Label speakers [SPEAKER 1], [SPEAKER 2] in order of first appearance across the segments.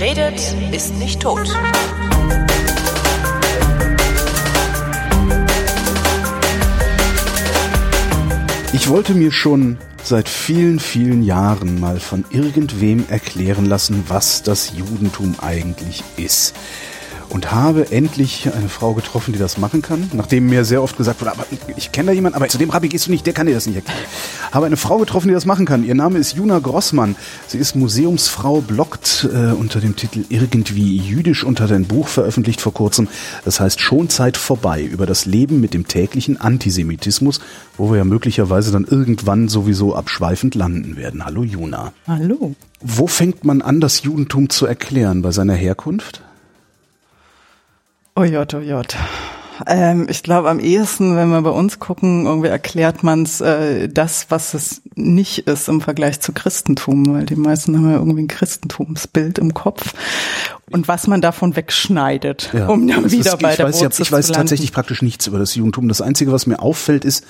[SPEAKER 1] Redet, ist nicht tot.
[SPEAKER 2] Ich wollte mir schon seit vielen, vielen Jahren mal von irgendwem erklären lassen, was das Judentum eigentlich ist und habe endlich eine Frau getroffen, die das machen kann, nachdem mir sehr oft gesagt wurde, aber ich kenne da jemanden, aber zu dem Rabbi gehst du nicht, der kann dir das nicht erklären. Habe eine Frau getroffen, die das machen kann. Ihr Name ist Juna Grossmann. Sie ist Museumsfrau, bloggt äh, unter dem Titel Irgendwie jüdisch und hat ein Buch veröffentlicht vor kurzem. Das heißt Schon Zeit vorbei über das Leben mit dem täglichen Antisemitismus, wo wir ja möglicherweise dann irgendwann sowieso abschweifend landen werden. Hallo Juna.
[SPEAKER 3] Hallo.
[SPEAKER 2] Wo fängt man an, das Judentum zu erklären? Bei seiner Herkunft?
[SPEAKER 3] Oh Jott, oh Jott. Ähm, ich glaube am ehesten, wenn wir bei uns gucken, irgendwie erklärt man es äh, das, was es nicht ist im Vergleich zu Christentum, weil die meisten haben ja irgendwie ein Christentumsbild im Kopf und was man davon wegschneidet,
[SPEAKER 2] ja.
[SPEAKER 3] um dann wieder
[SPEAKER 2] ist,
[SPEAKER 3] bei der
[SPEAKER 2] weiß,
[SPEAKER 3] Wurzel
[SPEAKER 2] Ich weiß tatsächlich praktisch nichts über das Judentum. Das Einzige, was mir auffällt, ist,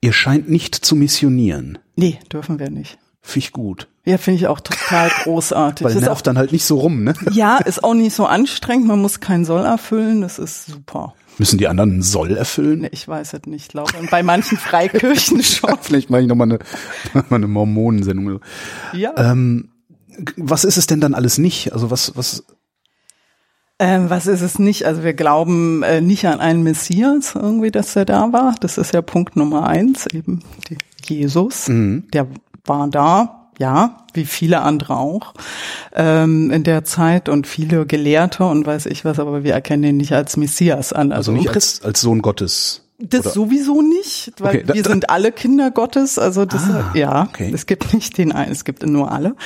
[SPEAKER 2] ihr scheint nicht zu missionieren.
[SPEAKER 3] Nee, dürfen wir nicht.
[SPEAKER 2] Finde ich gut.
[SPEAKER 3] Ja, finde ich auch total großartig.
[SPEAKER 2] Weil nervt
[SPEAKER 3] auch,
[SPEAKER 2] dann halt nicht so rum, ne?
[SPEAKER 3] Ja, ist auch nicht so anstrengend. Man muss keinen Soll erfüllen. Das ist super.
[SPEAKER 2] Müssen die anderen einen Soll erfüllen?
[SPEAKER 3] Nee, ich weiß es nicht. Ich glaube, bei manchen Freikirchen schon.
[SPEAKER 2] Vielleicht mache ich nochmal eine, noch mal eine Mormonensendung.
[SPEAKER 3] Ja.
[SPEAKER 2] Ähm, was ist es denn dann alles nicht? Also was, was,
[SPEAKER 3] ähm, was ist es nicht? Also wir glauben äh, nicht an einen Messias irgendwie, dass er da war. Das ist ja Punkt Nummer eins, eben Jesus.
[SPEAKER 2] Mhm.
[SPEAKER 3] Der war da, ja, wie viele andere auch ähm, in der Zeit und viele Gelehrte und weiß ich was, aber wir erkennen ihn nicht als Messias an.
[SPEAKER 2] also nicht als, als Sohn Gottes?
[SPEAKER 3] Das
[SPEAKER 2] Oder?
[SPEAKER 3] sowieso nicht, weil
[SPEAKER 2] Okay, da-
[SPEAKER 3] wir sind alle Kinder Gottes. Also das,
[SPEAKER 2] Ah,
[SPEAKER 3] ja,
[SPEAKER 2] okay.
[SPEAKER 3] es gibt nicht den einen, es gibt nur alle.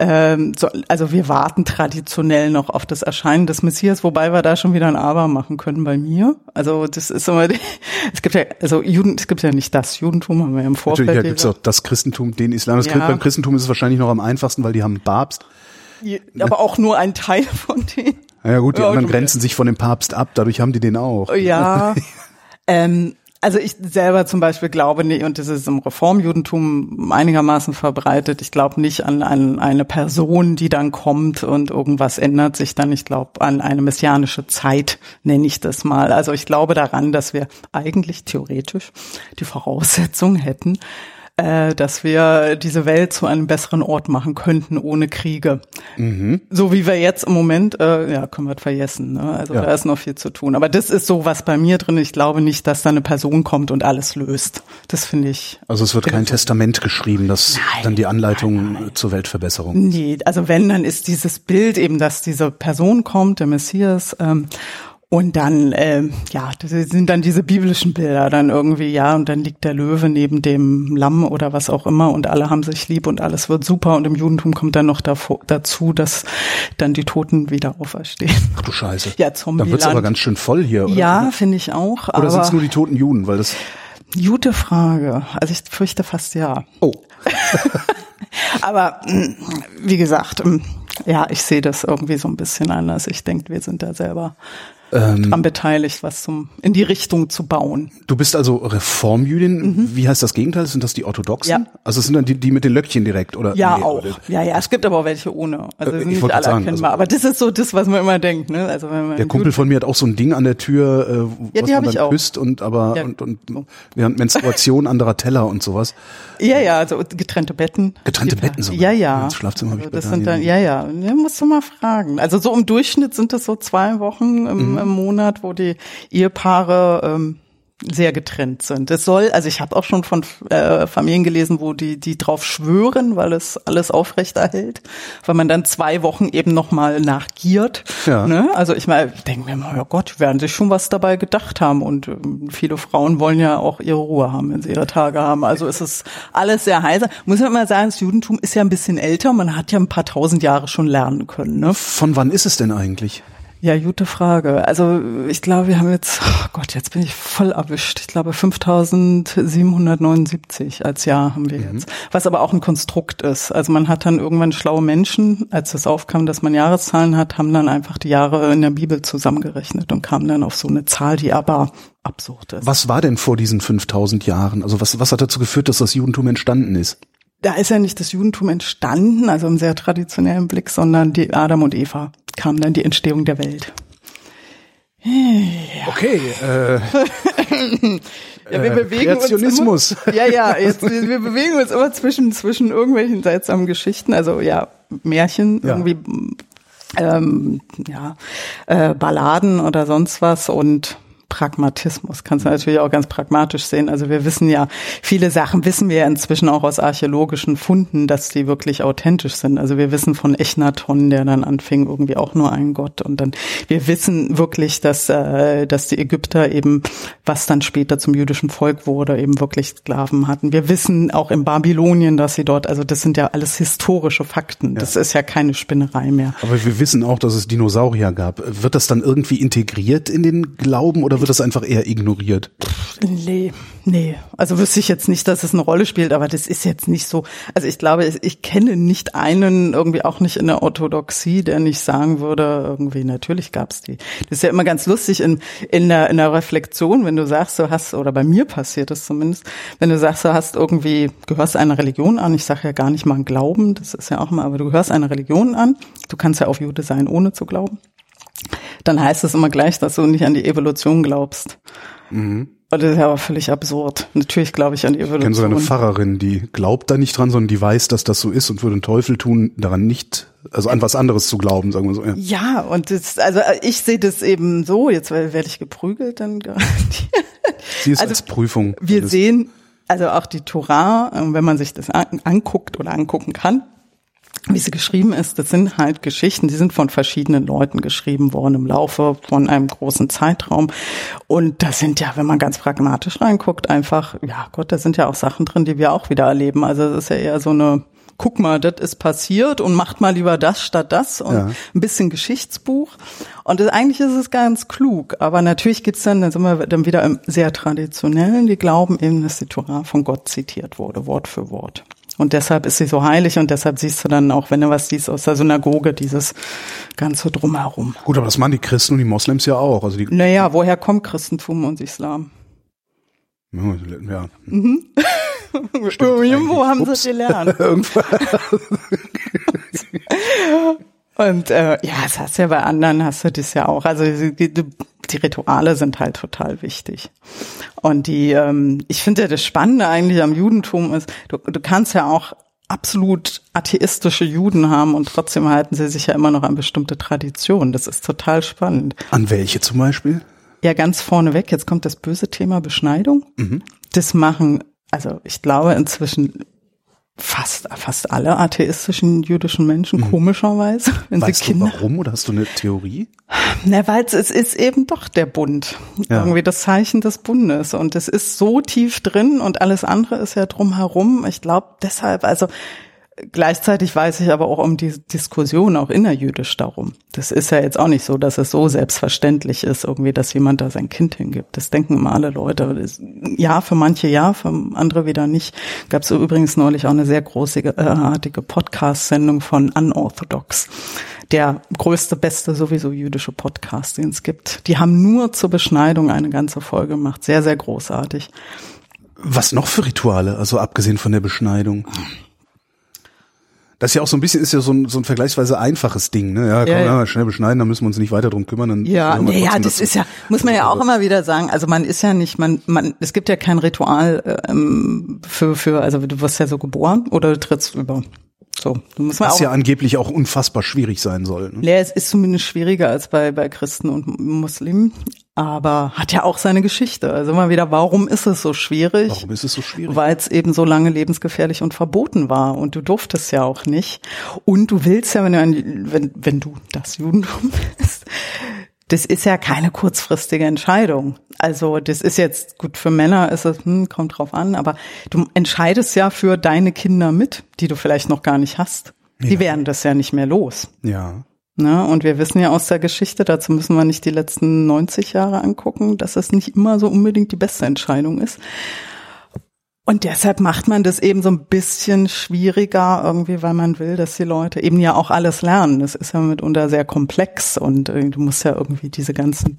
[SPEAKER 3] Ähm, so, also wir warten traditionell noch auf das Erscheinen des Messias, wobei wir da schon wieder ein Aber machen können bei mir. Also das ist immer, die- es gibt ja, also Juden, es gibt ja nicht das Judentum, haben wir ja im Vorfeld.
[SPEAKER 2] Natürlich ja, gibt's
[SPEAKER 3] gesagt.
[SPEAKER 2] auch das Christentum, den Islam.
[SPEAKER 3] Ja.
[SPEAKER 2] Beim Christentum ist es wahrscheinlich noch am einfachsten, weil die haben einen Papst.
[SPEAKER 3] aber auch nur ein Teil von denen.
[SPEAKER 2] Ja gut, die
[SPEAKER 3] Ja,
[SPEAKER 2] anderen grenzen sich von dem Papst ab, dadurch haben die den auch.
[SPEAKER 3] Ja. ähm, also ich selber zum Beispiel glaube nicht, und das ist im Reformjudentum einigermaßen verbreitet, ich glaube nicht an, an eine Person, die dann kommt und irgendwas ändert sich dann. Ich glaube an eine messianische Zeit, nenne ich das mal. Also ich glaube daran, dass wir eigentlich theoretisch die Voraussetzung hätten, äh, dass wir diese Welt zu einem besseren Ort machen könnten ohne Kriege. So wie wir jetzt im Moment, äh, ja, können wir es vergessen. Ne? Also
[SPEAKER 2] Ja.
[SPEAKER 3] da ist noch viel zu tun. Aber das ist so was bei mir drin. Ich glaube nicht, dass da eine Person kommt und alles löst. Das finde ich.
[SPEAKER 2] Also es wird kein Testament geschrieben, das
[SPEAKER 3] Nein,
[SPEAKER 2] dann die Anleitung zur Weltverbesserung.
[SPEAKER 3] Nee, also wenn, dann ist dieses Bild eben, dass diese Person kommt, der Messias, ähm, und dann, ähm, ja, das sind dann diese biblischen Bilder dann irgendwie, ja, und dann liegt der Löwe neben dem Lamm oder was auch immer und alle haben sich lieb und alles wird super und im Judentum kommt dann noch davor, dazu, dass dann die Toten wieder auferstehen.
[SPEAKER 2] Ach du Scheiße.
[SPEAKER 3] Ja,
[SPEAKER 2] Dann wird's aber ganz schön voll hier, oder?
[SPEAKER 3] Ja, finde ich auch.
[SPEAKER 2] Oder sind es
[SPEAKER 3] aber
[SPEAKER 2] nur die toten Juden? Weil das.
[SPEAKER 3] gute Frage. Also ich fürchte fast ja.
[SPEAKER 2] Oh.
[SPEAKER 3] Aber mh, wie gesagt, mh, ja, ich sehe das irgendwie so ein bisschen anders. Ich denke, wir sind da selber
[SPEAKER 2] Ähm,
[SPEAKER 3] dran beteiligt, was zum in die Richtung zu bauen.
[SPEAKER 2] du bist also Reformjüdin. Wie heißt das Gegenteil? Sind das die Orthodoxen?
[SPEAKER 3] Mhm. Ja.
[SPEAKER 2] Also sind dann die, die mit den Löckchen direkt, oder?
[SPEAKER 3] Ja,
[SPEAKER 2] Nee,
[SPEAKER 3] auch.
[SPEAKER 2] oder-
[SPEAKER 3] Ja, ja, es gibt aber auch welche ohne. Also
[SPEAKER 2] Äh,
[SPEAKER 3] sind
[SPEAKER 2] ich
[SPEAKER 3] nicht alle
[SPEAKER 2] sagen,
[SPEAKER 3] erkennbar.
[SPEAKER 2] also-
[SPEAKER 3] aber das ist so das, was man immer denkt. Ne? Also wenn man
[SPEAKER 2] Der Kumpel von mir hat auch so ein Ding an der Tür, äh,
[SPEAKER 3] Ja,
[SPEAKER 2] was
[SPEAKER 3] die
[SPEAKER 2] man
[SPEAKER 3] ich
[SPEAKER 2] dann
[SPEAKER 3] auch.
[SPEAKER 2] küsst und aber
[SPEAKER 3] Ja.
[SPEAKER 2] und, und während Menstruation anderer Teller und sowas.
[SPEAKER 3] Ja, ja, also getrennte Betten.
[SPEAKER 2] Getrennte
[SPEAKER 3] Gibt-
[SPEAKER 2] Betten sogar.
[SPEAKER 3] Ja, ja.
[SPEAKER 2] Ins Schlafzimmer hab ich
[SPEAKER 3] also
[SPEAKER 2] bei
[SPEAKER 3] das sind dann, ja, ja. Ja, musst du mal fragen. Also so im Durchschnitt sind es so zwei Wochen im,
[SPEAKER 2] Mhm.
[SPEAKER 3] Im Monat, wo die Ehepaare ähm, sehr getrennt sind. Es soll, also ich habe auch schon von äh, Familien gelesen, wo die die drauf schwören, weil es alles aufrechterhält, weil man dann zwei Wochen eben noch mal nachgiert.
[SPEAKER 2] Ja.
[SPEAKER 3] Ne? Also ich meine, ich denke mir mal, ja Gott, die werden sich schon was dabei gedacht haben und ähm, viele Frauen wollen ja auch ihre Ruhe haben, wenn sie ihre Tage haben. Also es ist alles sehr heiser. Muss man mal sagen, das Judentum ist ja ein bisschen älter, man hat ja ein paar tausend Jahre schon lernen können. Ne?
[SPEAKER 2] Von wann ist es denn eigentlich?
[SPEAKER 3] Ja, gute Frage. Also ich glaube, wir haben jetzt, oh Gott, jetzt bin ich voll erwischt. Ich glaube 5779 als Jahr haben wir jetzt. Was aber auch ein Konstrukt ist. Also man hat dann irgendwann schlaue Menschen, als es aufkam, dass man Jahreszahlen hat, haben dann einfach die Jahre in der Bibel zusammengerechnet und kamen dann auf so eine Zahl, die aber absurd ist.
[SPEAKER 2] Was war denn vor diesen 5000 Jahren? Also was, was hat dazu geführt, dass das Judentum entstanden ist?
[SPEAKER 3] da ist ja nicht das Judentum entstanden, also im sehr traditionellen Blick, sondern die Adam und Eva kam dann die Entstehung der Welt.
[SPEAKER 2] Okay, äh,
[SPEAKER 3] Ja, wir
[SPEAKER 2] Äh,
[SPEAKER 3] bewegen
[SPEAKER 2] Kreationismus.
[SPEAKER 3] uns immer, ja, ja, jetzt, wir wir bewegen uns immer zwischen zwischen irgendwelchen seltsamen Geschichten, also ja Märchen
[SPEAKER 2] Ja.
[SPEAKER 3] irgendwie, ähm, ja äh, Balladen oder sonst was und Pragmatismus kannst du natürlich auch ganz pragmatisch sehen. Also wir wissen ja, viele Sachen wissen wir ja inzwischen auch aus archäologischen Funden, dass die wirklich authentisch sind. Also wir wissen von Echnaton, der dann anfing, irgendwie auch nur ein Gott. Und dann, wir wissen wirklich, dass, äh, dass die Ägypter eben, was dann später zum jüdischen Volk wurde, eben wirklich Sklaven hatten. Wir wissen auch in Babylonien, dass sie dort, also das sind ja alles historische Fakten. Das ist ja keine Spinnerei mehr.
[SPEAKER 2] aber wir wissen auch, dass es Dinosaurier gab. Wird das dann irgendwie integriert in den Glauben oder wird das einfach eher ignoriert?
[SPEAKER 3] Nee, nee. Also wüsste ich jetzt nicht, dass es eine Rolle spielt, aber das ist jetzt nicht so. Also ich glaube, ich, kenne nicht einen, irgendwie auch nicht in der Orthodoxie, der nicht sagen würde, irgendwie, natürlich gab's die. Das ist ja immer ganz lustig in, in, der, in der Reflexion, wenn du sagst, du hast, oder bei mir passiert es zumindest, wenn du sagst, du hast irgendwie, gehörst einer Religion an, ich sage ja gar nicht mal einen Glauben, das ist ja auch immer, aber du gehörst einer Religion an, du kannst ja auf Jude sein, ohne zu glauben dann heißt es immer gleich, dass du nicht an die Evolution glaubst. Und das ist ja aber völlig absurd. Natürlich glaube ich an die
[SPEAKER 2] Ich kenne so eine
[SPEAKER 3] Evolution.
[SPEAKER 2] Pfarrerin, die glaubt da nicht dran, sondern die weiß, dass das so ist und würde den Teufel tun, daran nicht, also an was anderes zu glauben, sagen wir so. Ja.
[SPEAKER 3] Ja, und das, also ich sehe das eben so, jetzt werde ich geprügelt, dann garantiert.
[SPEAKER 2] Sie ist
[SPEAKER 3] Also,
[SPEAKER 2] als Prüfung.
[SPEAKER 3] Wir sehen, also auch die Torah, äh, wenn man sich das an, anguckt oder angucken kann, wie sie geschrieben ist, das sind halt Geschichten, die sind von verschiedenen Leuten geschrieben worden im Laufe von einem großen Zeitraum. Und da sind ja, wenn man ganz pragmatisch reinguckt, einfach, ja Gott, da sind ja auch Sachen drin, die wir auch wieder erleben. Also es ist ja eher so eine, guck mal, das ist passiert und macht mal lieber das statt das und
[SPEAKER 2] Ja.
[SPEAKER 3] ein bisschen Geschichtsbuch. Und das, eigentlich ist es ganz klug. Aber natürlich gibt's dann, dann sind wir dann wieder im sehr traditionellen, die glauben eben, dass die Torah von Gott zitiert wurde, Wort für Wort. Und deshalb ist sie so heilig und deshalb siehst du dann auch, wenn du was siehst aus der Synagoge, dieses ganze Drumherum.
[SPEAKER 2] Gut, aber das machen die Christen und die Moslems ja auch. Also die,
[SPEAKER 3] Naja, woher kommt Christentum und Islam?
[SPEAKER 2] ja,
[SPEAKER 3] Irgendwo haben sie es gelernt. Und äh, ja, das hast du ja bei anderen, hast du das ja auch. Also die, die, die Rituale sind halt total wichtig. Und die, ähm, ich finde ja das Spannende eigentlich am Judentum ist, du, du kannst ja auch absolut atheistische Juden haben und trotzdem halten sie sich ja immer noch an bestimmte Traditionen. Das ist total spannend.
[SPEAKER 2] An welche zum Beispiel?
[SPEAKER 3] Ja, ganz vorneweg, jetzt kommt das böse Thema Beschneidung. Das machen, also ich glaube inzwischen fast, fast alle atheistischen jüdischen Menschen, komischerweise, wenn
[SPEAKER 2] Weißt
[SPEAKER 3] sie
[SPEAKER 2] du
[SPEAKER 3] Kinder.
[SPEAKER 2] warum oder hast du eine Theorie?
[SPEAKER 3] Na, weil es es ist eben doch der Bund.
[SPEAKER 2] Ja.
[SPEAKER 3] Irgendwie das Zeichen des Bundes. Und es ist so tief drin und alles andere ist ja drumherum. Ich glaube deshalb, also gleichzeitig weiß ich aber auch um die Diskussion auch innerjüdisch darum. Das ist ja jetzt auch nicht so, dass es so selbstverständlich ist, irgendwie, dass jemand da sein Kind hingibt. Das denken immer alle Leute. Das, ja, für manche ja, für andere wieder nicht. Gab es übrigens neulich auch eine sehr großartige Podcast-Sendung von Unorthodox der größte, beste sowieso jüdische Podcast, den es gibt. Die haben nur zur Beschneidung eine ganze Folge gemacht. Sehr, sehr großartig.
[SPEAKER 2] Was noch für Rituale, also abgesehen von der Beschneidung? Das ist ja auch so ein bisschen, ist ja so ein, so ein vergleichsweise einfaches Ding, ne? Ja, komm,
[SPEAKER 3] Ja, ja.
[SPEAKER 2] schnell beschneiden, dann müssen wir uns nicht weiter drum kümmern. Dann
[SPEAKER 3] Ja, nee, ja, das
[SPEAKER 2] dazu.
[SPEAKER 3] ist ja, muss man ja auch immer wieder sagen. Also man ist ja nicht, man, man, es gibt ja kein Ritual ähm, für, für, also du wirst ja so geboren oder du trittst über. So, du musst man
[SPEAKER 2] Was
[SPEAKER 3] auch.
[SPEAKER 2] ja angeblich auch unfassbar schwierig sein soll. Ne?
[SPEAKER 3] Ja, es ist zumindest schwieriger als bei, bei Christen und Muslimen, aber hat ja auch seine Geschichte. Also immer wieder, warum ist es so schwierig?
[SPEAKER 2] Warum ist es so schwierig?
[SPEAKER 3] Weil es eben so lange lebensgefährlich und verboten war und du durftest ja auch nicht. Und du willst ja, wenn du, ein, wenn, wenn du das Judentum bist, das ist ja keine kurzfristige Entscheidung. Also das ist jetzt gut für Männer, ist es hm, kommt drauf an, aber du entscheidest ja für deine Kinder mit, die du vielleicht noch gar nicht hast. Die werden das ja nicht mehr los.
[SPEAKER 2] Ja.
[SPEAKER 3] Ne? Und wir wissen ja aus der Geschichte, dazu müssen wir nicht die letzten 90 Jahre angucken, dass es nicht immer so unbedingt die beste Entscheidung ist. Und deshalb macht man das eben so ein bisschen schwieriger irgendwie, weil man will, dass die Leute eben ja auch alles lernen. Das ist ja mitunter sehr komplex und du musst ja irgendwie diese ganzen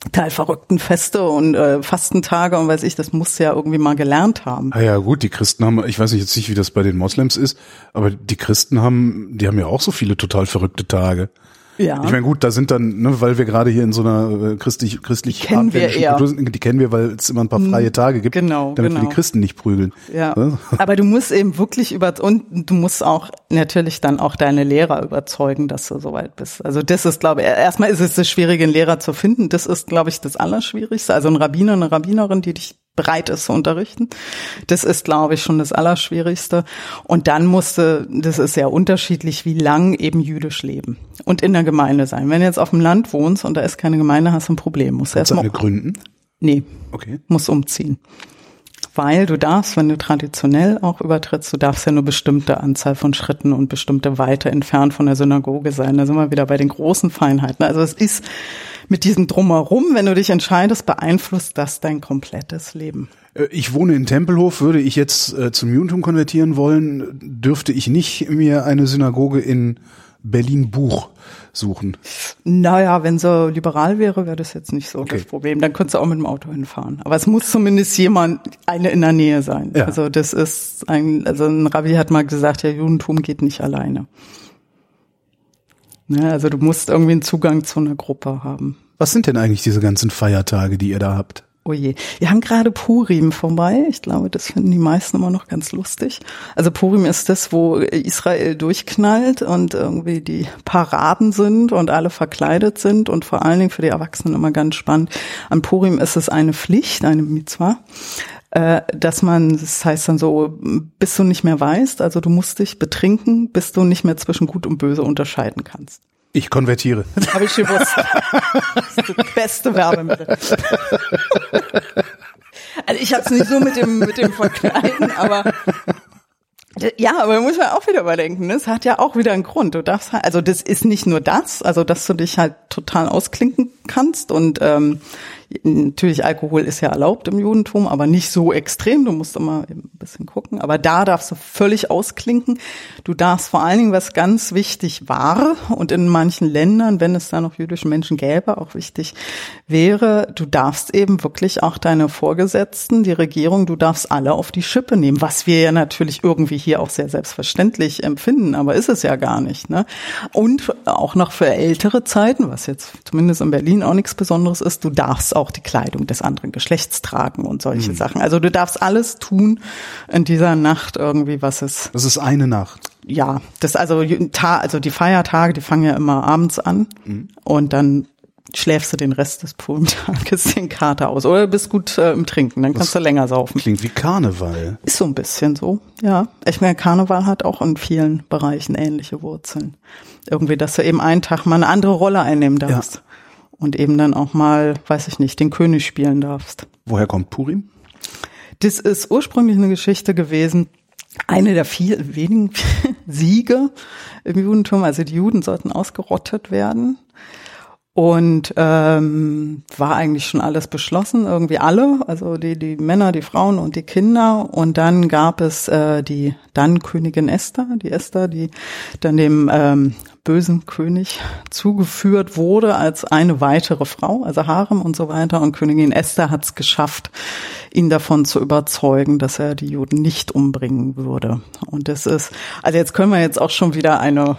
[SPEAKER 3] total verrückten Feste und äh, Fastentage und weiß ich, das musst du ja irgendwie mal gelernt haben.
[SPEAKER 2] Ah ja, gut, die Christen haben, ich weiß jetzt nicht, wie das bei den Moslems ist, aber die Christen haben, die haben ja auch so viele total verrückte Tage.
[SPEAKER 3] Ja.
[SPEAKER 2] Ich meine, gut, da sind dann, ne, weil wir gerade hier in so einer äh, christlich, christlich
[SPEAKER 3] Die kennen wir eher.
[SPEAKER 2] Die kennen wir, weil es immer ein paar freie Tage gibt,
[SPEAKER 3] genau,
[SPEAKER 2] damit wir
[SPEAKER 3] genau.
[SPEAKER 2] die Christen nicht prügeln.
[SPEAKER 3] Ja.
[SPEAKER 2] Ne?
[SPEAKER 3] Aber du musst eben wirklich über und du musst auch natürlich dann auch deine Lehrer überzeugen, dass du soweit bist. Also das ist, glaube ich, erstmal ist es das Schwierige, einen Lehrer zu finden. Das ist, glaube ich, das Allerschwierigste. Also ein Rabbiner, eine Rabbinerin, die dich bereit ist zu unterrichten. Das ist, glaube ich, schon das Allerschwierigste. Und dann musste, das ist sehr unterschiedlich, wie lang eben jüdisch leben und in der Gemeinde sein. Wenn du jetzt auf dem Land wohnst und da ist keine Gemeinde, hast du ein Problem. Musst du erstmal,
[SPEAKER 2] gründen?
[SPEAKER 3] nee,
[SPEAKER 2] Okay.
[SPEAKER 3] muss umziehen. Weil du darfst, wenn du traditionell auch übertrittst, du darfst ja nur bestimmte Anzahl von Schritten und bestimmte Weite entfernt von der Synagoge sein. Da sind wir wieder bei den großen Feinheiten. Also es ist mit diesem Drumherum, wenn du dich entscheidest, beeinflusst das dein komplettes Leben.
[SPEAKER 2] Äh, Ich wohne in Tempelhof, würde ich jetzt äh, zum Judentum konvertieren wollen, dürfte ich nicht mir eine Synagoge in Berlin-Buch suchen.
[SPEAKER 3] Naja, wenn sie liberal wäre, wäre das jetzt nicht so
[SPEAKER 2] Okay.
[SPEAKER 3] das Problem. Dann könntest du auch mit dem Auto hinfahren. Aber es muss zumindest jemand, eine in der Nähe sein.
[SPEAKER 2] Ja.
[SPEAKER 3] Also das ist ein, also ein Rabbi hat mal gesagt, ja, Judentum geht nicht alleine. Ne, also du musst irgendwie einen Zugang zu einer Gruppe haben.
[SPEAKER 2] Was sind denn eigentlich diese ganzen Feiertage, die ihr da habt?
[SPEAKER 3] Oh je. Wir haben gerade Purim vorbei. Ich glaube, das finden die meisten immer noch ganz lustig. Also Purim ist das, wo Israel durchknallt und irgendwie die Paraden sind und alle verkleidet sind und vor allen Dingen für die Erwachsenen immer ganz spannend. An Purim ist es eine Pflicht, eine Mitzvah, äh, dass man, das heißt dann so, bis du nicht mehr weißt, also du musst dich betrinken, bis du nicht mehr zwischen Gut und Böse unterscheiden kannst.
[SPEAKER 2] Ich konvertiere.
[SPEAKER 3] Habe ich gewusst. Das ist das beste Werbemittel. Also ich habe es nicht so mit dem mit dem Verkleiden, aber ja, aber da muss man auch wieder überdenken. ne? Es hat ja auch wieder einen Grund. Du darfst halt, also das ist nicht nur das, also dass du dich halt total ausklinken kannst und ähm, natürlich Alkohol ist ja erlaubt im Judentum, aber nicht so extrem. Du musst immer ein bisschen gucken. Aber da darfst du völlig ausklinken. Du darfst vor allen Dingen, was ganz wichtig war und in manchen Ländern, wenn es da noch jüdische Menschen gäbe, auch wichtig wäre, du darfst eben wirklich auch deine Vorgesetzten, die Regierung, du darfst alle auf die Schippe nehmen, was wir ja natürlich irgendwie hier auch sehr selbstverständlich empfinden, aber ist es ja gar nicht. Ne? Und auch noch für ältere Zeiten, was jetzt zumindest in Berlin auch nichts Besonderes ist, du darfst auch die Kleidung des anderen Geschlechts tragen und solche Sachen. Also du darfst alles tun in dieser Nacht irgendwie, was es
[SPEAKER 2] Das ist eine Nacht.
[SPEAKER 3] ja, das also also die Feiertage, die fangen ja immer abends an und dann schläfst du den Rest des Purimtages den Kater aus oder bist gut äh, im Trinken, dann kannst du länger saufen.
[SPEAKER 2] Klingt wie Karneval.
[SPEAKER 3] Ist so ein bisschen so, ja. Ich meine, Karneval hat auch in vielen Bereichen ähnliche Wurzeln. Irgendwie, dass du eben einen Tag mal eine andere Rolle einnehmen darfst. Und eben dann auch mal, weiß ich nicht, den König spielen darfst.
[SPEAKER 2] Woher kommt Purim?
[SPEAKER 3] Das ist ursprünglich eine Geschichte gewesen, eine der vielen wenigen Siege im Judentum. Also die Juden sollten ausgerottet werden. Und ähm, war eigentlich schon alles beschlossen, irgendwie alle, also die, die Männer, die Frauen und die Kinder. Und dann gab es äh, die dann Königin Esther, die Esther, die dann dem ähm, bösen König zugeführt wurde als eine weitere Frau, also Harem und so weiter. Und Königin Esther hat es geschafft, ihn davon zu überzeugen, dass er die Juden nicht umbringen würde. Und das ist, also jetzt können wir jetzt auch schon wieder eine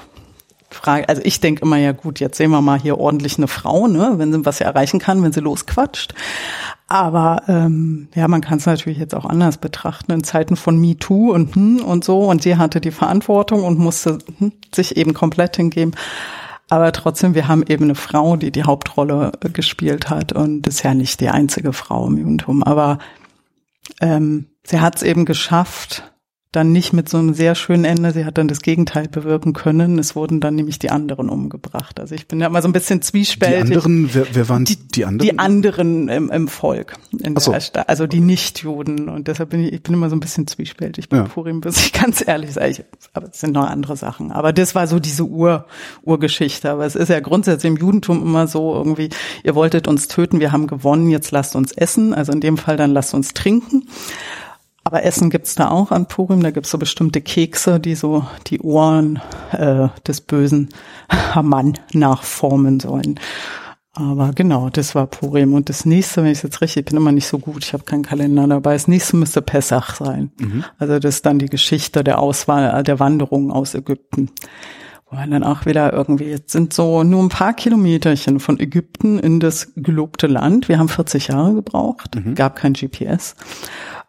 [SPEAKER 3] Frage, also ich denke immer, ja gut, jetzt sehen wir mal hier ordentlich eine Frau, ne, wenn sie was erreichen kann, wenn sie losquatscht. Aber ähm, ja, man kann es natürlich jetzt auch anders betrachten in Zeiten von MeToo und hm und so. Und sie hatte die Verantwortung und musste hm, sich eben komplett hingeben. Aber trotzdem, wir haben eben eine Frau, die die Hauptrolle äh, gespielt hat und ist ja nicht die einzige Frau im Judentum. Aber ähm, sie hat es eben geschafft, dann nicht mit so einem sehr schönen Ende. Sie hat dann das Gegenteil bewirken können. Es wurden dann nämlich die anderen umgebracht. Also ich bin ja immer so ein bisschen
[SPEAKER 2] Die
[SPEAKER 3] zwiespältig.
[SPEAKER 2] anderen, wer, wer waren die, die anderen?
[SPEAKER 3] Die anderen im, im Volk, in
[SPEAKER 2] so.
[SPEAKER 3] der also die Nichtjuden. Und deshalb bin ich, ich bin immer so ein bisschen zwiespältig bei
[SPEAKER 2] Ja.
[SPEAKER 3] Purim, muss ich ganz ehrlich sagen. Ich, aber es sind noch andere Sachen. Aber das war so diese Ur, Urgeschichte. Aber es ist ja grundsätzlich im Judentum immer so irgendwie, ihr wolltet uns töten, wir haben gewonnen, jetzt lasst uns essen. Also in dem Fall dann lasst uns trinken. Aber Essen gibt's da auch an Purim. Da gibt's so bestimmte Kekse, die so die Ohren äh, des bösen Haman nachformen sollen. Aber genau, das war Purim. Und das nächste, wenn ich jetzt richtig, ich bin immer nicht so gut, ich habe keinen Kalender dabei, das nächste müsste Pessach sein. Mhm. Also das ist dann die Geschichte der Auswahl, der Wanderung aus Ägypten. Wo man dann auch wieder irgendwie, jetzt sind so nur ein paar Kilometerchen von Ägypten in das gelobte Land. Wir haben 40 Jahre gebraucht, mhm. gab kein GPS.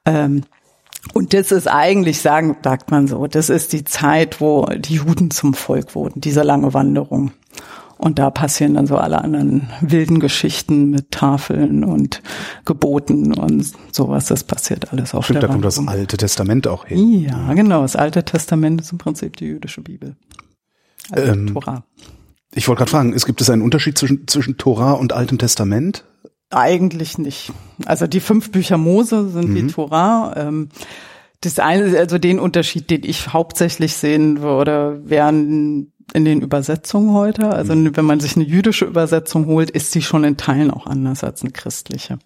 [SPEAKER 3] Ähm, und das ist eigentlich, sagen, sagt man so, das ist die Zeit, wo die Juden zum Volk wurden, diese lange Wanderung. Und da passieren dann so alle anderen wilden Geschichten mit Tafeln und Geboten und sowas. Das passiert alles auf
[SPEAKER 2] Stimmt,
[SPEAKER 3] der
[SPEAKER 2] da kommt das Alte Testament auch hin.
[SPEAKER 3] Ja, genau. Das Alte Testament ist im Prinzip die jüdische Bibel.
[SPEAKER 2] Also ähm, Torah. Ich wollte gerade fragen, es gibt es einen Unterschied zwischen, zwischen Torah und Altem Testament?
[SPEAKER 3] Eigentlich nicht. Also die fünf Bücher Mose sind mhm. die Torah. Ähm, das eine, also den Unterschied, den ich hauptsächlich sehen würde, wären in den Übersetzungen heute. Also mhm. wenn man sich eine jüdische Übersetzung holt, ist die schon in Teilen auch anders als eine christliche.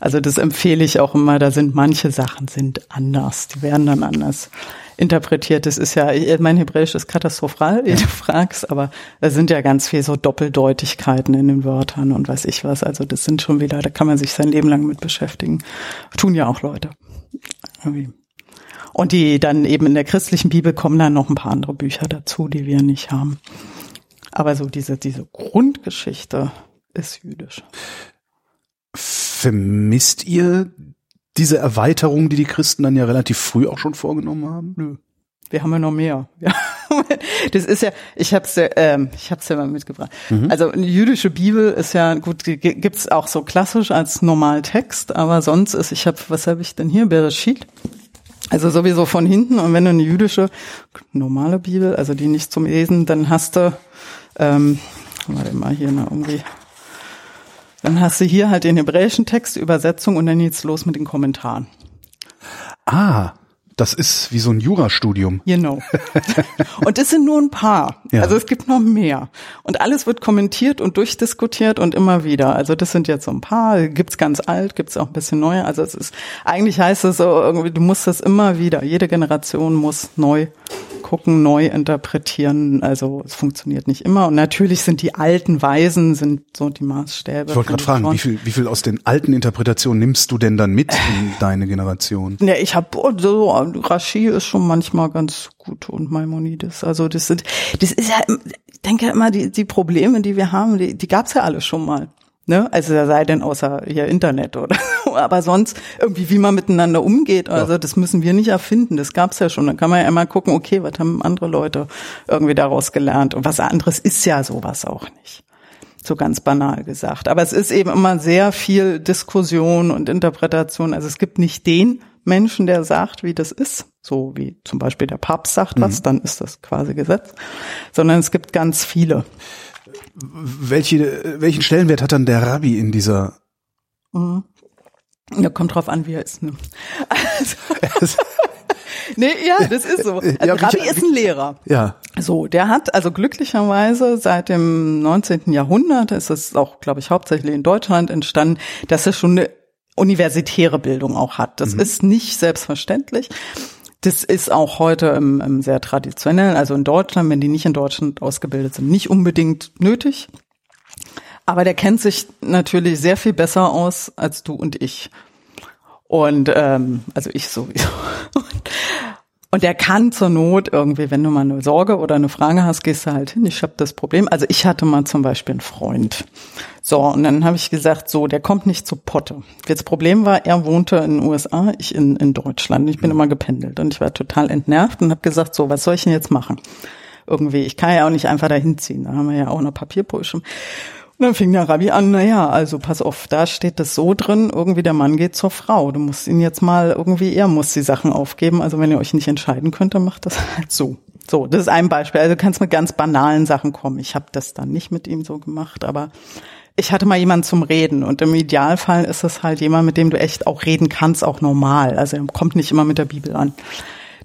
[SPEAKER 3] Also das empfehle ich auch immer. Da sind manche Sachen sind anders. Die werden dann anders interpretiert. Das ist ja, mein Hebräisch ist katastrophal, wie du fragst, aber da sind ja ganz viel so Doppeldeutigkeiten in den Wörtern und weiß ich was. Also das sind schon wieder, da kann man sich sein Leben lang mit beschäftigen. Tun ja auch Leute. Irgendwie. Und die dann eben in der christlichen Bibel kommen dann noch ein paar andere Bücher dazu, die wir nicht haben. Aber so diese, diese Grundgeschichte ist jüdisch.
[SPEAKER 2] Vermisst ihr diese Erweiterung, die die Christen dann ja relativ früh auch schon vorgenommen haben?
[SPEAKER 3] Nö. Wir haben ja noch mehr. Ja. Das ist ja, ich hab's ja, ähm, ich hab's ja mal mitgebracht. Mhm. Also eine jüdische Bibel ist ja gut, gibt's auch so klassisch als Normaltext, aber sonst ist, ich habe, was habe ich denn hier? Bereshit. Also sowieso von hinten und wenn du eine jüdische normale Bibel, also die nicht zum Lesen, dann hast du, ähm, warte mal hier ne, irgendwie, dann hast du hier halt den hebräischen Text, Übersetzung und dann geht's los mit den Kommentaren.
[SPEAKER 2] Ah, das ist wie so ein Jurastudium.
[SPEAKER 3] Genau. und das sind nur ein paar. Ja. Also es gibt noch mehr. Und alles wird kommentiert und durchdiskutiert und immer wieder. Also das sind jetzt so ein paar. Gibt's ganz alt, gibt's auch ein bisschen neu. Also es ist, eigentlich heißt es so irgendwie, du musst das immer wieder. Jede Generation muss neu gucken, neu interpretieren. Also es funktioniert nicht immer. Und natürlich sind die alten Weisen sind so die Maßstäbe.
[SPEAKER 2] Ich wollte gerade fragen, wie viel, wie viel aus den alten Interpretationen nimmst du denn dann mit in deine Generation?
[SPEAKER 3] Ja, ich habe so Rashi ist schon manchmal ganz gut und Maimonides. Also das sind, das ist ja, ich denke immer die die Probleme, die wir haben, die, die gab's ja alle schon mal. Ne? Also da sei denn außer hier Internet oder aber sonst irgendwie, wie man miteinander umgeht. Also ja. das müssen wir nicht erfinden. Das gab's ja schon. Dann kann man ja immer gucken, okay, was haben andere Leute irgendwie daraus gelernt? Und was anderes ist ja sowas auch nicht. So ganz banal gesagt. Aber es ist eben immer sehr viel Diskussion und Interpretation. Also es gibt nicht den Menschen, der sagt, wie das ist, so wie zum Beispiel der Papst sagt mhm. was, dann ist das quasi Gesetz, sondern es gibt ganz viele
[SPEAKER 2] welche, welchen Stellenwert hat dann der Rabbi in dieser?
[SPEAKER 3] Mhm. Ja, kommt drauf an, wie er ist. Ne? Also, nee, ja, das ist so. Also ja, Rabbi ich, ist ein Lehrer.
[SPEAKER 2] Ja.
[SPEAKER 3] So, der hat also glücklicherweise seit dem 19. Jahrhundert, ist es auch, glaube ich, hauptsächlich in Deutschland entstanden, dass er schon eine universitäre Bildung auch hat. Das mhm. ist nicht selbstverständlich. Das ist auch heute im, im sehr traditionell, also in Deutschland, wenn die nicht in Deutschland ausgebildet sind, nicht unbedingt nötig. Aber der kennt sich natürlich sehr viel besser aus als du und ich. Und ähm, also ich sowieso. Er kann zur Not irgendwie, wenn du mal eine Sorge oder eine Frage hast, gehst du halt hin. Ich habe das Problem. Also ich hatte mal zum Beispiel einen Freund. So, und dann habe ich gesagt, so, der kommt nicht zu Potte. Das Problem war, er wohnte in den USA, ich in, in Deutschland. Ich bin immer gependelt und ich war total entnervt und habe gesagt, so, was soll ich denn jetzt machen? Irgendwie, ich kann ja auch nicht einfach dahin ziehen. Da haben wir ja auch eine Papierbrüche. Dann fing der Rabbi an, na ja, also pass auf, da steht das so drin, irgendwie der Mann geht zur Frau. Du musst ihn jetzt mal irgendwie, er muss die Sachen aufgeben. Also wenn ihr euch nicht entscheiden könnt, dann macht das halt so. So, das ist ein Beispiel. Also du kannst mit ganz banalen Sachen kommen. Ich habe das dann nicht mit ihm so gemacht, aber ich hatte mal jemanden zum Reden und im Idealfall ist es halt jemand, mit dem du echt auch reden kannst, auch normal. Also er kommt nicht immer mit der Bibel an.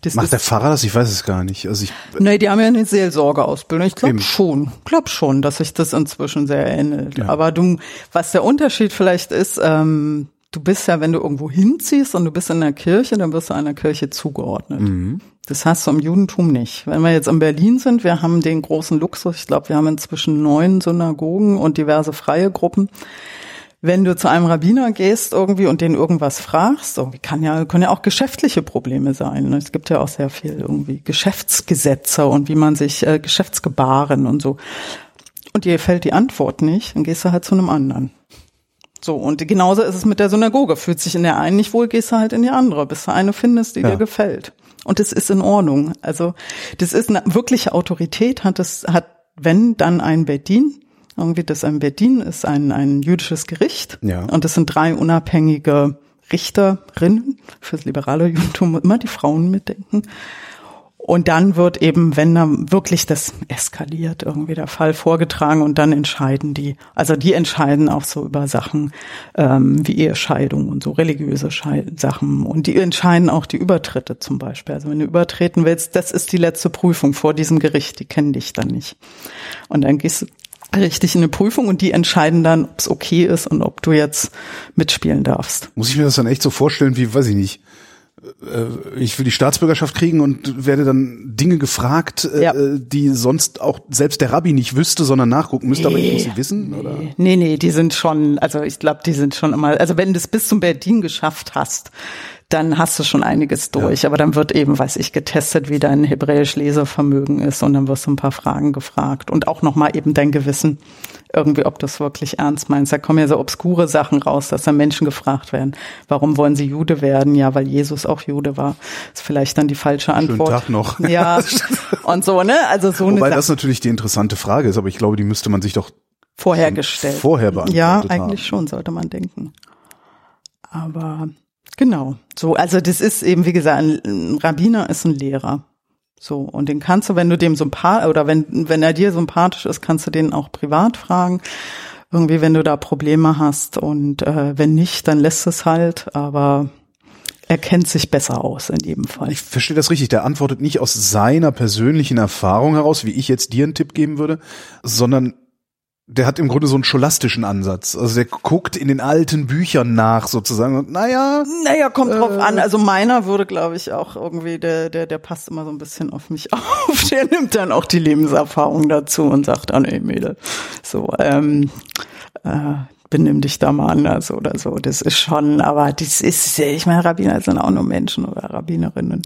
[SPEAKER 2] Das Macht der Pfarrer das? Ich weiß es gar nicht. Also ich,
[SPEAKER 3] nee, die haben ja eine Seelsorgeausbildung. Ich glaube schon, glaube schon, dass sich das inzwischen sehr ähnelt. Ja. Aber du, was der Unterschied vielleicht ist, ähm, du bist ja, wenn du irgendwo hinziehst und du bist in der Kirche, dann wirst du einer Kirche zugeordnet.
[SPEAKER 2] Mhm.
[SPEAKER 3] Das hast du im Judentum nicht. Wenn wir jetzt in Berlin sind, wir haben den großen Luxus, ich glaube, wir haben inzwischen neun Synagogen und diverse freie Gruppen. Wenn du zu einem Rabbiner gehst irgendwie und den irgendwas fragst, irgendwie kann ja, können ja auch geschäftliche Probleme sein. ne? Es gibt ja auch sehr viel irgendwie Geschäftsgesetze und wie man sich äh, Geschäftsgebaren und so. Und dir fällt die Antwort nicht, dann gehst du halt zu einem anderen. So, und genauso ist es mit der Synagoge. Fühlt sich in der einen nicht wohl, gehst du halt in die andere, bis du eine findest, die
[SPEAKER 2] Ja.
[SPEAKER 3] dir gefällt. Und das ist in Ordnung. Also, das ist eine wirkliche Autorität, hat es, hat, wenn, dann ein Bedin. Irgendwie, das ein Bedin ist ein, ein jüdisches Gericht.
[SPEAKER 2] Ja.
[SPEAKER 3] Und das sind drei unabhängige Richterinnen fürs liberale Judentum, immer die Frauen mitdenken. Und dann wird eben, wenn dann wirklich das eskaliert, irgendwie der Fall vorgetragen und dann entscheiden die, also die entscheiden auch so über Sachen ähm, wie Ehescheidung und so religiöse Schei Sachen und die entscheiden auch die Übertritte zum Beispiel. Also wenn du übertreten willst, das ist die letzte Prüfung vor diesem Gericht, die kennen dich dann nicht. Und dann gehst du richtig in eine Prüfung und die entscheiden dann, ob es okay ist und ob du jetzt mitspielen darfst.
[SPEAKER 2] Muss ich mir das dann echt so vorstellen, wie, weiß ich nicht, äh, ich will die Staatsbürgerschaft kriegen und werde dann Dinge gefragt, äh,
[SPEAKER 3] Ja.
[SPEAKER 2] die sonst auch selbst der Rabbi nicht wüsste, sondern nachgucken müsste, aber ich muss sie wissen, oder?
[SPEAKER 3] Nee, nee, die sind schon, also ich glaube, die sind schon immer, also wenn du es bis zum Berlin geschafft hast, dann hast du schon einiges durch. Aber dann wird eben, weiß ich, getestet, wie dein Hebräisch-Lesevermögen ist und dann wirst du ein paar Fragen gefragt und auch nochmal eben dein Gewissen irgendwie, ob du es wirklich ernst meinst. Da kommen ja so obskure Sachen raus, dass dann Menschen gefragt werden, warum wollen sie Jude werden? Ja, weil Jesus auch Jude war. Ist vielleicht dann die falsche Antwort.
[SPEAKER 2] Tag noch.
[SPEAKER 3] Ja, und so, ne? Also so
[SPEAKER 2] Wobei
[SPEAKER 3] eine
[SPEAKER 2] das natürlich die interessante Frage ist, aber ich glaube, die müsste man sich doch
[SPEAKER 3] vorhergestellt.
[SPEAKER 2] vorher beantwortet
[SPEAKER 3] Ja,
[SPEAKER 2] haben.
[SPEAKER 3] eigentlich schon, sollte man denken. Aber genau, so, also das ist eben, wie gesagt, ein, Rabbiner ist ein Lehrer. So, und den kannst du, wenn du dem sympathisch, oder wenn, wenn er dir sympathisch ist, kannst du den auch privat fragen. Irgendwie, wenn du da Probleme hast. Und äh, wenn nicht, dann lässt es halt, aber er kennt sich besser aus in jedem Fall.
[SPEAKER 2] Ich verstehe das richtig. Der antwortet nicht aus seiner persönlichen Erfahrung heraus, wie ich jetzt dir einen Tipp geben würde, sondern der hat im Grunde so einen scholastischen Ansatz. Also der guckt in den alten Büchern nach sozusagen und naja,
[SPEAKER 3] Naja, kommt drauf an. Also meiner würde, glaube ich, auch irgendwie, der, der, der passt immer so ein bisschen auf mich auf. Der nimmt dann auch die Lebenserfahrung dazu und sagt, ah nee, Mädel, so, ähm, äh, benimm dich da mal anders oder so. Das ist schon, aber das ist, ich meine, Rabbiner sind auch nur Menschen oder Rabbinerinnen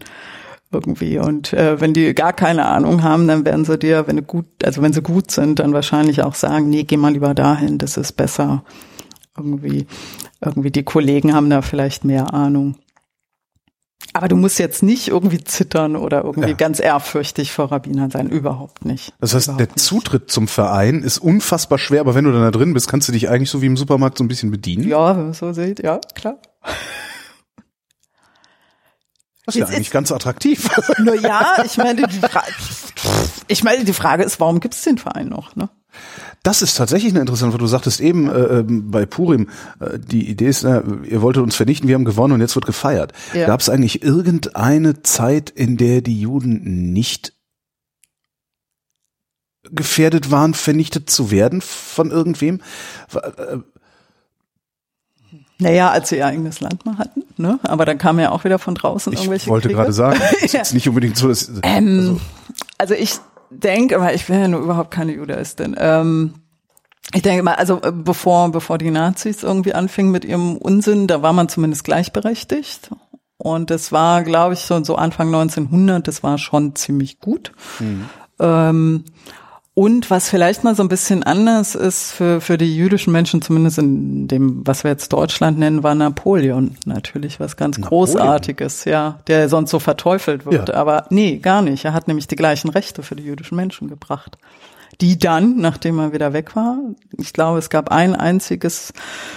[SPEAKER 3] irgendwie. Und äh, wenn die gar keine Ahnung haben, dann werden sie dir, wenn du gut, also wenn sie gut sind, dann wahrscheinlich auch sagen, nee, geh mal lieber dahin, das ist besser. Irgendwie, irgendwie die Kollegen haben da vielleicht mehr Ahnung. Aber du musst jetzt nicht irgendwie zittern oder irgendwie
[SPEAKER 2] Ja.
[SPEAKER 3] ganz ehrfürchtig vor Rabbinern sein, überhaupt nicht.
[SPEAKER 2] das heißt,
[SPEAKER 3] überhaupt
[SPEAKER 2] der
[SPEAKER 3] nicht.
[SPEAKER 2] Zutritt zum Verein ist unfassbar schwer, aber wenn du dann da drin bist, kannst du dich eigentlich so wie im Supermarkt so ein bisschen bedienen.
[SPEAKER 3] Ja, wenn man so sieht, ja, klar.
[SPEAKER 2] Das ist ja eigentlich ganz attraktiv.
[SPEAKER 3] Nur ja, ich meine, die Frage, ich meine, die Frage ist, warum gibt es den Verein noch? Ne?
[SPEAKER 2] Das ist tatsächlich eine interessante, weil du sagtest eben äh, ähm, bei Purim, äh, die Idee ist, äh, ihr wolltet uns vernichten, wir haben gewonnen und jetzt wird gefeiert.
[SPEAKER 3] Ja.
[SPEAKER 2] Gab es eigentlich irgendeine Zeit, in der die Juden nicht gefährdet waren, vernichtet zu werden von irgendwem?
[SPEAKER 3] Naja, als sie ihr eigenes Land mal hatten, ne? Aber dann kam ja auch wieder von draußen
[SPEAKER 2] Ich
[SPEAKER 3] irgendwelche
[SPEAKER 2] wollte
[SPEAKER 3] Kriege.
[SPEAKER 2] gerade sagen, es ist jetzt nicht unbedingt so, dass
[SPEAKER 3] Ähm, also ich denke, aber ich bin ja nur überhaupt keine Judaistin. Ähm, ich denke mal, also äh, bevor, bevor die Nazis irgendwie anfingen mit ihrem Unsinn, da war man zumindest gleichberechtigt. Und das war, glaube ich, so, so Anfang 1900, das war schon ziemlich gut. Ähm, und was vielleicht mal so ein bisschen anders ist für, für die jüdischen Menschen, zumindest in dem, was wir jetzt Deutschland nennen, war Napoleon natürlich was ganz
[SPEAKER 2] Napoleon?
[SPEAKER 3] Großartiges, ja, der sonst so verteufelt wird.
[SPEAKER 2] Ja.
[SPEAKER 3] Aber nee, gar nicht. Er hat nämlich die gleichen Rechte für die jüdischen Menschen gebracht. Die dann, nachdem er wieder weg war, ich glaube, es gab ein einziges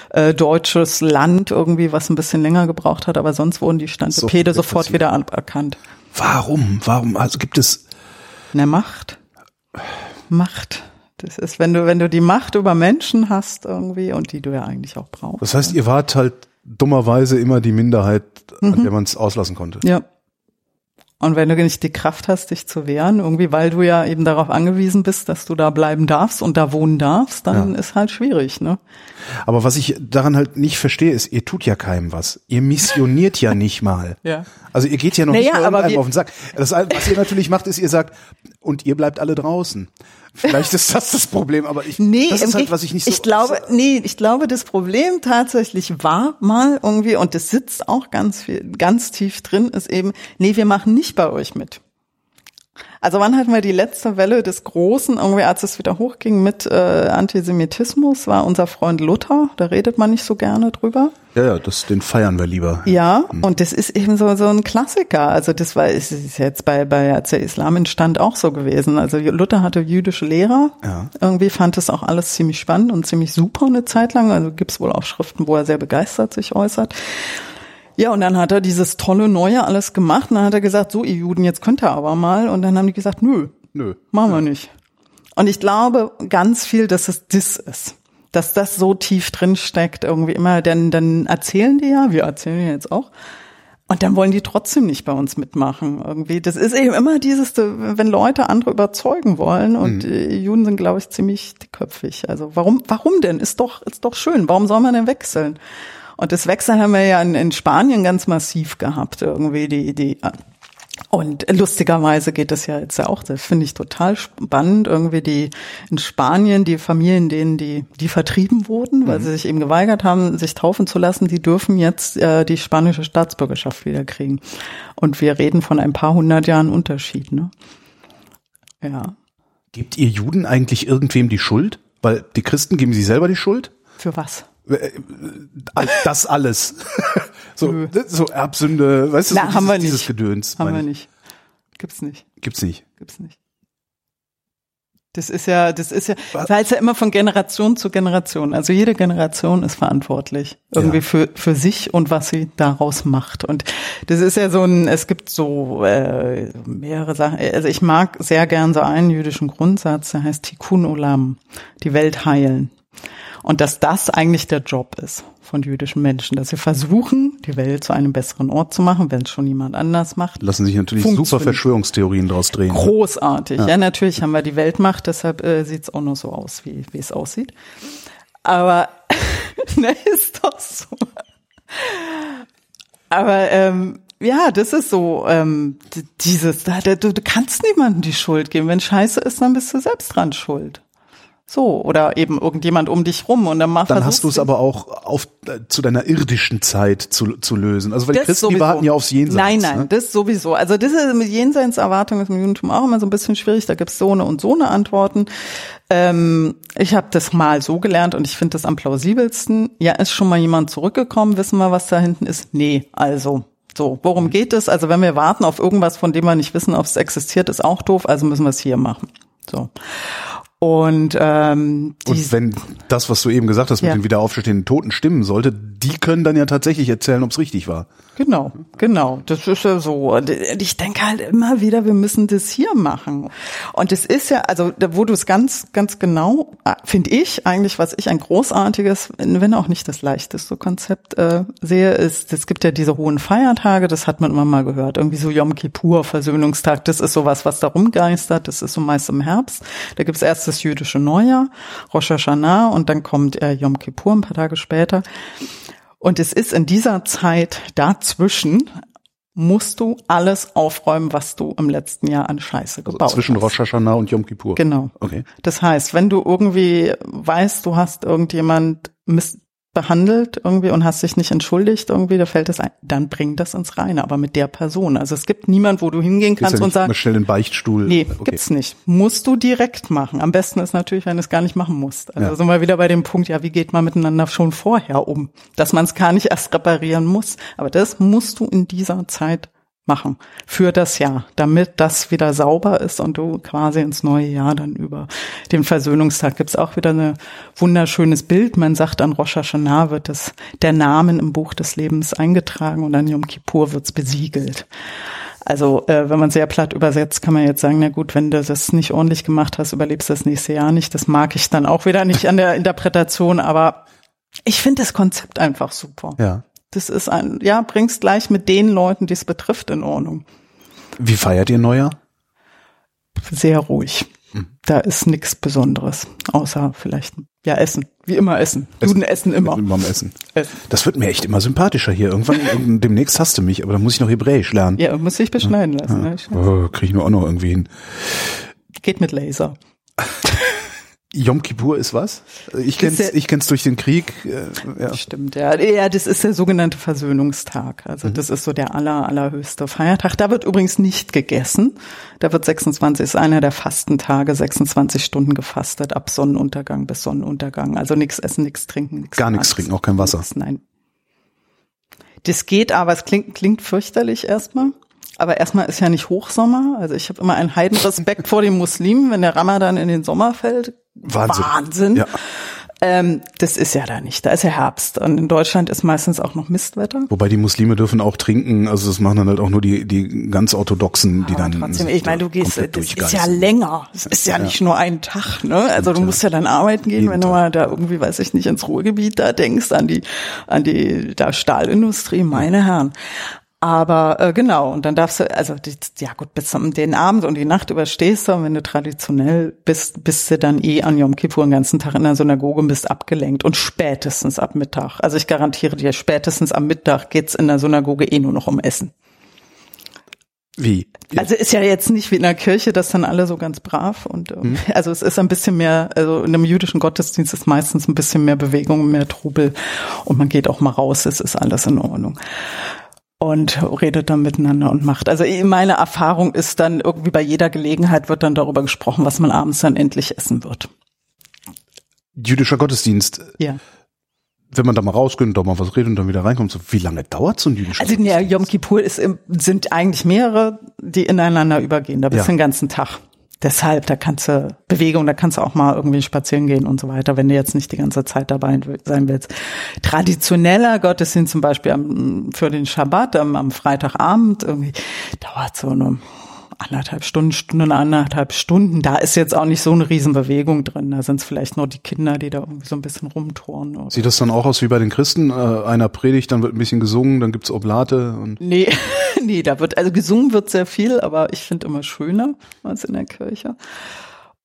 [SPEAKER 3] äh, deutsches Land irgendwie, was ein bisschen länger gebraucht hat, aber sonst wurden die Standepede
[SPEAKER 2] Sofort
[SPEAKER 3] sofort wieder anerkannt.
[SPEAKER 2] warum, warum, also gibt es,
[SPEAKER 3] Ne Macht. Macht. Das ist, wenn du, wenn du die Macht über Menschen hast irgendwie und die du ja eigentlich auch brauchst.
[SPEAKER 2] das heißt, ihr wart halt dummerweise immer die Minderheit, an der man es auslassen konnte.
[SPEAKER 3] ja. Und wenn du nicht die Kraft hast, dich zu wehren, irgendwie, weil du ja eben darauf angewiesen bist, dass du da bleiben darfst und da wohnen darfst, dann ja. ist halt schwierig, ne?
[SPEAKER 2] Aber was ich daran halt nicht verstehe, ist, ihr tut ja keinem was. Ihr missioniert ja nicht mal.
[SPEAKER 3] Ja.
[SPEAKER 2] Also ihr geht ja noch naja, nicht
[SPEAKER 3] mal
[SPEAKER 2] auf den Sack. Das, was ihr natürlich macht, ist, ihr sagt, und ihr bleibt alle draußen. Vielleicht ist das das Problem, aber ich,
[SPEAKER 3] nee,
[SPEAKER 2] das ist halt, was ich nicht so.
[SPEAKER 3] Ich glaube, nee, ich glaube, das Problem tatsächlich war mal irgendwie, und das sitzt auch ganz viel, ganz tief drin, ist eben, nee, wir machen nicht bei euch mit. Also wann hatten wir die letzte Welle des Großen, irgendwie als es wieder hochging mit äh, Antisemitismus, war unser Freund Luther, da redet man nicht so gerne drüber.
[SPEAKER 2] Ja, ja, das, den feiern wir lieber.
[SPEAKER 3] Ja, hm. und das ist eben so, so ein Klassiker. Also das war, ist, ist jetzt bei, bei, als der Islam entstand auch so gewesen. Also Luther hatte jüdische Lehrer. Ja. Irgendwie fand es auch alles ziemlich spannend und ziemlich super eine Zeit lang. Also gibt's wohl auch Schriften, wo er sehr begeistert sich äußert. Ja, und dann hat er dieses tolle Neue alles gemacht und dann hat er gesagt, so ihr Juden, jetzt könnt ihr aber mal. Und dann haben die gesagt, nö, nö, machen wir nicht. Und ich glaube ganz viel, dass es das ist. Dass das so tief drin steckt irgendwie immer, denn dann erzählen die ja, wir erzählen ja jetzt auch. Und dann wollen die trotzdem nicht bei uns mitmachen irgendwie. Das ist eben immer dieses, wenn Leute andere überzeugen wollen und mhm. Juden sind, glaube ich, ziemlich dickköpfig. Also warum, warum denn? Ist doch, ist doch schön. Warum soll man denn wechseln? Und das Wechseln haben wir ja in, in Spanien ganz massiv gehabt, irgendwie die, die und lustigerweise geht das ja jetzt ja auch, das finde ich total spannend, irgendwie die in Spanien, die Familien, denen die, die vertrieben wurden, weil mhm. sie sich eben geweigert haben, sich taufen zu lassen, die dürfen jetzt äh, die spanische Staatsbürgerschaft wieder kriegen. Und wir reden von ein paar hundert Jahren Unterschied, ne? Ja.
[SPEAKER 2] Gebt ihr Juden eigentlich irgendwem die Schuld? Weil die Christen geben sie selber die Schuld?
[SPEAKER 3] Für was?
[SPEAKER 2] Das alles. so, so Erbsünde, weißt du,
[SPEAKER 3] Na,
[SPEAKER 2] so
[SPEAKER 3] haben
[SPEAKER 2] dieses,
[SPEAKER 3] wir nicht.
[SPEAKER 2] dieses Gedöns.
[SPEAKER 3] Haben wir nicht. Gibt's nicht.
[SPEAKER 2] Gibt's nicht.
[SPEAKER 3] Gibt's nicht. Das ist ja, das ist ja, weil es ja immer von Generation zu Generation. Also jede Generation ist verantwortlich irgendwie ja. für für sich und was sie daraus macht. Und das ist ja so ein, es gibt so äh, mehrere Sachen. Also ich mag sehr gern so einen jüdischen Grundsatz, der heißt Tikkun Olam, die Welt heilen. Und dass das eigentlich der Job ist von jüdischen Menschen, dass sie versuchen, die Welt zu einem besseren Ort zu machen, wenn es schon niemand anders macht.
[SPEAKER 2] Lassen sich natürlich super Verschwörungstheorien draus drehen.
[SPEAKER 3] Großartig. Ja. ja, natürlich haben wir die Weltmacht, deshalb äh, sieht es auch nur so aus, wie, es aussieht. Aber ne, ist doch so. Aber ähm, ja, das ist so ähm, dieses, da, du, du kannst niemandem die Schuld geben. Wenn Scheiße ist, dann bist du selbst dran schuld. So, oder eben irgendjemand um dich rum und dann machst
[SPEAKER 2] Dann hast du es aber auch auf, äh, zu deiner irdischen Zeit zu, zu lösen. Also weil die Christen, die warten ja aufs Jenseits.
[SPEAKER 3] Nein, nein,
[SPEAKER 2] ne?
[SPEAKER 3] das sowieso. Also das ist mit Jenseitserwartung ist im Judentum auch immer so ein bisschen schwierig. Da gibt's so eine und so eine Antworten. Ähm, ich habe das mal so gelernt und ich finde das am plausibelsten. Ja, ist schon mal jemand zurückgekommen, wissen wir, was da hinten ist? Nee, also so, worum geht es? Also wenn wir warten auf irgendwas, von dem wir nicht wissen, ob es existiert, ist auch doof, also müssen wir es hier machen. So. Und, ähm,
[SPEAKER 2] und wenn das, was du eben gesagt hast, mit ja. den wieder auferstehenden Toten stimmen sollte, die können dann ja tatsächlich erzählen, ob es richtig war.
[SPEAKER 3] Genau, genau. Das ist ja so. Und ich denke halt immer wieder, wir müssen das hier machen. Und es ist ja, also wo du es ganz, ganz genau, finde ich eigentlich, was ich ein großartiges, wenn auch nicht das leichteste Konzept äh, sehe, ist, es gibt ja diese hohen Feiertage, das hat man immer mal gehört. Irgendwie so Yom Kippur, Versöhnungstag, das ist sowas, was da rumgeistert, das ist so meist im Herbst. Da gibt's erst das jüdische Neujahr, Rosh Hashanah und dann kommt äh, Yom Kippur ein paar Tage später. Und es ist in dieser Zeit dazwischen musst du alles aufräumen, was du im letzten Jahr an Scheiße also gebaut also
[SPEAKER 2] zwischen
[SPEAKER 3] hast.
[SPEAKER 2] Rosh Hashanah und Yom Kippur.
[SPEAKER 3] Genau.
[SPEAKER 2] Okay.
[SPEAKER 3] Das heißt, wenn du irgendwie weißt, du hast irgendjemand Mist behandelt irgendwie und hast dich nicht entschuldigt irgendwie, da fällt es ein, dann bring das ins Reine, aber mit der Person. Also es gibt niemand, wo du hingehen kannst ja und sagst,
[SPEAKER 2] schnell den Beichtstuhl.
[SPEAKER 3] Nee, okay. gibt's nicht. Musst du direkt machen. Am besten ist natürlich, wenn du es gar nicht machen musst. Also ja. sind wir wieder bei dem Punkt, ja, wie geht man miteinander schon vorher um, dass man es gar nicht erst reparieren muss, aber das musst du in dieser Zeit machen für das Jahr, damit das wieder sauber ist und du quasi ins neue Jahr dann über den Versöhnungstag gibt's auch wieder ein wunderschönes Bild. Man sagt an Rosh Hashanah wird das, der Namen im Buch des Lebens eingetragen und an Yom Kippur wird's besiegelt. Also äh, wenn man sehr platt übersetzt, kann man jetzt sagen, na gut, wenn du das nicht ordentlich gemacht hast, überlebst du das nächste Jahr nicht. Das mag ich dann auch wieder nicht an der Interpretation, aber ich finde das Konzept einfach super.
[SPEAKER 2] Ja.
[SPEAKER 3] Das ist ein, ja, bringst gleich mit den Leuten, die es betrifft, in Ordnung.
[SPEAKER 2] Wie feiert ihr Neujahr?
[SPEAKER 3] Sehr ruhig.
[SPEAKER 2] Hm.
[SPEAKER 3] Da ist nichts Besonderes, außer vielleicht, ja, Essen. Wie immer Essen. Juden essen immer.
[SPEAKER 2] Immer am Essen.
[SPEAKER 3] Essen.
[SPEAKER 2] Das wird mir echt immer sympathischer hier. Irgendwann, demnächst hasst du mich, aber dann muss ich noch Hebräisch lernen.
[SPEAKER 3] Ja, muss ich beschneiden lassen. Ne? Ich-
[SPEAKER 2] Oh, krieg ich nur auch noch irgendwie hin.
[SPEAKER 3] Geht mit Laser.
[SPEAKER 2] Yom Kippur ist was? Ich kenn's,
[SPEAKER 3] der-
[SPEAKER 2] ich kenn's durch den Krieg. Äh, ja.
[SPEAKER 3] Stimmt, ja. Ja, das ist der sogenannte Versöhnungstag. Also
[SPEAKER 2] Mhm.
[SPEAKER 3] das ist so der aller, allerhöchste Feiertag. Da wird übrigens nicht gegessen. Da wird 26, ist einer der Fastentage, 26 Stunden gefastet, ab Sonnenuntergang bis Sonnenuntergang. Also nichts essen, nichts trinken, nichts
[SPEAKER 2] Gar nichts trinken, auch kein Wasser.
[SPEAKER 3] Nix, nein. Das geht, aber es klingt, klingt fürchterlich erstmal. Aber erstmal ist ja nicht Hochsommer. Also ich habe immer einen Heidenrespekt vor den Muslimen, wenn der Ramadan in den Sommer fällt.
[SPEAKER 2] Wahnsinn.
[SPEAKER 3] Wahnsinn.
[SPEAKER 2] Ja.
[SPEAKER 3] Ähm, das ist ja da nicht. Da ist ja Herbst. Und in Deutschland ist meistens auch noch Mistwetter.
[SPEAKER 2] Wobei die Muslime dürfen auch trinken, also das machen dann halt auch nur die, die ganz Orthodoxen, die
[SPEAKER 3] Aber
[SPEAKER 2] dann.
[SPEAKER 3] trotzdem, ich meine, du gehst, das ist ja länger. Es ist ja, nicht nur ein Tag, ne? Also du musst ja dann arbeiten gehen, wenn du mal da irgendwie, weiß ich nicht, ins Ruhrgebiet da denkst, an die, an die da Stahlindustrie, meine Herren. Aber äh, genau, und dann darfst du, also die, ja gut, bis zum den Abend und die Nacht überstehst du, und wenn du traditionell bist, bist du dann eh an Yom Kippur den ganzen Tag in der Synagoge und bist abgelenkt. Und spätestens ab Mittag, also ich garantiere dir, spätestens am Mittag geht's in der Synagoge eh nur noch um Essen.
[SPEAKER 2] Wie?
[SPEAKER 3] Also ist ja jetzt nicht wie in der Kirche, dass dann alle so ganz brav und
[SPEAKER 2] Mhm.
[SPEAKER 3] also es ist ein bisschen mehr, also in einem jüdischen Gottesdienst ist meistens ein bisschen mehr Bewegung, mehr Trubel und man geht auch mal raus, es ist alles in Ordnung. Und redet dann miteinander und macht. Also meine Erfahrung ist dann irgendwie bei jeder Gelegenheit wird dann darüber gesprochen, was man abends dann endlich essen wird.
[SPEAKER 2] Jüdischer Gottesdienst,
[SPEAKER 3] Ja.
[SPEAKER 2] wenn man da mal rausgeht und da mal was redet und dann wieder reinkommt, so wie lange dauert so ein jüdischer
[SPEAKER 3] Also ja, Yom Kippur ist, sind eigentlich mehrere, die ineinander übergehen. Da bist
[SPEAKER 2] Ja.
[SPEAKER 3] du den ganzen Tag. Deshalb, da kannst du Bewegung, da kannst du auch mal irgendwie spazieren gehen und so weiter, wenn du jetzt nicht die ganze Zeit dabei sein willst. Traditioneller Gottesdienst zum Beispiel am, für den Schabbat am, am Freitagabend irgendwie dauert so eine anderthalb Stunden, Stunde, anderthalb Stunden. Da ist jetzt auch nicht so eine Riesenbewegung drin. Da sind es vielleicht nur die Kinder, die da irgendwie so ein bisschen rumtouren. Oder
[SPEAKER 2] Sieht das dann auch aus wie bei den Christen? Äh, einer predigt, dann wird ein bisschen gesungen, dann gibt's Oblate und
[SPEAKER 3] Nee, nee, da wird, also gesungen wird sehr viel, aber ich finde immer schöner als in der Kirche.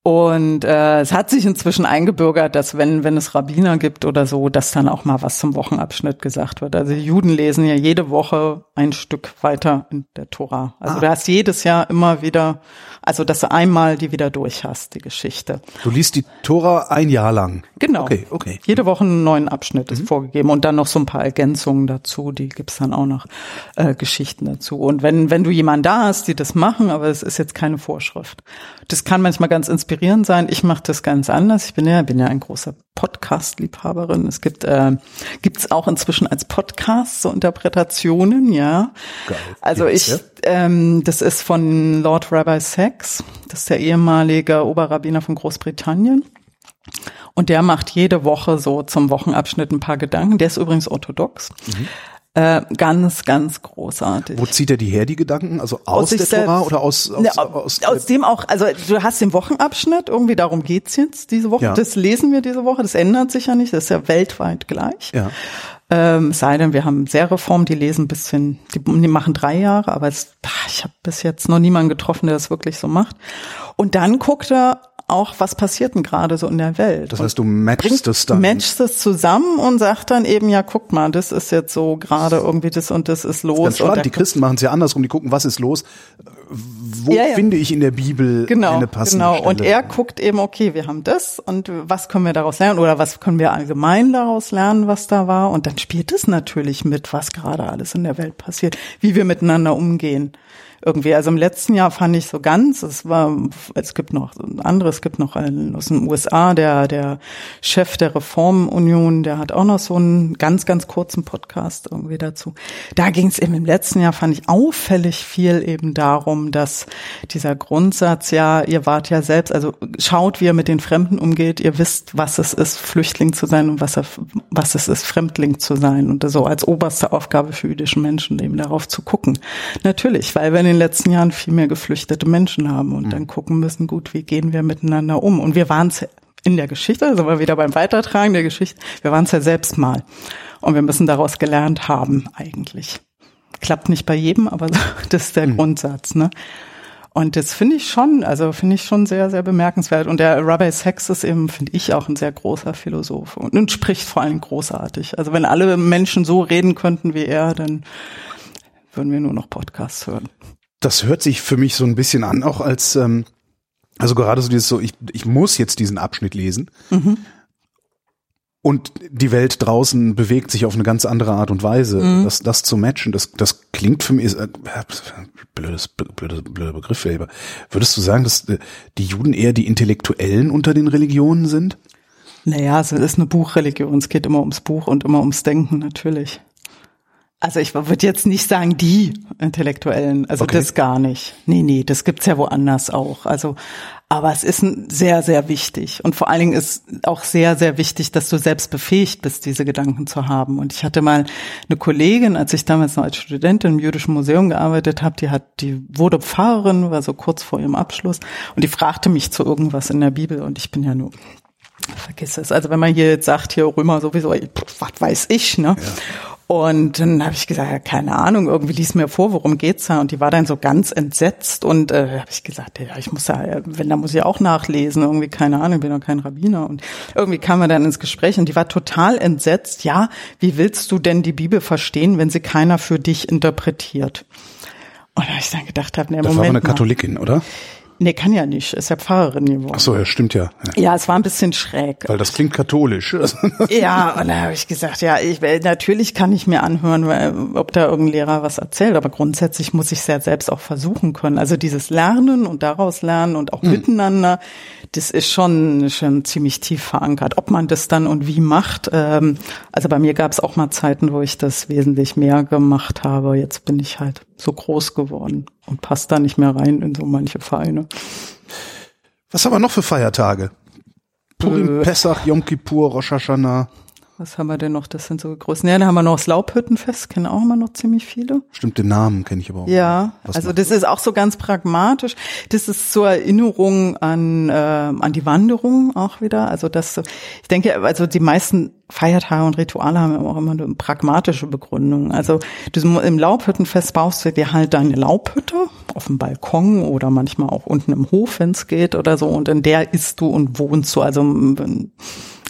[SPEAKER 3] Und äh, es hat sich inzwischen eingebürgert, dass wenn, wenn es Rabbiner gibt oder so, dass dann auch mal was zum Wochenabschnitt gesagt wird. Also die Juden lesen ja jede Woche ein Stück weiter in der Tora. Also
[SPEAKER 2] Ah.
[SPEAKER 3] du hast jedes Jahr immer wieder, also dass du einmal die wieder durch hast, die Geschichte.
[SPEAKER 2] du liest die Tora ein Jahr lang.
[SPEAKER 3] Genau.
[SPEAKER 2] Okay, okay.
[SPEAKER 3] Jede Woche einen neuen Abschnitt
[SPEAKER 2] Mhm.
[SPEAKER 3] ist vorgegeben und dann noch so ein paar Ergänzungen dazu, die gibt's dann auch noch äh, Geschichten dazu. Und wenn, wenn du jemanden da hast, die das machen, aber es ist jetzt keine Vorschrift. Das kann manchmal ganz inspirierend sein. Ich mache das ganz anders. Ich bin ja, bin ja ein großer Podcast-Liebhaberin. Es gibt äh, gibt's auch inzwischen als Podcast so Interpretationen, ja.
[SPEAKER 2] Geil.
[SPEAKER 3] Also ich,
[SPEAKER 2] heißt
[SPEAKER 3] ähm, das ist von Lord Rabbi Sachs. Das ist der ehemalige Oberrabbiner von Großbritannien. Und der macht jede Woche so zum Wochenabschnitt ein paar Gedanken. Der ist übrigens orthodox. Äh, ganz, ganz großartig.
[SPEAKER 2] Wo zieht er die her, die Gedanken? Also aus,
[SPEAKER 3] sich
[SPEAKER 2] der Tora oder aus, aus,
[SPEAKER 3] Ja,
[SPEAKER 2] aus,
[SPEAKER 3] aus, dem auch, also du hast den Wochenabschnitt, irgendwie darum geht's jetzt diese Woche.
[SPEAKER 2] Ja.
[SPEAKER 3] Das lesen wir diese Woche, das ändert sich ja nicht, das ist ja weltweit gleich.
[SPEAKER 2] Ja.
[SPEAKER 3] Ähm, es sei denn, wir haben sehr Reform, die lesen ein bisschen, die, die machen drei Jahre, aber es, ich habe bis jetzt noch niemanden getroffen, der das wirklich so macht. Und dann guckt er auch, was passiert denn gerade so in der Welt.
[SPEAKER 2] Das heißt, du matchst das dann.
[SPEAKER 3] matchst das zusammen und sagt dann eben, ja, guck mal, das ist jetzt so gerade irgendwie das und das ist los.
[SPEAKER 2] Ganz
[SPEAKER 3] und
[SPEAKER 2] spannend.
[SPEAKER 3] da
[SPEAKER 2] Die Christen machen es ja andersrum. Die gucken, was ist los? Wo
[SPEAKER 3] Ja, ja.
[SPEAKER 2] finde ich in der Bibel
[SPEAKER 3] Genau,
[SPEAKER 2] eine passende
[SPEAKER 3] genau.
[SPEAKER 2] Stelle?
[SPEAKER 3] Und er guckt eben, okay, wir haben das und was können wir daraus lernen oder was können wir allgemein daraus lernen, was da war. Und dann spielt es natürlich mit, was gerade alles in der Welt passiert, wie wir miteinander umgehen. Irgendwie, also im letzten Jahr fand ich so ganz, es war, es gibt noch ein anderes, es gibt noch einen aus den USA, der, der Chef der Reformunion, der hat auch noch so einen ganz, ganz kurzen Podcast irgendwie dazu. Da ging es eben im letzten Jahr, fand ich auffällig viel eben darum, dass dieser Grundsatz, ja, ihr wart ja selbst, also schaut, wie ihr mit den Fremden umgeht, ihr wisst, was es ist, Flüchtling zu sein und was, er, was es ist, Fremdling zu sein und so als oberste Aufgabe für jüdische Menschen eben darauf zu gucken. Natürlich, weil in den letzten Jahren viel mehr geflüchtete Menschen haben und dann gucken müssen, gut, wie gehen wir miteinander um? Und wir waren es in der Geschichte, also wir wieder beim Weitertragen der Geschichte, wir waren es ja selbst mal. Und wir müssen daraus gelernt haben, eigentlich. klappt nicht bei jedem, aber das ist der
[SPEAKER 2] Mhm.
[SPEAKER 3] Grundsatz, ne? Und das finde ich schon, also finde ich schon sehr, sehr bemerkenswert. Und der Rabbi Sachs ist eben, finde ich, auch ein sehr großer Philosoph und, und spricht vor allem großartig. Also wenn alle Menschen so reden könnten wie er, dann würden wir nur noch Podcasts hören.
[SPEAKER 2] Das hört sich für mich so ein bisschen an, auch als, ähm, also gerade so dieses so, ich, ich muss jetzt diesen Abschnitt lesen. Und die Welt draußen bewegt sich auf eine ganz andere Art und Weise. Das, das zu matchen, das, das klingt für mich, ist, äh, blödes, blöde, blöder Begriff, aber würdest du sagen, dass äh, die Juden eher die Intellektuellen unter den Religionen sind?
[SPEAKER 3] Naja, es ist eine Buchreligion. Es geht immer ums Buch und immer ums Denken, natürlich. Also ich würde jetzt nicht sagen die Intellektuellen, also
[SPEAKER 2] Okay.
[SPEAKER 3] das gar nicht. Nee, nee, das gibt's ja woanders auch. Also, aber es ist sehr, sehr wichtig. Und vor allen Dingen ist auch sehr, sehr wichtig, dass du selbst befähigt bist, diese Gedanken zu haben. Und ich hatte mal eine Kollegin, als ich damals noch als Studentin im Jüdischen Museum gearbeitet habe, die hat, die wurde Pfarrerin, war so kurz vor ihrem Abschluss, und die fragte mich zu irgendwas in der Bibel. Und ich bin ja nur Vergiss es. Also wenn man hier jetzt sagt, hier Römer sowieso, was weiß ich, ne? Und dann habe ich gesagt, ja, keine Ahnung, irgendwie lies mir vor, worum geht's da? Und die war dann so ganz entsetzt und äh, habe ich gesagt, ja, ich muss ja, wenn, da muss ich auch nachlesen, irgendwie, keine Ahnung, ich bin doch kein Rabbiner. Und irgendwie kam man dann ins Gespräch und die war total entsetzt, ja, wie willst du denn die Bibel verstehen, wenn sie keiner für dich interpretiert? Und da ich dann gedacht habe, nee,
[SPEAKER 2] Das war
[SPEAKER 3] Moment
[SPEAKER 2] aber eine
[SPEAKER 3] mal.
[SPEAKER 2] Katholikin, oder?
[SPEAKER 3] Nee, kann ja nicht, ist ja Pfarrerin geworden.
[SPEAKER 2] Ach so, ja, stimmt ja. ja.
[SPEAKER 3] Ja, es war ein bisschen schräg.
[SPEAKER 2] Weil das klingt katholisch.
[SPEAKER 3] Ja, und da habe ich gesagt, ja, ich, äh, natürlich kann ich mir anhören, weil, ob da irgendein Lehrer was erzählt, aber grundsätzlich muss ich es ja selbst auch versuchen können. Also dieses Lernen und daraus lernen und auch miteinander, das ist schon, schon ziemlich tief verankert. Ob man das dann und wie macht, ähm, also bei mir gab es auch mal Zeiten, wo ich das wesentlich mehr gemacht habe. Jetzt bin ich halt so groß geworden und passe da nicht mehr rein in so manche Vereine.
[SPEAKER 2] Was haben wir noch für Feiertage? Purim,
[SPEAKER 3] Äh.
[SPEAKER 2] Pessach, Yom Kippur, Rosh Hashanah.
[SPEAKER 3] Was haben wir denn noch? Das sind so großen. Ja, da haben wir noch das Laubhüttenfest, kennen auch immer noch ziemlich viele.
[SPEAKER 2] Stimmt, den Namen kenne ich aber auch.
[SPEAKER 3] Ja,
[SPEAKER 2] Was
[SPEAKER 3] also das ist auch so ganz pragmatisch. Das ist zur Erinnerung an äh, an die Wanderung auch wieder. Also das, ich denke, also die meisten Feiertage und Rituale haben auch immer eine pragmatische Begründung. Also du, im Laubhüttenfest baust du dir halt deine Laubhütte auf dem Balkon oder manchmal auch unten im Hof, wenn es geht oder so. Und in der isst du und wohnst du. Also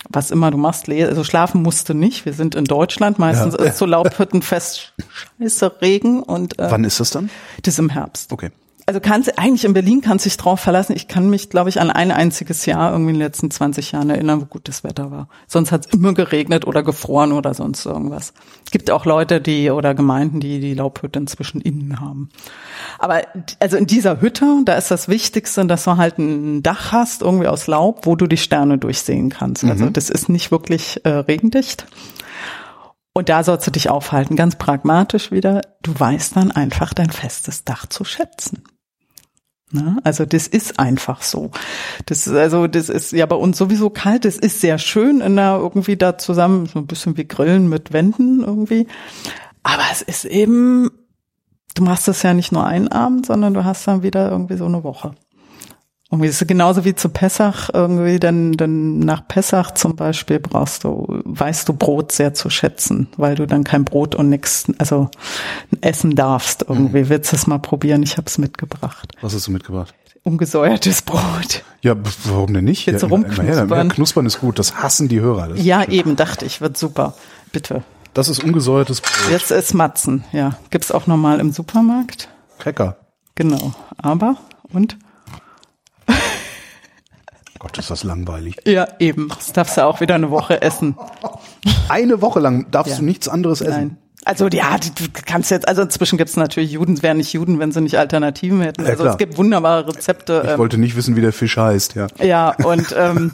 [SPEAKER 3] was immer du machst, also schlafen musst du nicht. Wir sind in Deutschland, meistens
[SPEAKER 2] Ja.
[SPEAKER 3] ist so Laubhüttenfest scheiße Regen und äh,
[SPEAKER 2] Wann ist das dann?
[SPEAKER 3] das ist im Herbst.
[SPEAKER 2] Okay.
[SPEAKER 3] Also kannst eigentlich in Berlin kannst dich drauf verlassen. Ich kann mich, glaube ich, an ein einziges Jahr irgendwie in den letzten 20 Jahren erinnern, wo gutes Wetter war. Sonst hat es immer geregnet oder gefroren oder sonst irgendwas. Es gibt auch Leute, die oder Gemeinden, die die Laubhütte inzwischen innen haben. Aber also in dieser Hütte, da ist das Wichtigste, dass du halt ein Dach hast, irgendwie aus Laub, wo du die Sterne durchsehen kannst. Also das ist nicht wirklich äh, regendicht. Und da sollst du dich aufhalten, ganz pragmatisch wieder. Du weißt dann einfach dein festes Dach zu schätzen. Ne? Also das ist einfach so. Das ist also das ist ja bei uns sowieso kalt. Es ist sehr schön in der irgendwie da zusammen so ein bisschen wie Grillen mit Wänden irgendwie. Aber es ist eben, du machst das ja nicht nur einen Abend, sondern du hast dann wieder irgendwie so eine Woche. Irgendwie ist es genauso wie zu Pessach irgendwie, dann, dann nach Pessach zum Beispiel brauchst du, weißt du Brot sehr zu schätzen, weil du dann kein Brot und nichts, also essen darfst irgendwie. Willst du es mal probieren? Ich habe es mitgebracht.
[SPEAKER 2] Was hast du mitgebracht?
[SPEAKER 3] Ungesäuertes Brot.
[SPEAKER 2] Ja, warum denn nicht?
[SPEAKER 3] Jetzt
[SPEAKER 2] ja,
[SPEAKER 3] rumknuspern.
[SPEAKER 2] ja, knuspern ist gut. Das hassen die Hörer.
[SPEAKER 3] Ja, eben, dachte ich, wird super. Bitte.
[SPEAKER 2] das ist ungesäuertes Brot.
[SPEAKER 3] Jetzt ist Matzen, ja. Gibt's auch normal im Supermarkt.
[SPEAKER 2] Cracker.
[SPEAKER 3] Genau. Aber, und?
[SPEAKER 2] Gott, ist das langweilig.
[SPEAKER 3] Ja, eben. Das darfst du auch wieder eine Woche essen.
[SPEAKER 2] Eine Woche lang darfst
[SPEAKER 3] Ja.
[SPEAKER 2] du nichts anderes essen.
[SPEAKER 3] Nein. Also ja, du kannst jetzt, also inzwischen gibt's natürlich Juden, es wären nicht Juden, wenn sie nicht Alternativen hätten.
[SPEAKER 2] Ja,
[SPEAKER 3] also
[SPEAKER 2] klar.
[SPEAKER 3] es gibt wunderbare Rezepte.
[SPEAKER 2] Ich
[SPEAKER 3] ähm,
[SPEAKER 2] wollte nicht wissen, wie der Fisch heißt, ja.
[SPEAKER 3] Ja, und ähm,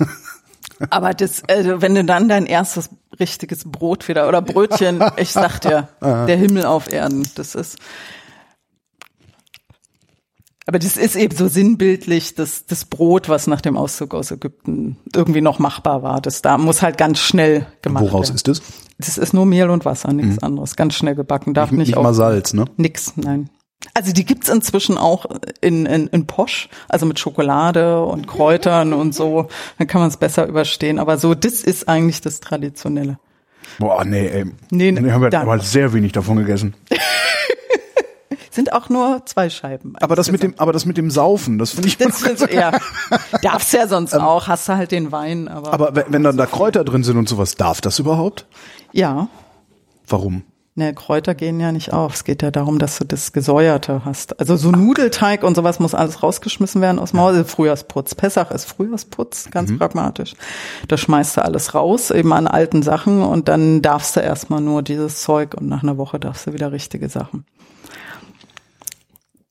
[SPEAKER 3] aber das, also wenn du dann dein erstes richtiges Brot wieder oder Brötchen, ich sag dir, der Himmel auf Erden, das ist. Aber das ist eben so sinnbildlich, dass das Brot, was nach dem Auszug aus Ägypten irgendwie noch machbar war, das da muss halt ganz schnell gemacht
[SPEAKER 2] Woraus
[SPEAKER 3] werden.
[SPEAKER 2] ist es?
[SPEAKER 3] Das ist nur Mehl und Wasser, nichts anderes. Ganz schnell gebacken, darf
[SPEAKER 2] Nicht,
[SPEAKER 3] nicht,
[SPEAKER 2] nicht
[SPEAKER 3] auf-
[SPEAKER 2] mal Salz, ne?
[SPEAKER 3] Nix, nein. Also die gibt's inzwischen auch in, in, in Posch, also mit Schokolade und Kräutern und so. Dann kann man es besser überstehen. Aber so, das ist eigentlich das Traditionelle.
[SPEAKER 2] Boah, nee, ey.
[SPEAKER 3] Nee,
[SPEAKER 2] nee haben wir aber sehr wenig davon gegessen.
[SPEAKER 3] Sind auch nur zwei Scheiben.
[SPEAKER 2] Aber das mit dem, aber das mit dem Saufen, das finde ich.
[SPEAKER 3] Das du, ja. Darfst ja sonst auch, hast du halt den Wein, aber.
[SPEAKER 2] aber wenn, wenn dann da Kräuter drin sind und sowas, darf das überhaupt?
[SPEAKER 3] ja.
[SPEAKER 2] Warum?
[SPEAKER 3] Ne, Kräuter gehen ja nicht auf. Es geht ja darum, dass du das Gesäuerte hast. Also so Nudelteig und sowas muss alles rausgeschmissen werden aus dem Haus. Also Frühjahrsputz. Pessach ist Frühjahrsputz, ganz pragmatisch. Da schmeißt du alles raus, eben an alten Sachen und dann darfst du erstmal nur dieses Zeug und nach einer Woche darfst du wieder richtige Sachen.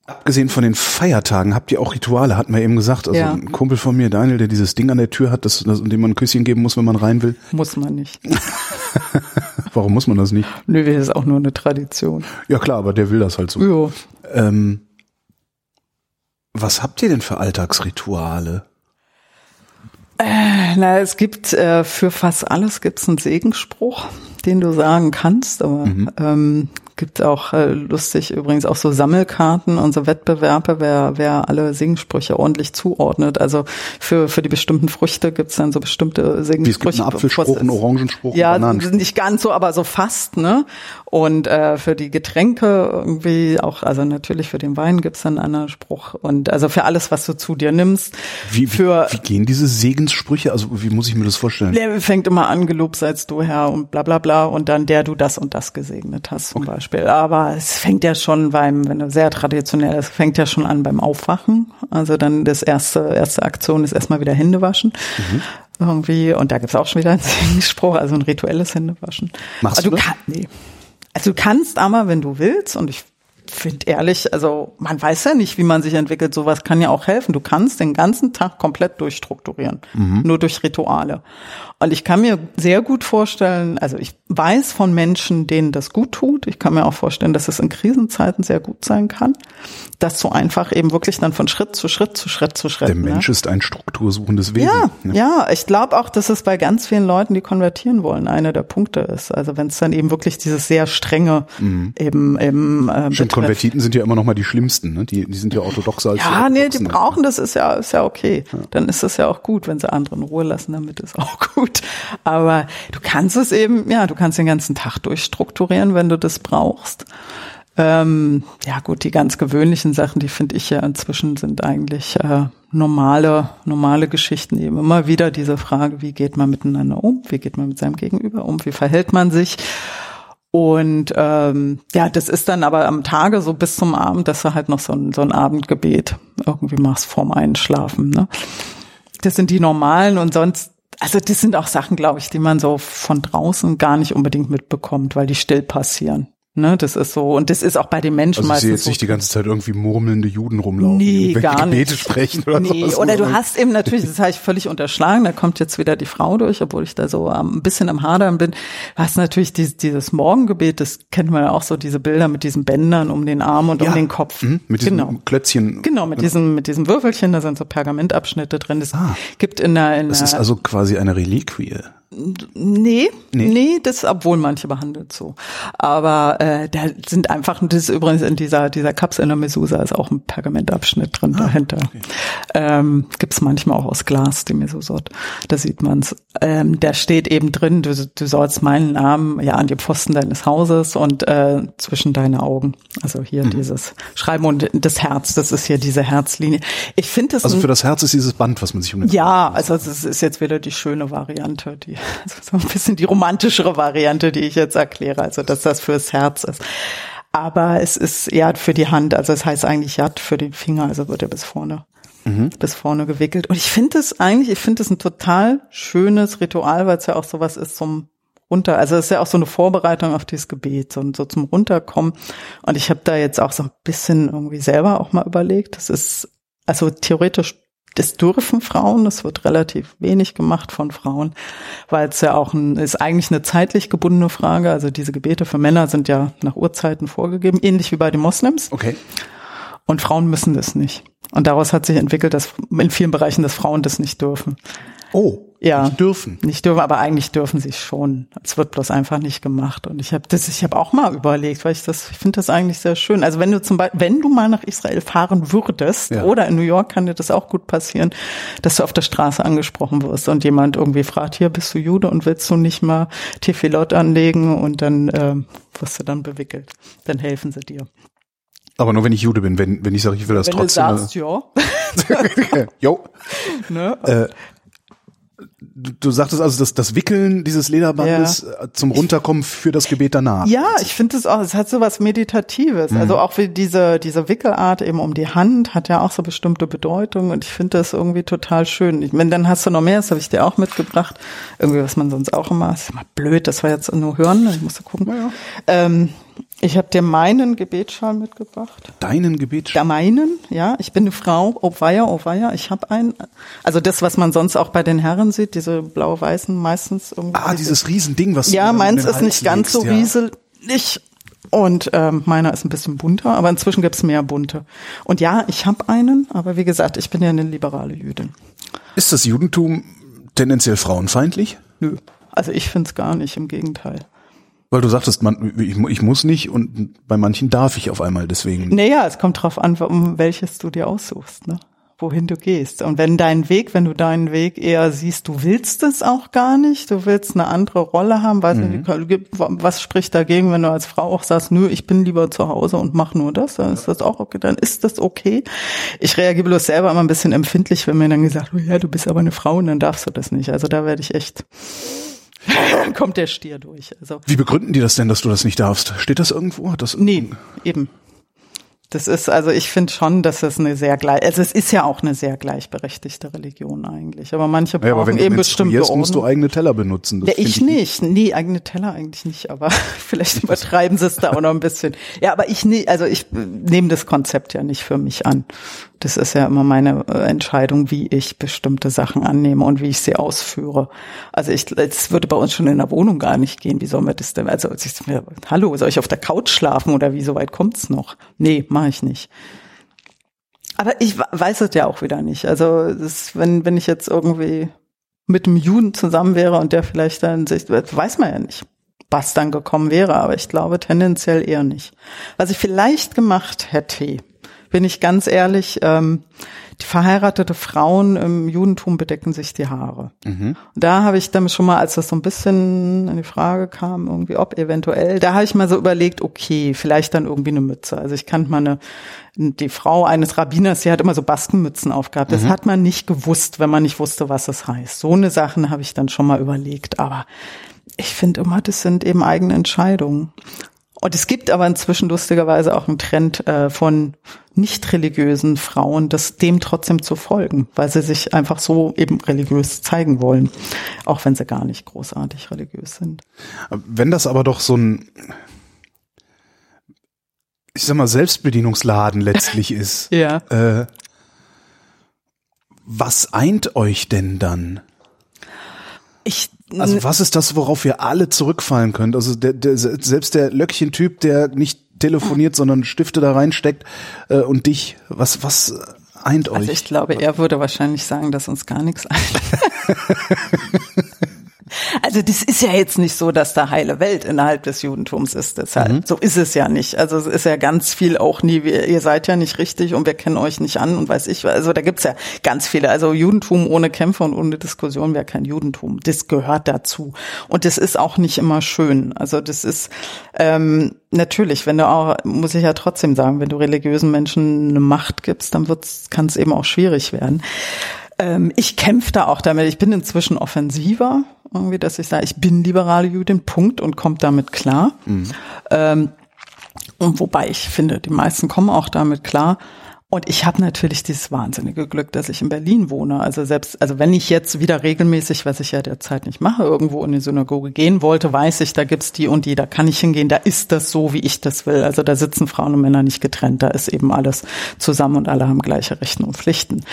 [SPEAKER 2] Abgesehen von den Feiertagen habt ihr auch Rituale, hatten wir eben gesagt. Also
[SPEAKER 3] Ja.
[SPEAKER 2] ein Kumpel von mir, Daniel, der dieses Ding an der Tür hat, das, das, dem man ein Küsschen geben muss, wenn man rein will.
[SPEAKER 3] Muss man nicht.
[SPEAKER 2] Warum muss man das nicht?
[SPEAKER 3] Nö, das ist auch nur eine Tradition.
[SPEAKER 2] Ja klar, aber der will das halt so.
[SPEAKER 3] Jo.
[SPEAKER 2] Ähm, was habt ihr denn für Alltagsrituale?
[SPEAKER 3] Na, es gibt äh, für fast alles gibt's einen Segensspruch, den du sagen kannst, aber ähm, gibt auch äh, lustig übrigens auch so Sammelkarten und so Wettbewerbe, wer, wer alle Segenssprüche ordentlich zuordnet. Also für, für die bestimmten Früchte gibt's dann so bestimmte
[SPEAKER 2] Wie es gibt einen Apfelspruch, einen Orangenspruch,
[SPEAKER 3] Ja,
[SPEAKER 2] Bananenspruch.
[SPEAKER 3] nicht ganz so, aber so fast, ne? Und äh, für die Getränke irgendwie auch, also natürlich für den Wein gibt's dann einen anderen Spruch. Und also für alles, was du zu dir nimmst.
[SPEAKER 2] Wie, wie,
[SPEAKER 3] für
[SPEAKER 2] wie gehen diese Segenssprüche? Also wie muss ich mir das vorstellen?
[SPEAKER 3] der fängt immer an, gelobt seist du Herr und bla bla bla und dann der du das und das gesegnet hast zum Beispiel. Aber es fängt ja schon beim, wenn du sehr traditionell ist, fängt ja schon an beim Aufwachen. Also dann das erste, erste Aktion ist erstmal wieder Hände waschen. Irgendwie, und da gibt's auch schon wieder einen Segensspruch, also ein rituelles Händewaschen.
[SPEAKER 2] Machst
[SPEAKER 3] also
[SPEAKER 2] du das?
[SPEAKER 3] Kann, nee. Also du kannst aber, wenn du willst, und ich finde ehrlich, also man weiß ja nicht, wie man sich entwickelt. Sowas kann ja auch helfen. Du kannst den ganzen Tag komplett durchstrukturieren,
[SPEAKER 2] Mhm.
[SPEAKER 3] nur durch Rituale. Und ich kann mir sehr gut vorstellen, also ich weiß von Menschen, denen das gut tut. Ich kann mir auch vorstellen, dass es in Krisenzeiten sehr gut sein kann, dass du einfach eben wirklich dann von Schritt zu Schritt zu Schritt zu Schritt.
[SPEAKER 2] Der
[SPEAKER 3] ne?
[SPEAKER 2] Mensch ist ein struktursuchendes Wesen.
[SPEAKER 3] Ja,
[SPEAKER 2] ne?
[SPEAKER 3] ja, ich glaube auch, dass es bei ganz vielen Leuten, die konvertieren wollen, einer der Punkte ist. Also wenn es dann eben wirklich dieses sehr strenge eben eben äh,
[SPEAKER 2] Stimmt. Konvertiten sind ja immer noch mal die schlimmsten. Ne? Die, die sind ja orthodoxer als
[SPEAKER 3] Ja, nee, die
[SPEAKER 2] Orthodoxen.
[SPEAKER 3] brauchen das ist ja ist ja okay. Dann ist das ja auch gut, wenn sie andere in Ruhe lassen, damit ist auch gut. Aber du kannst es eben, ja, du kannst den ganzen Tag durchstrukturieren, wenn du das brauchst. Ähm, ja gut, die ganz gewöhnlichen Sachen, die finde ich ja inzwischen sind eigentlich äh, normale, normale Geschichten eben immer wieder diese Frage, wie geht man miteinander um, wie geht man mit seinem Gegenüber um, wie verhält man sich. Und ähm, ja, das ist dann aber am Tage so bis zum Abend, dass du halt noch so ein, so ein Abendgebet irgendwie machst vorm Einschlafen. Ne? Das sind die normalen und sonst, also das sind auch Sachen, glaube ich, die man so von draußen gar nicht unbedingt mitbekommt, weil die still passieren. Ne, das ist so, und das ist auch bei den Menschen
[SPEAKER 2] Also ich
[SPEAKER 3] meistens
[SPEAKER 2] sehe jetzt
[SPEAKER 3] so.
[SPEAKER 2] nicht die ganze Zeit irgendwie murmelnde Juden rumlaufen,
[SPEAKER 3] Nee,
[SPEAKER 2] die
[SPEAKER 3] gar
[SPEAKER 2] Gebete
[SPEAKER 3] nicht.
[SPEAKER 2] sprechen oder
[SPEAKER 3] nee,
[SPEAKER 2] sowas.
[SPEAKER 3] oder du hast eben natürlich, das habe ich völlig unterschlagen, da kommt jetzt wieder die Frau durch, obwohl ich da so ähm, ein bisschen am Hadern bin. Du hast natürlich dieses, dieses Morgengebet, das kennt man ja auch so, diese Bilder mit diesen Bändern um den Arm und
[SPEAKER 2] Ja,
[SPEAKER 3] um den Kopf.
[SPEAKER 2] mhm, mit diesen
[SPEAKER 3] genau.
[SPEAKER 2] Klötzchen.
[SPEAKER 3] Genau, mit diesem, mit diesem Würfelchen, da sind so Pergamentabschnitte drin. Das
[SPEAKER 2] Ah.
[SPEAKER 3] gibt in der, in
[SPEAKER 2] Das ist also quasi eine Reliquie.
[SPEAKER 3] Nee,
[SPEAKER 2] Nee.
[SPEAKER 3] nee, das, obwohl manche behandelt so. Aber äh, da sind einfach, das ist übrigens in dieser, dieser Kapsel in der Mesusa ist auch ein Pergamentabschnitt drin dahinter. Ähm, Gibt es manchmal auch aus Glas, die Mesusot. Da sieht man's. Ähm, da steht eben drin, du, du sollst meinen Namen ja an die Pfosten deines Hauses und äh, zwischen deine Augen. Also hier dieses Schreiben und das Herz, das ist hier diese Herzlinie. Ich finde das
[SPEAKER 2] Also für das Herz ist dieses Band, was man sich um den
[SPEAKER 3] ja, also das ist jetzt wieder die schöne Variante, die also so ein bisschen die romantischere Variante, die ich jetzt erkläre, also dass das fürs Herz ist. Aber es ist ja für die Hand, also es heißt eigentlich Yad für den Finger, also wird er bis vorne bis vorne gewickelt. Und ich finde es eigentlich, ich finde es ein total schönes Ritual, weil es ja auch sowas ist zum runter, also es ist ja auch so eine Vorbereitung auf dieses Gebet, so, so zum Runterkommen. Und ich habe da jetzt auch so ein bisschen irgendwie selber auch mal überlegt. Das ist also theoretisch das dürfen Frauen, das wird relativ wenig gemacht von Frauen, weil es ja auch ein, ist eigentlich eine zeitlich gebundene Frage. Also diese Gebete für Männer sind ja nach Uhrzeiten vorgegeben, ähnlich wie bei den Moslems.
[SPEAKER 2] Okay.
[SPEAKER 3] Und Frauen müssen das nicht. Und daraus hat sich entwickelt, dass in vielen Bereichen, dass Frauen das nicht dürfen.
[SPEAKER 2] Oh,
[SPEAKER 3] Ja.
[SPEAKER 2] nicht dürfen.
[SPEAKER 3] Nicht dürfen, aber eigentlich dürfen sie es schon. Es wird bloß einfach nicht gemacht. Und ich habe das, ich habe auch mal überlegt, weil ich das, ich finde das eigentlich sehr schön. Also wenn du zum Beispiel, wenn du mal nach Israel fahren würdest,
[SPEAKER 2] Ja.
[SPEAKER 3] oder in New York kann dir das auch gut passieren, dass du auf der Straße angesprochen wirst und jemand irgendwie fragt, hier bist du Jude und willst du nicht mal Tefillot anlegen und dann ähm, wirst du dann bewickelt. Dann helfen sie dir.
[SPEAKER 2] Aber nur wenn ich Jude bin, wenn, wenn ich sage, ich will das
[SPEAKER 3] Wenn
[SPEAKER 2] trotzdem.
[SPEAKER 3] du sagst, ja.
[SPEAKER 2] jo.
[SPEAKER 3] ne?
[SPEAKER 2] Äh, du, du sagtest also, dass das Wickeln dieses Lederbandes äh, zum Runterkommen für das Gebet danach.
[SPEAKER 3] Ja, ich finde es auch, es hat so was Meditatives.
[SPEAKER 2] Mhm.
[SPEAKER 3] Also auch wie diese, diese Wickelart eben um die Hand hat ja auch so bestimmte Bedeutung und ich finde das irgendwie total schön. Ich meine, dann hast du noch mehr, das habe ich dir auch mitgebracht. Irgendwie, was man sonst auch immer, ist immer blöd, das war jetzt nur hören, ich musste gucken. Ähm, ich habe dir meinen Gebetsschal mitgebracht.
[SPEAKER 2] Deinen Gebet.
[SPEAKER 3] Da meinen, ja, ich bin eine Frau, oh weia, oh weia, ich habe einen. Also das, was man sonst auch bei den Herren sieht, diese blau-weißen meistens irgendwie.
[SPEAKER 2] Ah, dieses Riesending, was
[SPEAKER 3] Ja,
[SPEAKER 2] du
[SPEAKER 3] meins ist
[SPEAKER 2] Hals
[SPEAKER 3] nicht ganz
[SPEAKER 2] legst,
[SPEAKER 3] so
[SPEAKER 2] ja.
[SPEAKER 3] rieselig. Und ähm, meiner ist ein bisschen bunter, aber inzwischen gibt's mehr bunte. Und ja, ich habe einen, aber wie gesagt, ich bin ja eine liberale Jüdin.
[SPEAKER 2] Ist das Judentum tendenziell frauenfeindlich?
[SPEAKER 3] Nö. Also ich find's gar nicht, im Gegenteil.
[SPEAKER 2] Weil du sagtest, man, ich, ich muss nicht und bei manchen darf ich auf einmal deswegen.
[SPEAKER 3] Naja, es kommt drauf an, um welches du dir aussuchst, ne? wohin du gehst. Und wenn dein Weg, wenn du deinen Weg eher siehst, du willst es auch gar nicht, du willst eine andere Rolle haben, weiß nicht, was spricht dagegen, wenn du als Frau auch sagst, nö, ich bin lieber zu Hause und mach nur das, dann ist das auch okay, dann ist das okay. Ich reagiere bloß selber immer ein bisschen empfindlich, wenn mir dann gesagt wird, ja, du bist aber eine Frau und dann darfst du das nicht. Also da werde ich echt, kommt der Stier durch. Also
[SPEAKER 2] Wie begründen die das denn, dass du das nicht darfst? Steht das irgendwo? Hat das
[SPEAKER 3] Nee, eben. Das ist, also ich finde schon, dass es eine sehr gleich, also es ist ja auch eine sehr gleichberechtigte Religion eigentlich. Aber manche brauchen
[SPEAKER 2] Ja, aber wenn du
[SPEAKER 3] eben bestimmte
[SPEAKER 2] menstruierst, musst du eigene Teller benutzen. Das
[SPEAKER 3] Ja,
[SPEAKER 2] find
[SPEAKER 3] ich nicht. Nee, eigene Teller eigentlich nicht, aber vielleicht übertreiben sie es da auch noch ein bisschen. Ja, aber ich nie, also ich nehme das Konzept ja nicht für mich an. Das ist ja immer meine äh, Entscheidung, wie ich bestimmte Sachen annehme und wie ich sie ausführe. Also ich, es würde bei uns schon in der Wohnung gar nicht gehen. Wie sollen wir das denn? Also ich, hallo, soll ich auf der Couch schlafen oder wie so weit kommt's noch? Nee, mache ich nicht. Aber ich we- weiß es ja auch wieder nicht. Also das, wenn, wenn ich jetzt irgendwie mit einem Juden zusammen wäre und der vielleicht dann sich, weiß man ja nicht, was dann gekommen wäre, aber ich glaube tendenziell eher nicht. Was ich vielleicht gemacht hätte, bin ich ganz ehrlich, ähm, die verheiratete Frauen im Judentum bedecken sich die Haare. Und da habe ich dann schon mal, als das so ein bisschen in die Frage kam, irgendwie ob eventuell, da habe ich mal so überlegt, okay, vielleicht dann irgendwie eine Mütze. Also ich kannte mal eine, die Frau eines Rabbiners, die hat immer so Baskenmützen aufgehabt. Das hat man nicht gewusst, wenn man nicht wusste, was es heißt. So eine Sachen habe ich dann schon mal überlegt, aber ich finde immer, das sind eben eigene Entscheidungen. Und es gibt aber inzwischen lustigerweise auch einen Trend äh, von nicht religiösen Frauen, das dem trotzdem zu folgen, weil sie sich einfach so eben religiös zeigen wollen, auch wenn sie gar nicht großartig religiös sind.
[SPEAKER 2] Wenn das aber doch so ein, ich sag mal, Selbstbedienungsladen letztlich ist,
[SPEAKER 3] Ja.
[SPEAKER 2] äh, was eint euch denn dann?
[SPEAKER 3] Ich
[SPEAKER 2] Also was ist das, worauf ihr alle zurückfallen könnt? Also der, der, selbst der Löckchen-Typ, der nicht telefoniert, sondern Stifte da reinsteckt äh, und dich, was, was eint euch?
[SPEAKER 3] Also ich glaube, er würde wahrscheinlich sagen, dass uns gar nichts einfällt. Also das ist ja jetzt nicht so, dass da heile Welt innerhalb des Judentums ist. Deshalb so ist es ja nicht. Also es ist ja ganz viel auch nie. Wir, ihr seid ja nicht richtig und wir kennen euch nicht an und weiß ich. Also da gibt's ja ganz viele. Also Judentum ohne Kämpfe und ohne Diskussion wäre kein Judentum. Das gehört dazu und das ist auch nicht immer schön. Also das ist ähm, natürlich, wenn du auch, muss ich ja trotzdem sagen, wenn du religiösen Menschen eine Macht gibst, dann wird's, kann es eben auch schwierig werden. Ähm, ich kämpfe da auch damit. Ich bin inzwischen offensiver, irgendwie, dass ich sage, ich bin liberale Judin, Punkt, und kommt damit klar. Ähm, und wobei ich finde, die meisten kommen auch damit klar. Und ich habe natürlich dieses wahnsinnige Glück, dass ich in Berlin wohne. Also selbst, also wenn ich jetzt wieder regelmäßig, was ich ja derzeit nicht mache, irgendwo in die Synagoge gehen wollte, weiß ich, da gibt's die und die, da kann ich hingehen, da ist das so, wie ich das will. Also da sitzen Frauen und Männer nicht getrennt, da ist eben alles zusammen und alle haben gleiche Rechte und Pflichten.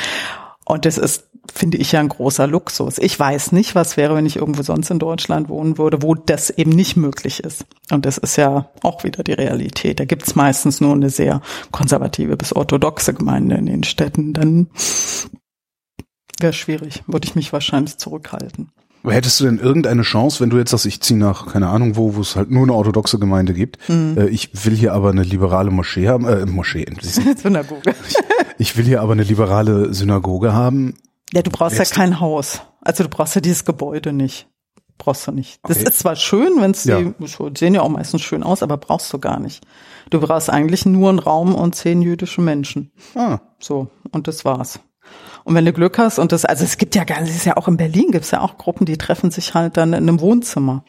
[SPEAKER 3] Und das ist, finde ich, ja ein großer Luxus. Ich weiß nicht, was wäre, wenn ich irgendwo sonst in Deutschland wohnen würde, wo das eben nicht möglich ist. Und das ist ja auch wieder die Realität. Da gibt's meistens nur eine sehr konservative bis orthodoxe Gemeinde in den Städten. Dann wäre schwierig, würde ich mich wahrscheinlich zurückhalten.
[SPEAKER 2] Hättest du denn irgendeine Chance, wenn du jetzt sagst, ich ziehe nach, keine Ahnung wo, wo es halt nur eine orthodoxe Gemeinde gibt,
[SPEAKER 3] Mhm.
[SPEAKER 2] äh, ich will hier aber eine liberale Moschee haben, äh, Moschee,
[SPEAKER 3] Synagoge.
[SPEAKER 2] ich will hier aber eine liberale Synagoge haben,
[SPEAKER 3] Ja, du brauchst ja kein Haus. Also du brauchst ja dieses Gebäude nicht. Brauchst du nicht. Das
[SPEAKER 2] Okay.
[SPEAKER 3] ist zwar schön, wenn es
[SPEAKER 2] Ja.
[SPEAKER 3] die sehen ja auch meistens schön aus, aber brauchst du gar nicht. Du brauchst eigentlich nur einen Raum und zehn jüdische Menschen.
[SPEAKER 2] Ah,
[SPEAKER 3] So, und das war's. Und wenn du Glück hast, und das, also es gibt ja gar es ist ja auch in Berlin gibt's ja auch Gruppen, die treffen sich halt dann in einem Wohnzimmer.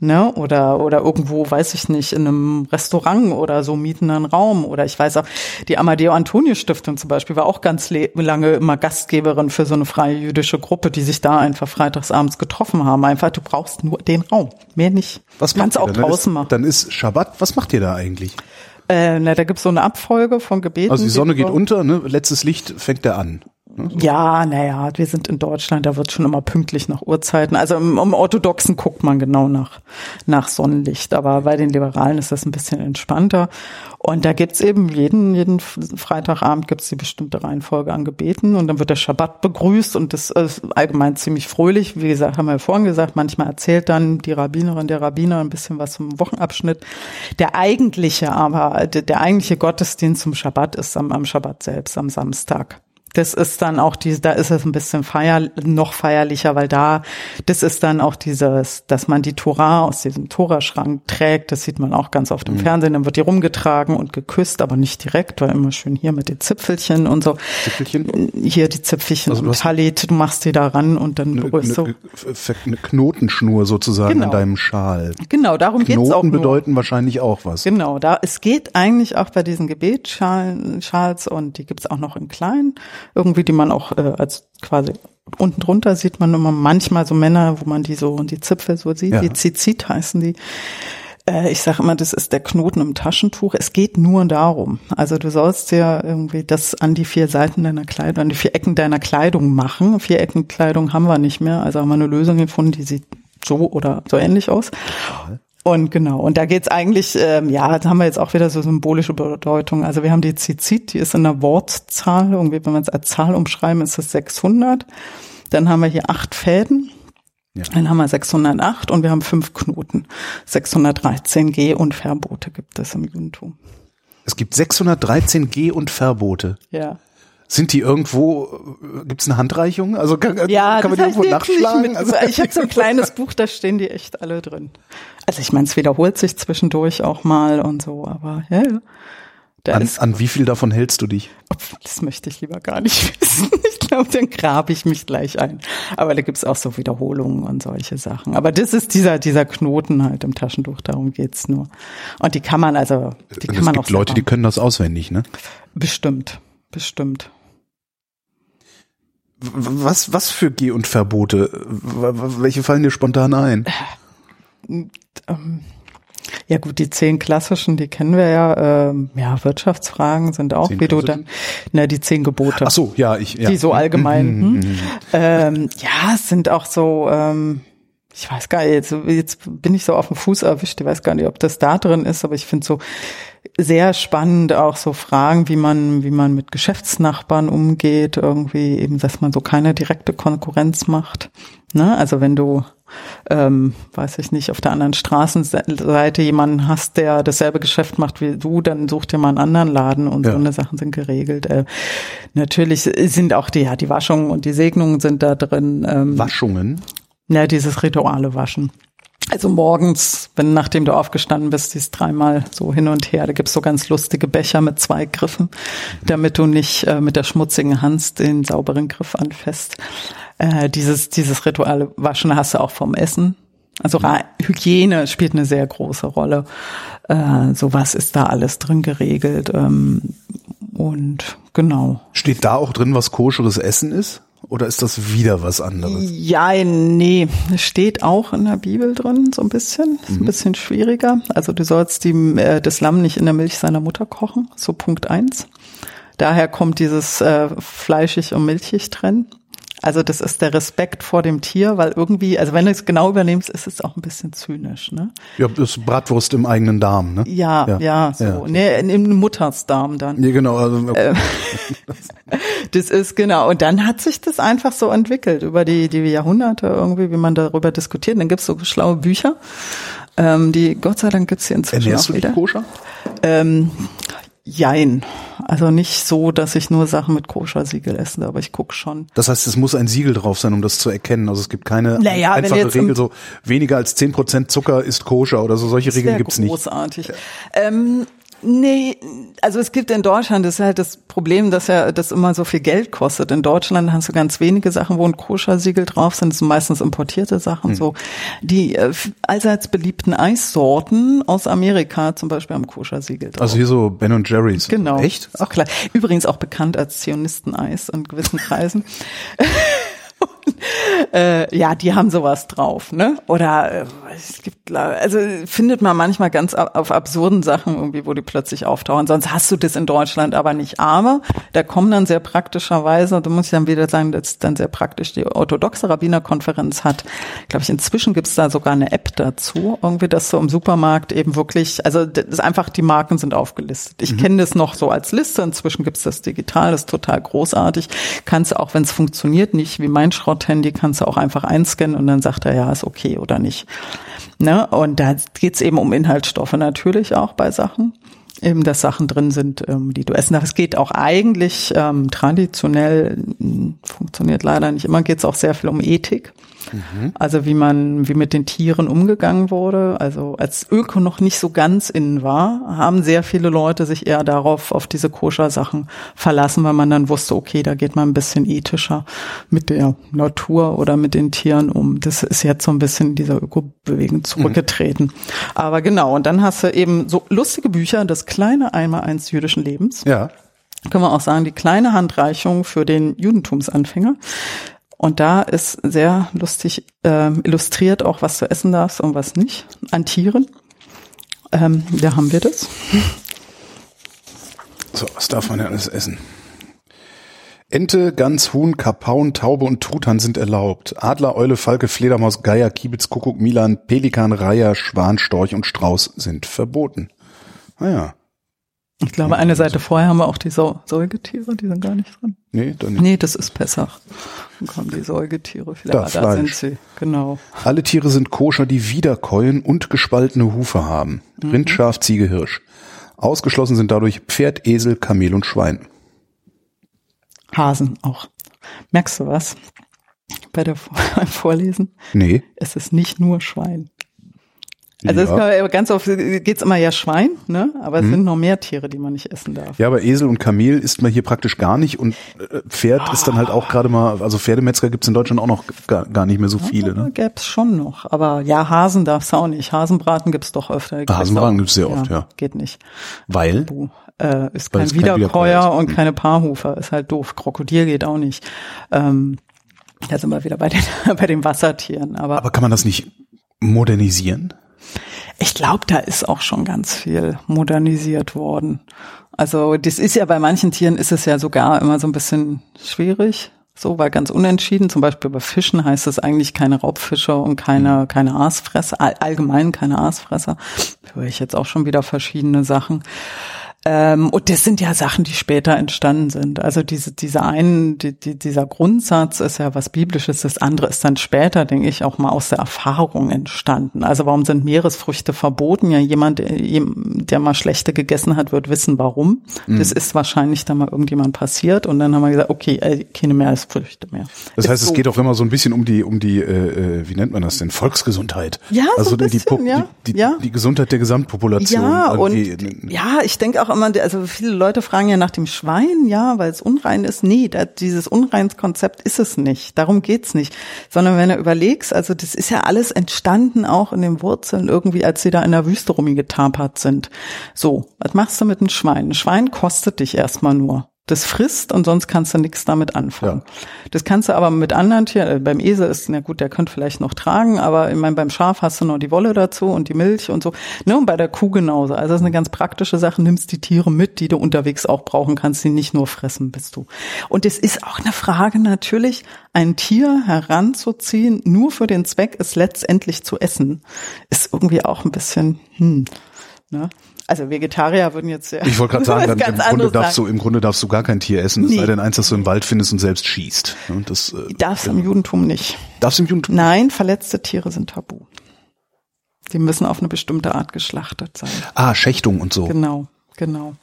[SPEAKER 3] Ne? Oder, oder irgendwo, weiß ich nicht, in einem Restaurant oder so mieten einen Raum. Oder ich weiß auch, die Amadeo Antonio Stiftung zum Beispiel war auch ganz lange immer Gastgeberin für so eine freie jüdische Gruppe, die sich da einfach freitagsabends getroffen haben. Einfach, du brauchst nur den Raum, mehr nicht.
[SPEAKER 2] was
[SPEAKER 3] Kannst auch draußen machen.
[SPEAKER 2] Dann ist Schabbat. Was macht ihr da eigentlich?
[SPEAKER 3] Äh, na, da gibt's so eine Abfolge von Gebeten.
[SPEAKER 2] Also die Sonne geht unter, ne? Letztes Licht fängt er an.
[SPEAKER 3] Ja, naja, wir sind in Deutschland, da wird schon immer pünktlich nach Uhrzeiten. Also im, im Orthodoxen guckt man genau nach, nach Sonnenlicht, aber bei den Liberalen ist das ein bisschen entspannter. Und da gibt's eben jeden, jeden Freitagabend gibt's die bestimmte Reihenfolge an Gebeten und dann wird der Schabbat begrüßt und das ist allgemein ziemlich fröhlich. Wie gesagt, haben wir vorhin gesagt, manchmal erzählt dann die Rabbinerin, der Rabbiner ein bisschen was zum Wochenabschnitt. Der eigentliche aber, der, der eigentliche Gottesdienst zum Schabbat ist am, am Schabbat selbst, am Samstag. Das ist dann auch diese, da ist es ein bisschen feier, noch feierlicher, weil da, das ist dann auch dieses, dass man die Tora aus diesem Toraschrank trägt. Das sieht man auch ganz oft
[SPEAKER 2] Mhm.
[SPEAKER 3] im Fernsehen. Dann wird die rumgetragen und geküsst, aber nicht direkt, weil immer schön hier mit den Zipfelchen und so.
[SPEAKER 2] Zipfelchen?
[SPEAKER 3] Hier die Zipfelchen
[SPEAKER 2] Also
[SPEAKER 3] und Talit, du machst die da ran und dann
[SPEAKER 2] Eine,
[SPEAKER 3] berührst du.
[SPEAKER 2] eine, eine Knotenschnur sozusagen
[SPEAKER 3] Genau.
[SPEAKER 2] an deinem Schal.
[SPEAKER 3] Genau, darum geht's auch
[SPEAKER 2] Knoten
[SPEAKER 3] nur.
[SPEAKER 2] bedeuten wahrscheinlich auch was.
[SPEAKER 3] Genau, da es geht eigentlich auch bei diesen Gebetsschalen Schals und die gibt's auch noch in klein, irgendwie die man auch äh, als quasi unten drunter sieht man immer manchmal so Männer, wo man die so und die Zipfel so sieht,
[SPEAKER 2] Ja.
[SPEAKER 3] die Zizit heißen die. Äh, ich sage immer, das ist der Knoten im Taschentuch. Es geht nur darum. Also du sollst dir irgendwie das an die vier Seiten deiner Kleidung, an die vier Ecken deiner Kleidung machen. Vier Ecken Kleidung haben wir nicht mehr. Also haben wir eine Lösung gefunden, die sieht so oder so ähnlich aus. Und genau, und da geht's eigentlich, ähm, ja, da haben wir jetzt auch wieder so symbolische Bedeutung. Also wir haben die Zizit, die ist in der Wortzahl, irgendwie, wenn wir es als Zahl umschreiben, ist es 600. Dann haben wir hier acht Fäden.
[SPEAKER 2] Ja.
[SPEAKER 3] Dann haben wir 608 und wir haben fünf Knoten. 613 Geh- und Verbote gibt es im Judentum.
[SPEAKER 2] Es gibt 613 Geh- und Verbote.
[SPEAKER 3] Ja.
[SPEAKER 2] Sind die irgendwo, gibt es eine Handreichung? Also kann,
[SPEAKER 3] Ja,
[SPEAKER 2] kann man die irgendwo nachschlagen?
[SPEAKER 3] Nicht
[SPEAKER 2] Also,
[SPEAKER 3] mit, ich habe so ein kleines Buch, da stehen die echt alle drin. Also ich meine, es wiederholt sich zwischendurch auch mal und so, aber ja, ja. Da
[SPEAKER 2] an, an wie viel davon hältst du dich?
[SPEAKER 3] Das möchte ich lieber gar nicht wissen. Ich glaube, dann grabe ich mich gleich ein. Aber da gibt's auch so Wiederholungen und solche Sachen. Aber das ist dieser, dieser Knoten halt im Taschentuch, darum geht's nur. Und die kann man also, die kann
[SPEAKER 2] es
[SPEAKER 3] man
[SPEAKER 2] gibt
[SPEAKER 3] auch
[SPEAKER 2] Leute, die
[SPEAKER 3] selber-
[SPEAKER 2] können das auswendig, ne?
[SPEAKER 3] Bestimmt, bestimmt.
[SPEAKER 2] Was, was für Geh- und Verbote? Welche fallen dir spontan ein?
[SPEAKER 3] Ähm, ja gut, die zehn klassischen, die kennen wir ja. Ähm, ja, Wirtschaftsfragen sind auch,
[SPEAKER 2] Zehn
[SPEAKER 3] wie du dann, na, die zehn Gebote.
[SPEAKER 2] Ach so, ja, ich, ja.
[SPEAKER 3] die so allgemein. Hm? Ähm, ja, es sind auch so, ähm, ich weiß gar nicht, jetzt, jetzt bin ich so auf dem Fuß erwischt, ich weiß gar nicht, ob das da drin ist, aber ich finde so sehr spannend auch so Fragen, wie man, wie man mit Geschäftsnachbarn umgeht, irgendwie eben, dass man so keine direkte Konkurrenz macht. Ne? Also wenn du ähm, weiß ich nicht, auf der anderen Straßenseite jemanden hast, der dasselbe Geschäft macht wie du, dann such dir mal einen anderen Laden und
[SPEAKER 2] Ja.
[SPEAKER 3] so eine Sachen sind geregelt. Äh, natürlich sind auch die, ja, die Waschungen und die Segnungen sind da drin. Ähm,
[SPEAKER 2] Waschungen.
[SPEAKER 3] ja, dieses rituale Waschen. Also morgens, wenn nachdem du aufgestanden bist, dies dreimal so hin und her, da gibt's so ganz lustige Becher mit zwei Griffen, damit du nicht äh, mit der schmutzigen Hand den sauberen Griff anfasst. Äh, dieses, dieses rituale Waschen hast du auch vom Essen. Also Ra- Hygiene spielt eine sehr große Rolle. Äh, sowas ist da alles drin geregelt. Ähm, und genau.
[SPEAKER 2] Steht da auch drin, was koscheres Essen ist? Oder ist das wieder was anderes?
[SPEAKER 3] Ja, nee, steht auch in der Bibel drin, so ein bisschen. Ist ein bisschen schwieriger. Also du sollst die, äh, das Lamm nicht in der Milch seiner Mutter kochen, so Punkt eins. Daher kommt dieses äh, fleischig und milchig trennen. Also das ist der Respekt vor dem Tier, weil irgendwie, also wenn du es genau übernimmst, ist es auch ein bisschen zynisch, ne?
[SPEAKER 2] Ja, das ist Bratwurst im eigenen Darm, ne?
[SPEAKER 3] Ja, ja,
[SPEAKER 2] Ja,
[SPEAKER 3] so.
[SPEAKER 2] ja.
[SPEAKER 3] Nee, im Muttersdarm dann.
[SPEAKER 2] Nee, genau. Also,
[SPEAKER 3] Äh, Das ist genau. Und dann hat sich das einfach so entwickelt über die, die Jahrhunderte irgendwie, wie man darüber diskutiert. Dann gibt's so schlaue Bücher, ähm, die Gott sei Dank gibt's hier inzwischen
[SPEAKER 2] ernährst
[SPEAKER 3] auch
[SPEAKER 2] du dich koscher?
[SPEAKER 3] Ähm, jein. Also nicht so, dass ich nur Sachen mit Koscher-Siegel esse, aber ich guck schon.
[SPEAKER 2] Das heißt, es muss ein Siegel drauf sein, um das zu erkennen. Also es gibt keine
[SPEAKER 3] Naja,
[SPEAKER 2] einfache Regel, so weniger als 10% Zucker ist koscher oder so. Solche Regeln gibt's nicht.
[SPEAKER 3] großartig. Ähm, nee, also es gibt in Deutschland, das ist halt das Problem, dass ja das immer so viel Geld kostet. In Deutschland hast du ganz wenige Sachen, wo ein Koscher-Siegel drauf sind. Das sind meistens importierte Sachen.
[SPEAKER 2] Hm.
[SPEAKER 3] So die äh, allseits beliebten Eissorten aus Amerika zum Beispiel haben Koscher-Siegel drauf.
[SPEAKER 2] Also hier so Ben und Jerry's.
[SPEAKER 3] Genau.
[SPEAKER 2] Echt?
[SPEAKER 3] Auch klar. Übrigens auch bekannt als Zionisteneis in gewissen Kreisen. Äh, ja, die haben sowas drauf, ne? Oder äh, es gibt, also findet man manchmal ganz ab- auf absurden Sachen irgendwie, wo die plötzlich auftauchen. Sonst hast du das in Deutschland aber nicht. Aber da kommen dann sehr praktischerweise, da muss ich dann wieder sagen, das ist dann sehr praktisch. Die orthodoxe Rabbinerkonferenz hat, glaube ich, inzwischen gibt's da sogar eine App dazu, irgendwie, dass du im Supermarkt eben wirklich, also das ist einfach die Marken sind aufgelistet. Ich kenne das noch so als Liste. Inzwischen gibt's das digital, das ist total großartig. Kannst du auch, wenn es funktioniert, nicht wie mein Schrotthandy, kannst du auch einfach einscannen und dann sagt er, ja, ist okay oder nicht. Ne? Und da geht's eben um Inhaltsstoffe natürlich auch bei Sachen. Eben, dass Sachen drin sind, ähm, die du essen darfst. Es geht auch eigentlich ähm, traditionell, mh, funktioniert leider nicht immer, geht's auch sehr viel um Ethik. Also wie man, wie mit den Tieren umgegangen wurde. Also als Öko noch nicht so ganz innen war, haben sehr viele Leute sich eher darauf, auf diese Koscher-Sachen verlassen, weil man dann wusste, okay, da geht man ein bisschen ethischer mit der Natur oder mit den Tieren um. Das ist jetzt so ein bisschen dieser Öko-Bewegung zurückgetreten. Aber genau, und dann hast du eben so lustige Bücher, das kleine Einmaleins jüdischen Lebens
[SPEAKER 2] Ja.
[SPEAKER 3] können wir auch sagen, die kleine Handreichung für den Judentumsanfänger. Und da ist sehr lustig ähm, illustriert auch, was du essen darfst und was nicht an Tieren. Ähm, da haben wir das.
[SPEAKER 2] So, was darf man denn alles essen? Ente, Gans, Huhn, Kapaun, Taube und Truthahn sind erlaubt. Adler, Eule, Falke, Fledermaus, Geier, Kiebitz, Kuckuck, Milan, Pelikan, Reiher, Schwan, Storch und Strauß sind verboten. Ah Naja,
[SPEAKER 3] Ich glaube, eine Seite vorher haben wir auch die Sau Säugetiere, die sind gar nicht drin.
[SPEAKER 2] nee, dann nicht.
[SPEAKER 3] Nee, das ist Pessach. Dann kommen die Säugetiere. Vielleicht,
[SPEAKER 2] Da,
[SPEAKER 3] da sind sie. Genau.
[SPEAKER 2] Alle Tiere sind koscher, die Wiederkäuen und gespaltene Hufe haben. Rind, Schaf, Ziege, Hirsch. Ausgeschlossen sind dadurch Pferd, Esel, Kamel und Schwein.
[SPEAKER 3] Hasen auch. Merkst du was? Bei der beim Vorlesen?
[SPEAKER 2] Nee.
[SPEAKER 3] Es ist nicht nur Schwein. Also
[SPEAKER 2] ja.
[SPEAKER 3] kann, ganz oft geht's immer ja Schwein, ne? Aber es sind noch mehr Tiere, die man nicht essen darf.
[SPEAKER 2] Ja, aber Esel und Kamel isst man hier praktisch gar nicht und äh, Pferd ist dann halt auch gerade mal, also Pferdemetzger gibt's in Deutschland auch noch gar, gar nicht mehr so viele.
[SPEAKER 3] Ja,
[SPEAKER 2] Ne?
[SPEAKER 3] Gäb's schon noch. Aber ja, Hasen darf's auch nicht. Hasenbraten gibt's doch öfter. Gibt's
[SPEAKER 2] Hasenbraten
[SPEAKER 3] auch-
[SPEAKER 2] gibt's sehr oft, ja.
[SPEAKER 3] Geht nicht.
[SPEAKER 2] Weil?
[SPEAKER 3] Bu. Äh, ist
[SPEAKER 2] Weil
[SPEAKER 3] kein Wiederkäuer und keine Paarhufer. Ist halt doof. Krokodil geht auch nicht. Ähm, da sind wir wieder bei den, bei den Wassertieren. Aber,
[SPEAKER 2] Aber kann man das nicht modernisieren?
[SPEAKER 3] Ich glaube, da ist auch schon ganz viel modernisiert worden. Also das ist ja bei manchen Tieren ist es ja sogar immer so ein bisschen schwierig. So, weil ganz unentschieden, zum Beispiel bei Fischen heißt es eigentlich keine Raubfische und keine, keine Aasfresser, all, allgemein keine Aasfresser. Höre ich jetzt auch schon wieder verschiedene Sachen. Ähm, und das sind ja Sachen, die später entstanden sind. Also diese, diese einen, die, die, dieser Grundsatz ist ja was Biblisches, das andere ist dann später, denke ich, auch mal aus der Erfahrung entstanden. Also warum sind Meeresfrüchte verboten? Ja, jemand, der- jem- der mal schlechte gegessen hat, wird wissen, warum. Das ist wahrscheinlich da mal irgendjemand passiert und dann haben wir gesagt, okay, äh, keine Meeresfrüchte mehr.
[SPEAKER 2] Das
[SPEAKER 3] Ist
[SPEAKER 2] heißt, es
[SPEAKER 3] so.
[SPEAKER 2] geht auch immer so ein bisschen um die, um die, äh, äh, wie nennt man das denn? Volksgesundheit.
[SPEAKER 3] Ja, so
[SPEAKER 2] also
[SPEAKER 3] ein
[SPEAKER 2] die,
[SPEAKER 3] bisschen,
[SPEAKER 2] Pop-
[SPEAKER 3] ja,
[SPEAKER 2] die, die,
[SPEAKER 3] ja.
[SPEAKER 2] die Gesundheit der Gesamtpopulation.
[SPEAKER 3] Ja, und ja, ich denke auch immer, also viele Leute fragen ja nach dem Schwein, ja, weil es unrein ist. Nee, da, dieses Unreinskonzept ist es nicht. Darum geht's nicht. Sondern wenn du überlegst, also das ist ja alles entstanden auch in den Wurzeln irgendwie, als sie da in der Wüste rumgetapert sind. So, was machst du mit einem Schwein? Ein Schwein kostet dich erstmal nur. Das frisst und sonst kannst du nichts damit anfangen. Das kannst du aber mit anderen Tieren, äh, beim Esel ist, na gut, der könnte vielleicht noch tragen, aber ich meine, beim Schaf hast du noch die Wolle dazu und die Milch und so. Ne, und bei der Kuh genauso. Also das ist eine ganz praktische Sache, nimmst die Tiere mit, die du unterwegs auch brauchen kannst, die nicht nur fressen bist du. Und es ist auch eine Frage natürlich, ein Tier heranzuziehen, nur für den Zweck, es letztendlich zu essen, ist irgendwie auch ein bisschen, hm, ne? Also Vegetarier würden jetzt ja
[SPEAKER 2] Ich wollte gerade sagen, dann im Grunde darfst
[SPEAKER 3] sagen.
[SPEAKER 2] du, im Grunde darfst du gar kein Tier essen, es
[SPEAKER 3] Nee.
[SPEAKER 2] sei denn eins, das du im Wald findest und selbst schießt. Und das äh,
[SPEAKER 3] Darf's im Judentum nicht.
[SPEAKER 2] darfst im Judentum.
[SPEAKER 3] Nein, verletzte Tiere sind tabu. Die müssen auf eine bestimmte Art geschlachtet sein.
[SPEAKER 2] Ah, Schächtung und so.
[SPEAKER 3] Genau, genau.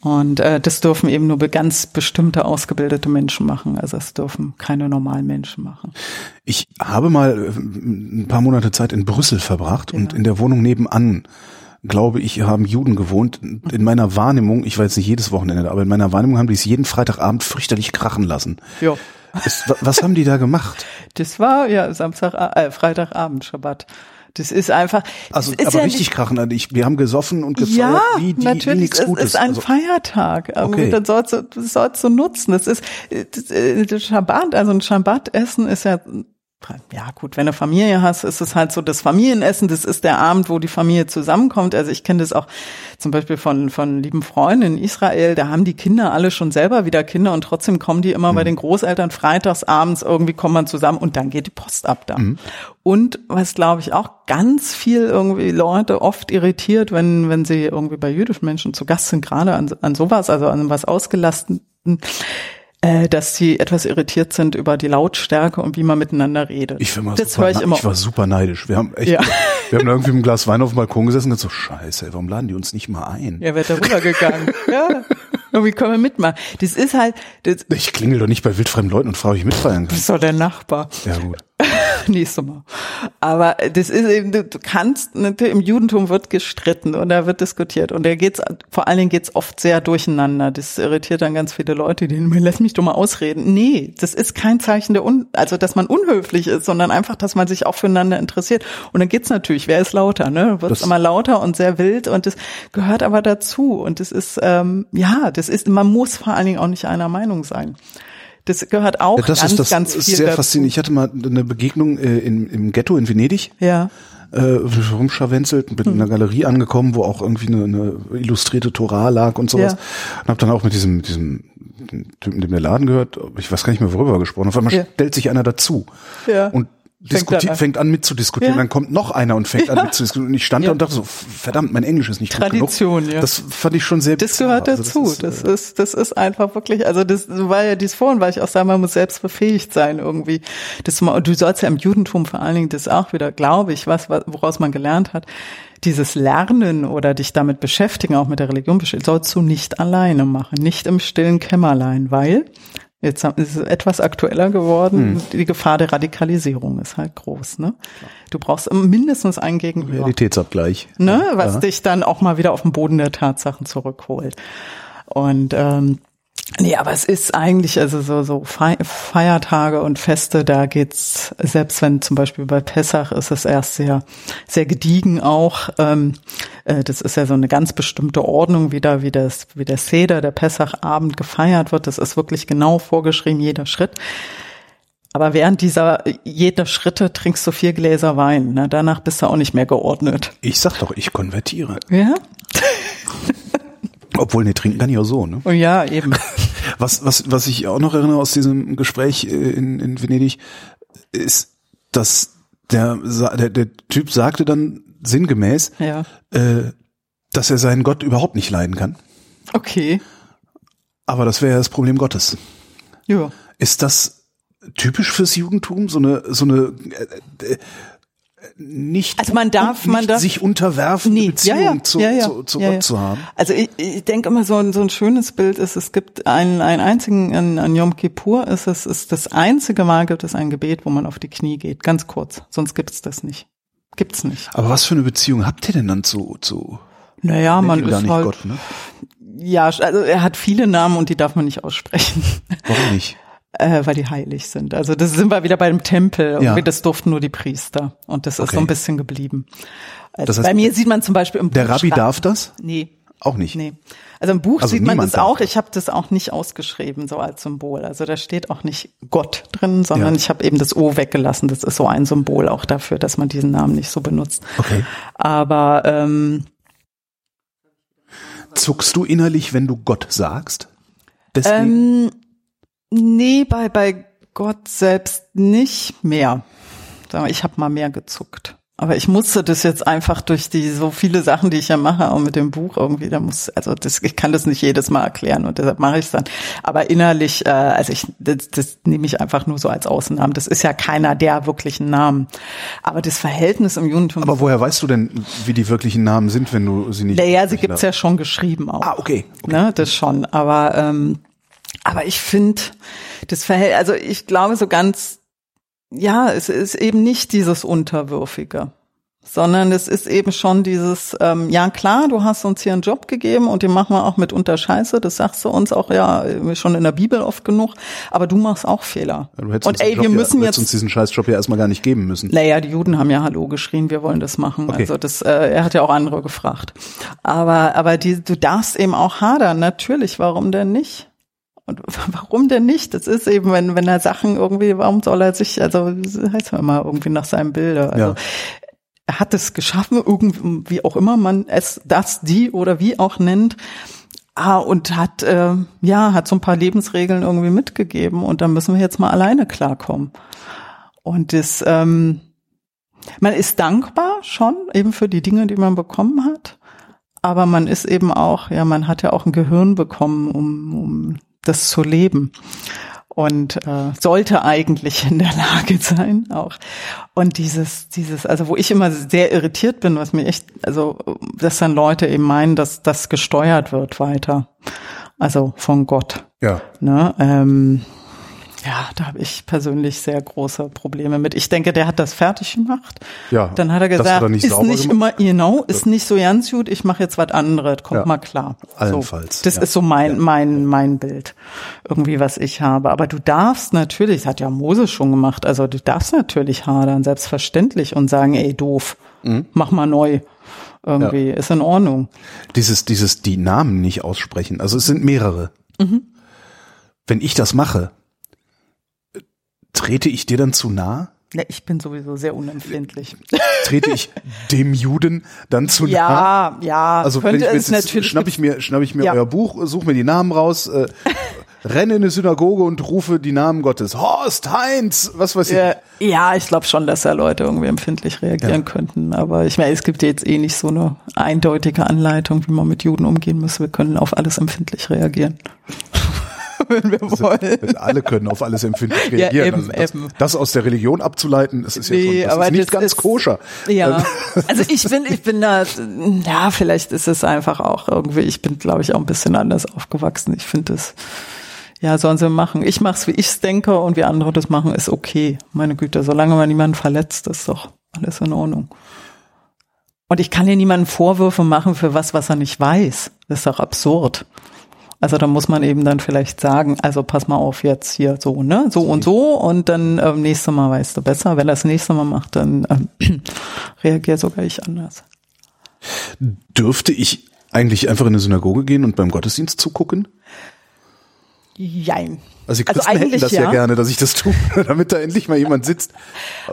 [SPEAKER 3] Und äh, das dürfen eben nur ganz bestimmte ausgebildete Menschen machen. Also es dürfen keine normalen Menschen machen.
[SPEAKER 2] Ich habe mal äh, ein paar Monate Zeit in Brüssel verbracht ja. und in der Wohnung nebenan glaube ich, haben Juden gewohnt. In meiner Wahrnehmung, ich war jetzt nicht jedes Wochenende, aber in meiner Wahrnehmung haben die es jeden Freitagabend fürchterlich krachen lassen.
[SPEAKER 3] Ja.
[SPEAKER 2] Ist, was haben die da gemacht?
[SPEAKER 3] Das war ja Samstag, äh, Freitagabend, Schabbat. Das ist einfach.
[SPEAKER 2] Also aber
[SPEAKER 3] ja
[SPEAKER 2] richtig krachen. Also ich, wir haben gesoffen und gefeiert,
[SPEAKER 3] ja,
[SPEAKER 2] wie, die,
[SPEAKER 3] natürlich.
[SPEAKER 2] nichts Gutes.
[SPEAKER 3] Es ist ein
[SPEAKER 2] also,
[SPEAKER 3] Feiertag.
[SPEAKER 2] Okay.
[SPEAKER 3] Dann sollst du, das sollst du nutzen. Das ist das, äh, das Schabbat, also ein Schabbatessen ist ja ja gut, wenn du Familie hast, ist es halt so das Familienessen, das ist der Abend, wo die Familie zusammenkommt. Also ich kenne das auch zum Beispiel von, von lieben Freunden in Israel, da haben die Kinder alle schon selber wieder Kinder und trotzdem kommen die immer mhm. bei den Großeltern freitags abends, irgendwie kommt man zusammen und dann geht die Post ab da. Mhm. Und was glaube ich auch ganz viel irgendwie Leute oft irritiert, wenn, wenn sie irgendwie bei jüdischen Menschen zu Gast sind, gerade an, an sowas, also an was ausgelasten äh, dass sie etwas irritiert sind über die Lautstärke und wie man miteinander redet.
[SPEAKER 2] Ich, war
[SPEAKER 3] das
[SPEAKER 2] super,
[SPEAKER 3] ich, immer.
[SPEAKER 2] ich war super neidisch. Wir haben echt, ja. wir haben irgendwie ein Glas Wein auf dem Balkon gesessen und so, scheiße, ey, warum laden die uns nicht mal ein?
[SPEAKER 3] Ja, wird da rübergegangen. ja. Irgendwie können wir mitmachen. Das ist halt. Das
[SPEAKER 2] ich klingel doch nicht bei wildfremden Leuten und frage, ob ich mitfeiern kann.
[SPEAKER 3] Das ist doch der Nachbar.
[SPEAKER 2] Ja, gut.
[SPEAKER 3] Nächstes Mal. Aber das ist eben, du kannst, im Judentum wird gestritten und da wird diskutiert und da geht's, vor allen Dingen geht's oft sehr durcheinander. Das irritiert dann ganz viele Leute, die denen, lass mich doch mal ausreden. Nee, das ist kein Zeichen der, Un also, dass man unhöflich ist, sondern einfach, dass man sich auch füreinander interessiert. Und dann geht's natürlich, wer ist lauter, ne? Wird immer lauter und sehr wild und das gehört aber dazu und das ist, ähm, ja, das ist, man muss vor allen Dingen auch nicht einer Meinung sein. Das gehört auch
[SPEAKER 2] ja, das
[SPEAKER 3] ganz,
[SPEAKER 2] ist das
[SPEAKER 3] ganz viel
[SPEAKER 2] ist sehr
[SPEAKER 3] dazu.
[SPEAKER 2] faszinierend. Ich hatte mal eine Begegnung äh, in, im Ghetto in Venedig.
[SPEAKER 3] Ja.
[SPEAKER 2] Äh, rumscharwenzelt, bin hm. in einer Galerie angekommen, wo auch irgendwie eine, eine illustrierte Torah lag und sowas.
[SPEAKER 3] Ja.
[SPEAKER 2] Und habe dann auch mit diesem, diesem Typen, dem der Laden gehört, ich weiß gar nicht mehr, worüber gesprochen. Auf einmal
[SPEAKER 3] Ja.
[SPEAKER 2] stellt sich einer dazu.
[SPEAKER 3] Ja.
[SPEAKER 2] Und diskutiert,
[SPEAKER 3] an.
[SPEAKER 2] fängt an mitzudiskutieren.
[SPEAKER 3] Ja.
[SPEAKER 2] Dann kommt noch einer und fängt
[SPEAKER 3] Ja.
[SPEAKER 2] an mitzudiskutieren. Und ich stand
[SPEAKER 3] Ja.
[SPEAKER 2] da und dachte so, verdammt, mein Englisch ist nicht
[SPEAKER 3] Tradition,
[SPEAKER 2] gut genug.
[SPEAKER 3] ja.
[SPEAKER 2] Das fand ich schon sehr
[SPEAKER 3] Das
[SPEAKER 2] bizarr.
[SPEAKER 3] gehört dazu.
[SPEAKER 2] Also
[SPEAKER 3] das,
[SPEAKER 2] ist, äh,
[SPEAKER 3] ist, das ist einfach wirklich, also das war ja dies vorhin, weil ich auch sage, man muss selbst befähigt sein irgendwie. Das, du sollst ja im Judentum vor allen Dingen das auch wieder, glaube ich, was, woraus man gelernt hat, dieses Lernen oder dich damit beschäftigen, auch mit der Religion sollst du nicht alleine machen, nicht im stillen Kämmerlein, weil Jetzt ist es etwas aktueller geworden. Die Gefahr der Radikalisierung ist halt groß. Ne? Du brauchst mindestens einen Gegenüber
[SPEAKER 2] Realitätsabgleich.
[SPEAKER 3] ne, was
[SPEAKER 2] Ja.
[SPEAKER 3] dich dann auch mal wieder auf den Boden der Tatsachen zurückholt. Und ähm, nee, aber es ist eigentlich also so so Fei- Feiertage und Feste, da geht's selbst wenn zum Beispiel bei Pessach ist es erst sehr sehr gediegen auch. Ähm, äh, das ist ja so eine ganz bestimmte Ordnung, wie da wie das wie der Seder, der Pessachabend gefeiert wird. Das ist wirklich genau vorgeschrieben jeder Schritt. Aber während dieser jeder Schritte trinkst du vier Gläser Wein. Ne? Danach bist du auch nicht mehr geordnet.
[SPEAKER 2] Ich sag doch, ich konvertiere.
[SPEAKER 3] Ja?
[SPEAKER 2] Obwohl, nee, trinken kann ich auch so, ne?
[SPEAKER 3] Oh ja, eben.
[SPEAKER 2] Was, was, was ich auch noch erinnere aus diesem Gespräch äh, in, in Venedig, ist, dass der, der, der Typ sagte dann sinngemäß,
[SPEAKER 3] Ja.
[SPEAKER 2] äh, dass er seinen Gott überhaupt nicht leiden kann.
[SPEAKER 3] Okay.
[SPEAKER 2] Aber das wäre ja das Problem Gottes.
[SPEAKER 3] Ja.
[SPEAKER 2] Ist das typisch fürs Judentum, so eine, so eine äh, äh, nicht,
[SPEAKER 3] Also man darf- man darf-
[SPEAKER 2] sich unterwerfen,
[SPEAKER 3] Nee,
[SPEAKER 2] Beziehung
[SPEAKER 3] ja, ja,
[SPEAKER 2] zu,
[SPEAKER 3] ja, ja,
[SPEAKER 2] zu, zu Gott zu haben?
[SPEAKER 3] Also ich, ich denke immer so ein, so ein schönes Bild ist, es gibt einen, einen einzigen, an, an Yom Kippur ist es, ist das einzige Mal gibt es ein Gebet, wo man auf die Knie geht. Ganz kurz. Sonst gibt es das nicht. Gibt's nicht.
[SPEAKER 2] Aber was für eine Beziehung habt ihr denn dann zu, zu
[SPEAKER 3] Naja, man
[SPEAKER 2] ihn gar
[SPEAKER 3] ist
[SPEAKER 2] nicht
[SPEAKER 3] halt,
[SPEAKER 2] Gott, ne?
[SPEAKER 3] ja, also er hat viele Namen und die darf man nicht aussprechen.
[SPEAKER 2] Warum nicht?
[SPEAKER 3] Äh, weil die heilig sind. Also das sind wir wieder bei dem Tempel.
[SPEAKER 2] Ja.
[SPEAKER 3] Das durften nur die Priester. Und das ist
[SPEAKER 2] Okay.
[SPEAKER 3] so ein bisschen geblieben. Also
[SPEAKER 2] Das heißt,
[SPEAKER 3] bei mir sieht man zum Beispiel im
[SPEAKER 2] Der
[SPEAKER 3] Buch
[SPEAKER 2] Rabbi darf das?
[SPEAKER 3] Nee.
[SPEAKER 2] Auch nicht.
[SPEAKER 3] Nee. Also im Buch
[SPEAKER 2] Also
[SPEAKER 3] sieht man das auch. Ich habe das auch nicht ausgeschrieben, so als Symbol. Also da steht auch nicht Gott drin, sondern
[SPEAKER 2] Ja.
[SPEAKER 3] ich habe eben das O weggelassen. Das ist so ein Symbol auch dafür, dass man diesen Namen nicht so benutzt.
[SPEAKER 2] Okay.
[SPEAKER 3] Aber ähm,
[SPEAKER 2] Zuckst du innerlich, wenn du Gott sagst? Deswegen?
[SPEAKER 3] ähm, nee, bei, bei Gott selbst nicht mehr. Ich habe mal mehr gezuckt. Aber ich musste das jetzt einfach durch die so viele Sachen, die ich ja mache, auch mit dem Buch irgendwie, da muss, also das, ich kann das nicht jedes Mal erklären und deshalb mache ich es dann. Aber innerlich, äh, also ich, das, das nehme ich einfach nur so als Außennamen. Das ist ja keiner der wirklichen Namen. Aber das Verhältnis im Judentum.
[SPEAKER 2] Aber woher weißt du denn, wie die wirklichen Namen sind, wenn du sie nicht?
[SPEAKER 3] Naja, sie gibt's ja schon geschrieben auch.
[SPEAKER 2] Ah, okay. okay.
[SPEAKER 3] Ne, das schon. Aber ähm, aber ich finde, das Verhältnis, also ich glaube so ganz ja, es ist eben nicht dieses Unterwürfige, sondern es ist eben schon dieses, ähm, ja klar, du hast uns hier einen Job gegeben und den machen wir auch mit Scheiße, das sagst du uns auch ja schon in der Bibel oft genug, aber du machst auch Fehler.
[SPEAKER 2] Ja, du hättest und ey, wir Job müssen ja, jetzt uns diesen Scheißjob ja erstmal gar nicht geben müssen.
[SPEAKER 3] Naja, die Juden haben ja Hallo geschrien, wir wollen das machen. Okay. Also das, äh, er hat ja auch andere gefragt. Aber, aber die, du darfst eben auch hadern, natürlich, warum denn nicht? Und warum denn nicht? Das ist eben, wenn, wenn er Sachen irgendwie, warum soll er sich, also heißt man mal irgendwie nach seinem Bilde. Also ja. er hat es geschaffen, irgendwie, wie auch immer man es das, die oder wie auch nennt. Ah, und hat, äh, ja, hat so ein paar Lebensregeln irgendwie mitgegeben und da müssen wir jetzt mal alleine klarkommen. Und das, ähm, man ist dankbar schon eben für die Dinge, die man bekommen hat. Aber man ist eben auch, ja, man hat ja auch ein Gehirn bekommen, um, um das zu leben und äh, sollte eigentlich in der Lage sein auch. Und dieses, dieses, also wo ich immer sehr irritiert bin, was mir echt, also dass dann Leute eben meinen, dass das gesteuert wird weiter, also von Gott.
[SPEAKER 2] Ja.
[SPEAKER 3] Ne? Ähm, ja, da habe ich persönlich sehr große Probleme mit. Ich denke, der hat das fertig gemacht.
[SPEAKER 2] Ja.
[SPEAKER 3] Dann hat er gesagt, er nicht ist nicht gemacht. immer, genau, ist nicht so ganz gut, ich mache jetzt was anderes, kommt ja. mal klar.
[SPEAKER 2] Allenfalls.
[SPEAKER 3] So, das ja. ist so mein, ja. mein, mein Bild. Irgendwie, was ich habe. Aber du darfst natürlich, das hat ja Moses schon gemacht, also du darfst natürlich hadern, selbstverständlich, und sagen, ey, doof, mhm. mach mal neu irgendwie, ist in Ordnung.
[SPEAKER 2] Dieses, dieses, die Namen nicht aussprechen. Also es sind mehrere. Mhm. Wenn ich das mache, Trete ich dir dann zu nah?
[SPEAKER 3] Ja, ich bin sowieso sehr unempfindlich.
[SPEAKER 2] Trete ich dem Juden dann zu nah?
[SPEAKER 3] Ja, ja.
[SPEAKER 2] Also könnte wenn ich, es natürlich schnapp ich mir, schnapp ich mir ja. euer Buch, suche mir die Namen raus, äh, renne in eine Synagoge und rufe die Namen Gottes. Horst, Heinz, was weiß ich.
[SPEAKER 3] Ja, ja ich glaube schon, dass da Leute irgendwie empfindlich reagieren ja. könnten. Aber ich meine, es gibt jetzt eh nicht so eine eindeutige Anleitung, wie man mit Juden umgehen muss. Wir können auf alles empfindlich reagieren. wenn wir also, wollen.
[SPEAKER 2] alle können auf alles empfindlich reagieren. Ja, eben, also das, das, aus der Religion abzuleiten, das ist nee, ja schon, das ist nicht das ganz ist, koscher.
[SPEAKER 3] Ja, ähm. also ich bin, ich bin da, ja, vielleicht ist es einfach auch irgendwie, ich bin, glaube ich, auch ein bisschen anders aufgewachsen. Ich finde das, ja, sollen sie machen. Ich mach's, wie ich's denke und wie andere das machen, ist okay. Meine Güte, solange man niemanden verletzt, ist doch alles in Ordnung. Und ich kann hier niemanden Vorwürfe machen für was, was er nicht weiß. Das ist doch absurd. Also da muss man eben dann vielleicht sagen, also pass mal auf jetzt hier so, ne, so und so und dann ähm, nächste Mal weißt du besser. Wenn er das nächste Mal macht, dann ähm, reagiert sogar ich anders.
[SPEAKER 2] Dürfte ich eigentlich einfach in eine Synagoge gehen und beim Gottesdienst zugucken?
[SPEAKER 3] Jein.
[SPEAKER 2] Also die Christen also hätten das ja. ja. gerne, dass ich das tue, damit da endlich mal jemand sitzt.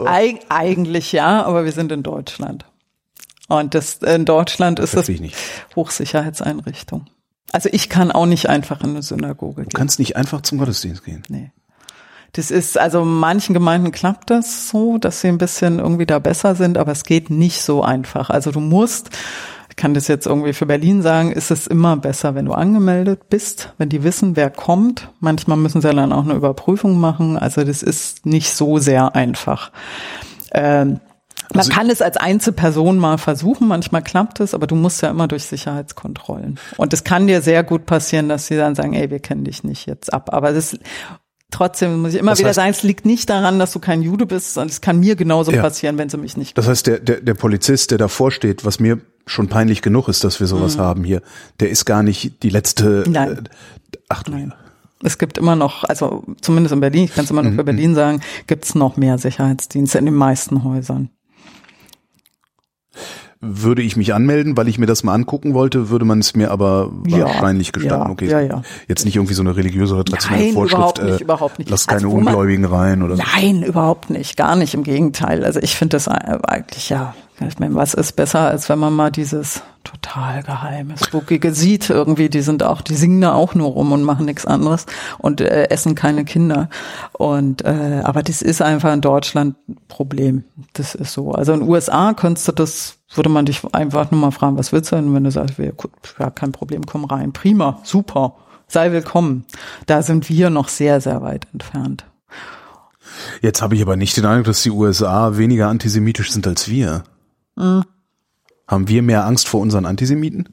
[SPEAKER 3] Eig eigentlich ja, aber wir sind in Deutschland. Und das in Deutschland das ist es Hochsicherheitseinrichtung. Also ich kann auch nicht einfach in eine Synagoge gehen.
[SPEAKER 2] Du kannst nicht einfach zum Gottesdienst gehen.
[SPEAKER 3] Nee. Das ist, also in manchen Gemeinden klappt das so, dass sie ein bisschen irgendwie da besser sind, aber es geht nicht so einfach. Also du musst, ich kann das jetzt irgendwie für Berlin sagen, ist es immer besser, wenn du angemeldet bist, wenn die wissen, wer kommt. Manchmal müssen sie dann auch eine Überprüfung machen. Also das ist nicht so sehr einfach. Ähm, man also kann es als Einzelperson mal versuchen, manchmal klappt es, aber du musst ja immer durch Sicherheitskontrollen. Und es kann dir sehr gut passieren, dass sie dann sagen, ey, wir kennen dich nicht jetzt ab. Aber das trotzdem muss ich immer das wieder heißt, sagen, es liegt nicht daran, dass du kein Jude bist, sondern es kann mir genauso ja. passieren, wenn sie mich nicht.
[SPEAKER 2] Das heißt, der, der, der Polizist, der davor steht, was mir schon peinlich genug ist, dass wir sowas mhm. haben hier, der ist gar nicht die letzte.
[SPEAKER 3] Nein. Äh, ach du Nein. Es gibt immer noch, also zumindest in Berlin, ich kann es immer noch für mhm. Berlin sagen, gibt es noch mehr Sicherheitsdienste in den meisten Häusern
[SPEAKER 2] würde ich mich anmelden, weil ich mir das mal angucken wollte, würde man es mir aber ja, wahrscheinlich gestatten.
[SPEAKER 3] Ja,
[SPEAKER 2] okay,
[SPEAKER 3] ja, ja.
[SPEAKER 2] jetzt nicht irgendwie so eine religiöse oder traditionelle
[SPEAKER 3] Nein,
[SPEAKER 2] Vorschrift.
[SPEAKER 3] Überhaupt nicht, äh, überhaupt nicht.
[SPEAKER 2] Lass keine also, Ungläubigen rein oder
[SPEAKER 3] so. Nein, überhaupt nicht, gar nicht. Im Gegenteil. Also ich finde das eigentlich ja Ich meine, was ist besser, als wenn man mal dieses total geheime, spookige sieht irgendwie, die sind auch, die singen da auch nur rum und machen nichts anderes und äh, essen keine Kinder. Und äh, aber das ist einfach in Deutschland ein Problem. Das ist so. Also in den USA könntest du das, würde man dich einfach nur mal fragen, was willst du denn, wenn du sagst, wir, ja, kein Problem, komm rein. Prima, super, sei willkommen. Da sind wir noch sehr, sehr weit entfernt.
[SPEAKER 2] Jetzt habe ich aber nicht den Eindruck, dass die USA weniger antisemitisch sind als wir. Mhm. Haben wir mehr Angst vor unseren Antisemiten?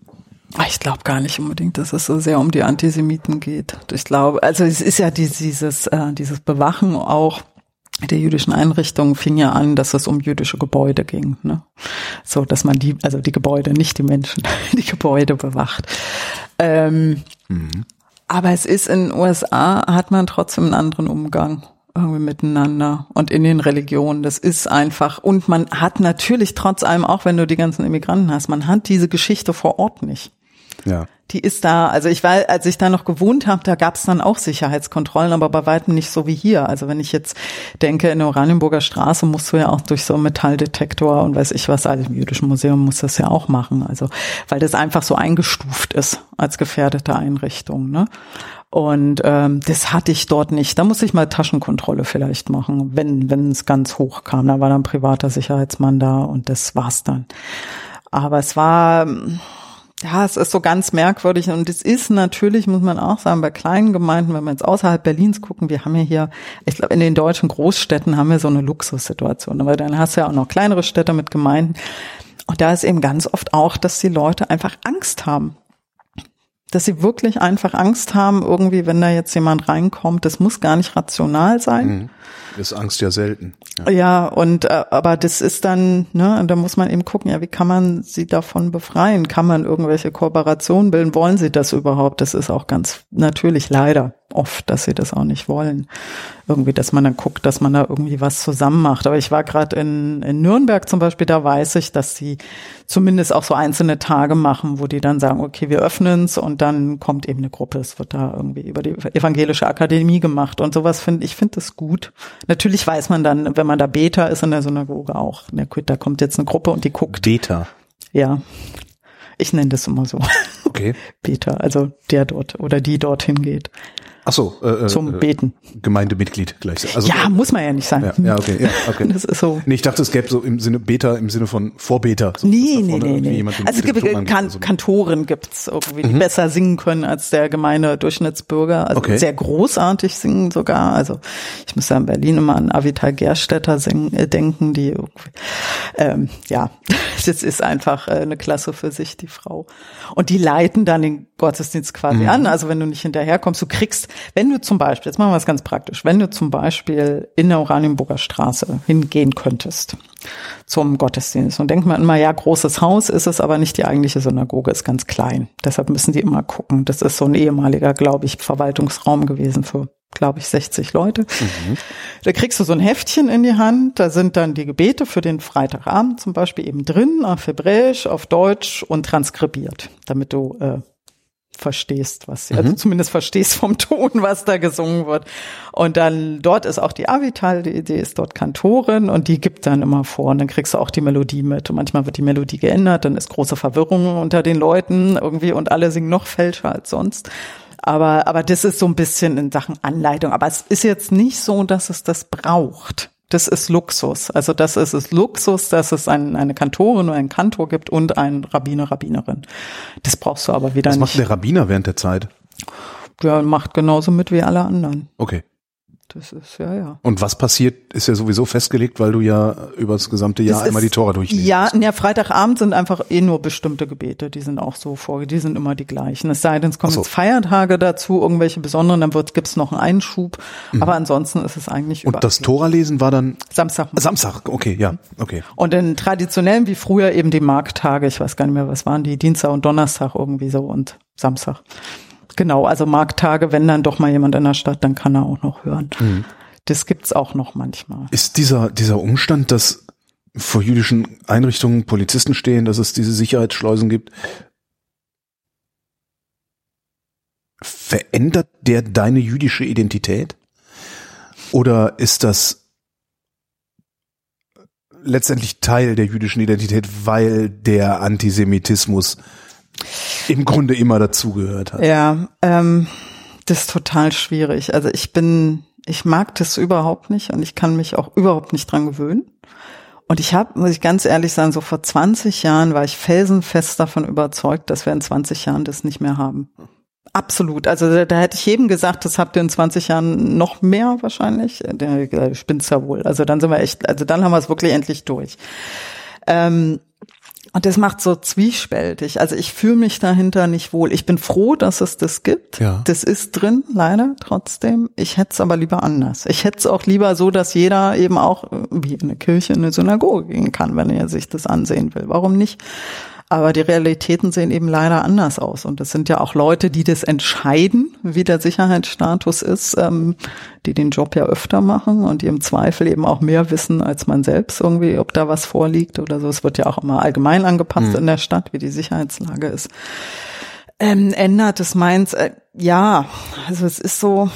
[SPEAKER 3] Ah, ich glaube gar nicht unbedingt, dass es so sehr um die Antisemiten geht. Ich glaube, also es ist ja dieses, äh, dieses Bewachen auch der jüdischen Einrichtungen fing ja an, dass es um jüdische Gebäude ging. Ne? So, dass man die, also die Gebäude, nicht die Menschen, die Gebäude bewacht. Ähm, mhm. Aber es ist in den USA, hat man trotzdem einen anderen Umgang irgendwie miteinander und in den Religionen. Das ist einfach. Und man hat natürlich trotz allem, auch wenn du die ganzen Immigranten hast, man hat diese Geschichte vor Ort nicht.
[SPEAKER 2] Ja.
[SPEAKER 3] Die ist da, also ich war, als ich da noch gewohnt habe, da gab es dann auch Sicherheitskontrollen, aber bei weitem nicht so wie hier. Also wenn ich jetzt denke, in der Oranienburger Straße musst du ja auch durch so einen Metalldetektor und weiß ich was, also im Jüdischen Museum muss das ja auch machen. Also weil das einfach so eingestuft ist als gefährdete Einrichtung. Ne? Und ähm, das hatte ich dort nicht. Da muss ich mal Taschenkontrolle vielleicht machen, wenn wenn es ganz hoch kam. Da war dann ein privater Sicherheitsmann da und das war's dann. Aber es war ja, es ist so ganz merkwürdig und es ist natürlich, muss man auch sagen, bei kleinen Gemeinden, wenn wir jetzt außerhalb Berlins gucken, wir haben ja hier, ich glaube, in den deutschen Großstädten haben wir so eine Luxussituation, aber dann hast du ja auch noch kleinere Städte mit Gemeinden und da ist eben ganz oft auch, dass die Leute einfach Angst haben dass sie wirklich einfach Angst haben, irgendwie, wenn da jetzt jemand reinkommt, das muss gar nicht rational sein. Mhm.
[SPEAKER 2] Ist Angst ja selten.
[SPEAKER 3] Ja, ja und äh, aber das ist dann, ne, da muss man eben gucken, ja, wie kann man sie davon befreien? Kann man irgendwelche Kooperationen bilden? Wollen sie das überhaupt? Das ist auch ganz natürlich leider oft, dass sie das auch nicht wollen. Irgendwie, dass man dann guckt, dass man da irgendwie was zusammen macht. Aber ich war gerade in, in Nürnberg zum Beispiel, da weiß ich, dass sie zumindest auch so einzelne Tage machen, wo die dann sagen, okay, wir öffnen's und dann kommt eben eine Gruppe. Es wird da irgendwie über die evangelische Akademie gemacht und sowas finde ich finde das gut. Natürlich weiß man dann, wenn man da Beta ist in der Synagoge auch, na gut, da kommt jetzt eine Gruppe und die guckt.
[SPEAKER 2] Beta.
[SPEAKER 3] Ja. Ich nenne das immer so.
[SPEAKER 2] Okay.
[SPEAKER 3] Beta, also der dort oder die dorthin geht.
[SPEAKER 2] Ach so,
[SPEAKER 3] äh, äh, zum Beten.
[SPEAKER 2] Gemeindemitglied gleich.
[SPEAKER 3] Also, ja, muss man ja nicht sein.
[SPEAKER 2] Ja, ja okay, ja, okay.
[SPEAKER 3] Das ist so.
[SPEAKER 2] Nee, ich dachte, es gäbe so im Sinne Beta im Sinne von Vorbeter. So,
[SPEAKER 3] nee, nee, nee, nee. Also es gibt kan so. Kantoren gibt's irgendwie, die mhm. besser singen können als der gemeine Durchschnittsbürger. Also okay. sehr großartig singen sogar. Also ich muss ja in Berlin immer an Avital Gerstetter singen, äh, denken, die ähm, ja, das ist einfach äh, eine Klasse für sich, die Frau. Und die leiten dann den Gottesdienst quasi mhm. an. Also wenn du nicht hinterherkommst, du kriegst wenn du zum Beispiel, jetzt machen wir es ganz praktisch, wenn du zum Beispiel in der Oranienburger Straße hingehen könntest zum Gottesdienst und denkt man immer, ja, großes Haus ist es, aber nicht die eigentliche Synagoge, ist ganz klein. Deshalb müssen die immer gucken. Das ist so ein ehemaliger, glaube ich, Verwaltungsraum gewesen für glaube ich, 60 Leute. Mhm. Da kriegst du so ein Heftchen in die Hand, da sind dann die Gebete für den Freitagabend zum Beispiel eben drin, auf Hebräisch, auf Deutsch und transkribiert, damit du äh, verstehst, was, mhm. also zumindest verstehst vom Ton, was da gesungen wird. Und dann dort ist auch die Avital, die Idee ist dort Kantorin und die gibt dann immer vor und dann kriegst du auch die Melodie mit. Und manchmal wird die Melodie geändert, dann ist große Verwirrung unter den Leuten irgendwie und alle singen noch fälscher als sonst. Aber, aber das ist so ein bisschen in Sachen Anleitung. Aber es ist jetzt nicht so, dass es das braucht das ist Luxus. Also das ist es Luxus, dass es ein, eine Kantorin oder einen Kantor gibt und einen Rabbiner, Rabbinerin. Das brauchst du aber wieder
[SPEAKER 2] Was
[SPEAKER 3] nicht.
[SPEAKER 2] Was macht der Rabbiner während der Zeit?
[SPEAKER 3] Der macht genauso mit wie alle anderen.
[SPEAKER 2] Okay.
[SPEAKER 3] Das ist, ja, ja.
[SPEAKER 2] Und was passiert, ist ja sowieso festgelegt, weil du ja über das gesamte Jahr das einmal ist, die Tora durchliest.
[SPEAKER 3] Ja, ja, Freitagabend sind einfach eh nur bestimmte Gebete, die sind auch so vor, die sind immer die gleichen. Es sei denn, es kommen so. jetzt Feiertage dazu, irgendwelche besonderen, dann wird, gibt's noch einen Einschub. Mhm. Aber ansonsten ist es eigentlich
[SPEAKER 2] Und das Tora-Lesen war dann?
[SPEAKER 3] Samstag.
[SPEAKER 2] Samstag, okay, ja, okay.
[SPEAKER 3] Und in traditionellen wie früher eben die Markttage, ich weiß gar nicht mehr, was waren die, Dienstag und Donnerstag irgendwie so und Samstag. Genau, also Markttage, wenn dann doch mal jemand in der Stadt, dann kann er auch noch hören. Mhm. Das gibt's auch noch manchmal.
[SPEAKER 2] Ist dieser, dieser Umstand, dass vor jüdischen Einrichtungen Polizisten stehen, dass es diese Sicherheitsschleusen gibt, verändert der deine jüdische Identität? Oder ist das letztendlich Teil der jüdischen Identität, weil der Antisemitismus im Grunde immer dazugehört hat.
[SPEAKER 3] Ja, ähm, das ist total schwierig. Also ich bin, ich mag das überhaupt nicht und ich kann mich auch überhaupt nicht dran gewöhnen. Und ich habe, muss ich ganz ehrlich sagen, so vor 20 Jahren war ich felsenfest davon überzeugt, dass wir in 20 Jahren das nicht mehr haben. Absolut. Also da, da hätte ich jedem gesagt, das habt ihr in 20 Jahren noch mehr wahrscheinlich. Der, der ja wohl. Also dann sind wir echt, also dann haben wir es wirklich endlich durch. Ähm, und das macht so zwiespältig. Also ich fühle mich dahinter nicht wohl. Ich bin froh, dass es das gibt.
[SPEAKER 2] Ja.
[SPEAKER 3] Das ist drin, leider trotzdem. Ich hätte es aber lieber anders. Ich hätte es auch lieber so, dass jeder eben auch wie in eine Kirche, in eine Synagoge gehen kann, wenn er sich das ansehen will. Warum nicht? Aber die Realitäten sehen eben leider anders aus. Und es sind ja auch Leute, die das entscheiden, wie der Sicherheitsstatus ist, ähm, die den Job ja öfter machen und die im Zweifel eben auch mehr wissen als man selbst irgendwie, ob da was vorliegt oder so. Es wird ja auch immer allgemein angepasst
[SPEAKER 2] Mhm.
[SPEAKER 3] in der Stadt, wie die Sicherheitslage ist. Ähm, ändert es meins, äh, ja, also es ist so,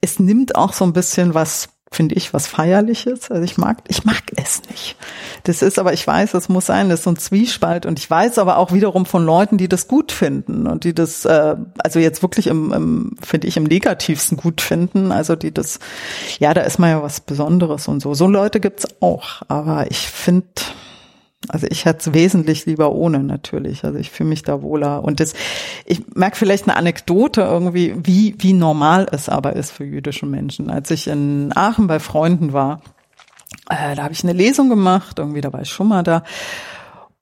[SPEAKER 3] es nimmt auch so ein bisschen was, finde ich, was Feierliches. Also ich mag, ich mag es nicht. Das ist aber, ich weiß, es muss sein, das ist so ein Zwiespalt und ich weiß aber auch wiederum von Leuten, die das gut finden und die das, äh, also jetzt wirklich im, im finde ich, im negativsten gut finden. Also die das, ja, da ist man ja was Besonderes und so. So Leute gibt's auch, aber ich finde, also ich hätte es wesentlich lieber ohne natürlich. Also ich fühle mich da wohler. Und das, ich merke vielleicht eine Anekdote irgendwie, wie, wie normal es aber ist für jüdische Menschen. Als ich in Aachen bei Freunden war, äh, da habe ich eine Lesung gemacht, irgendwie, da war ich schon mal da.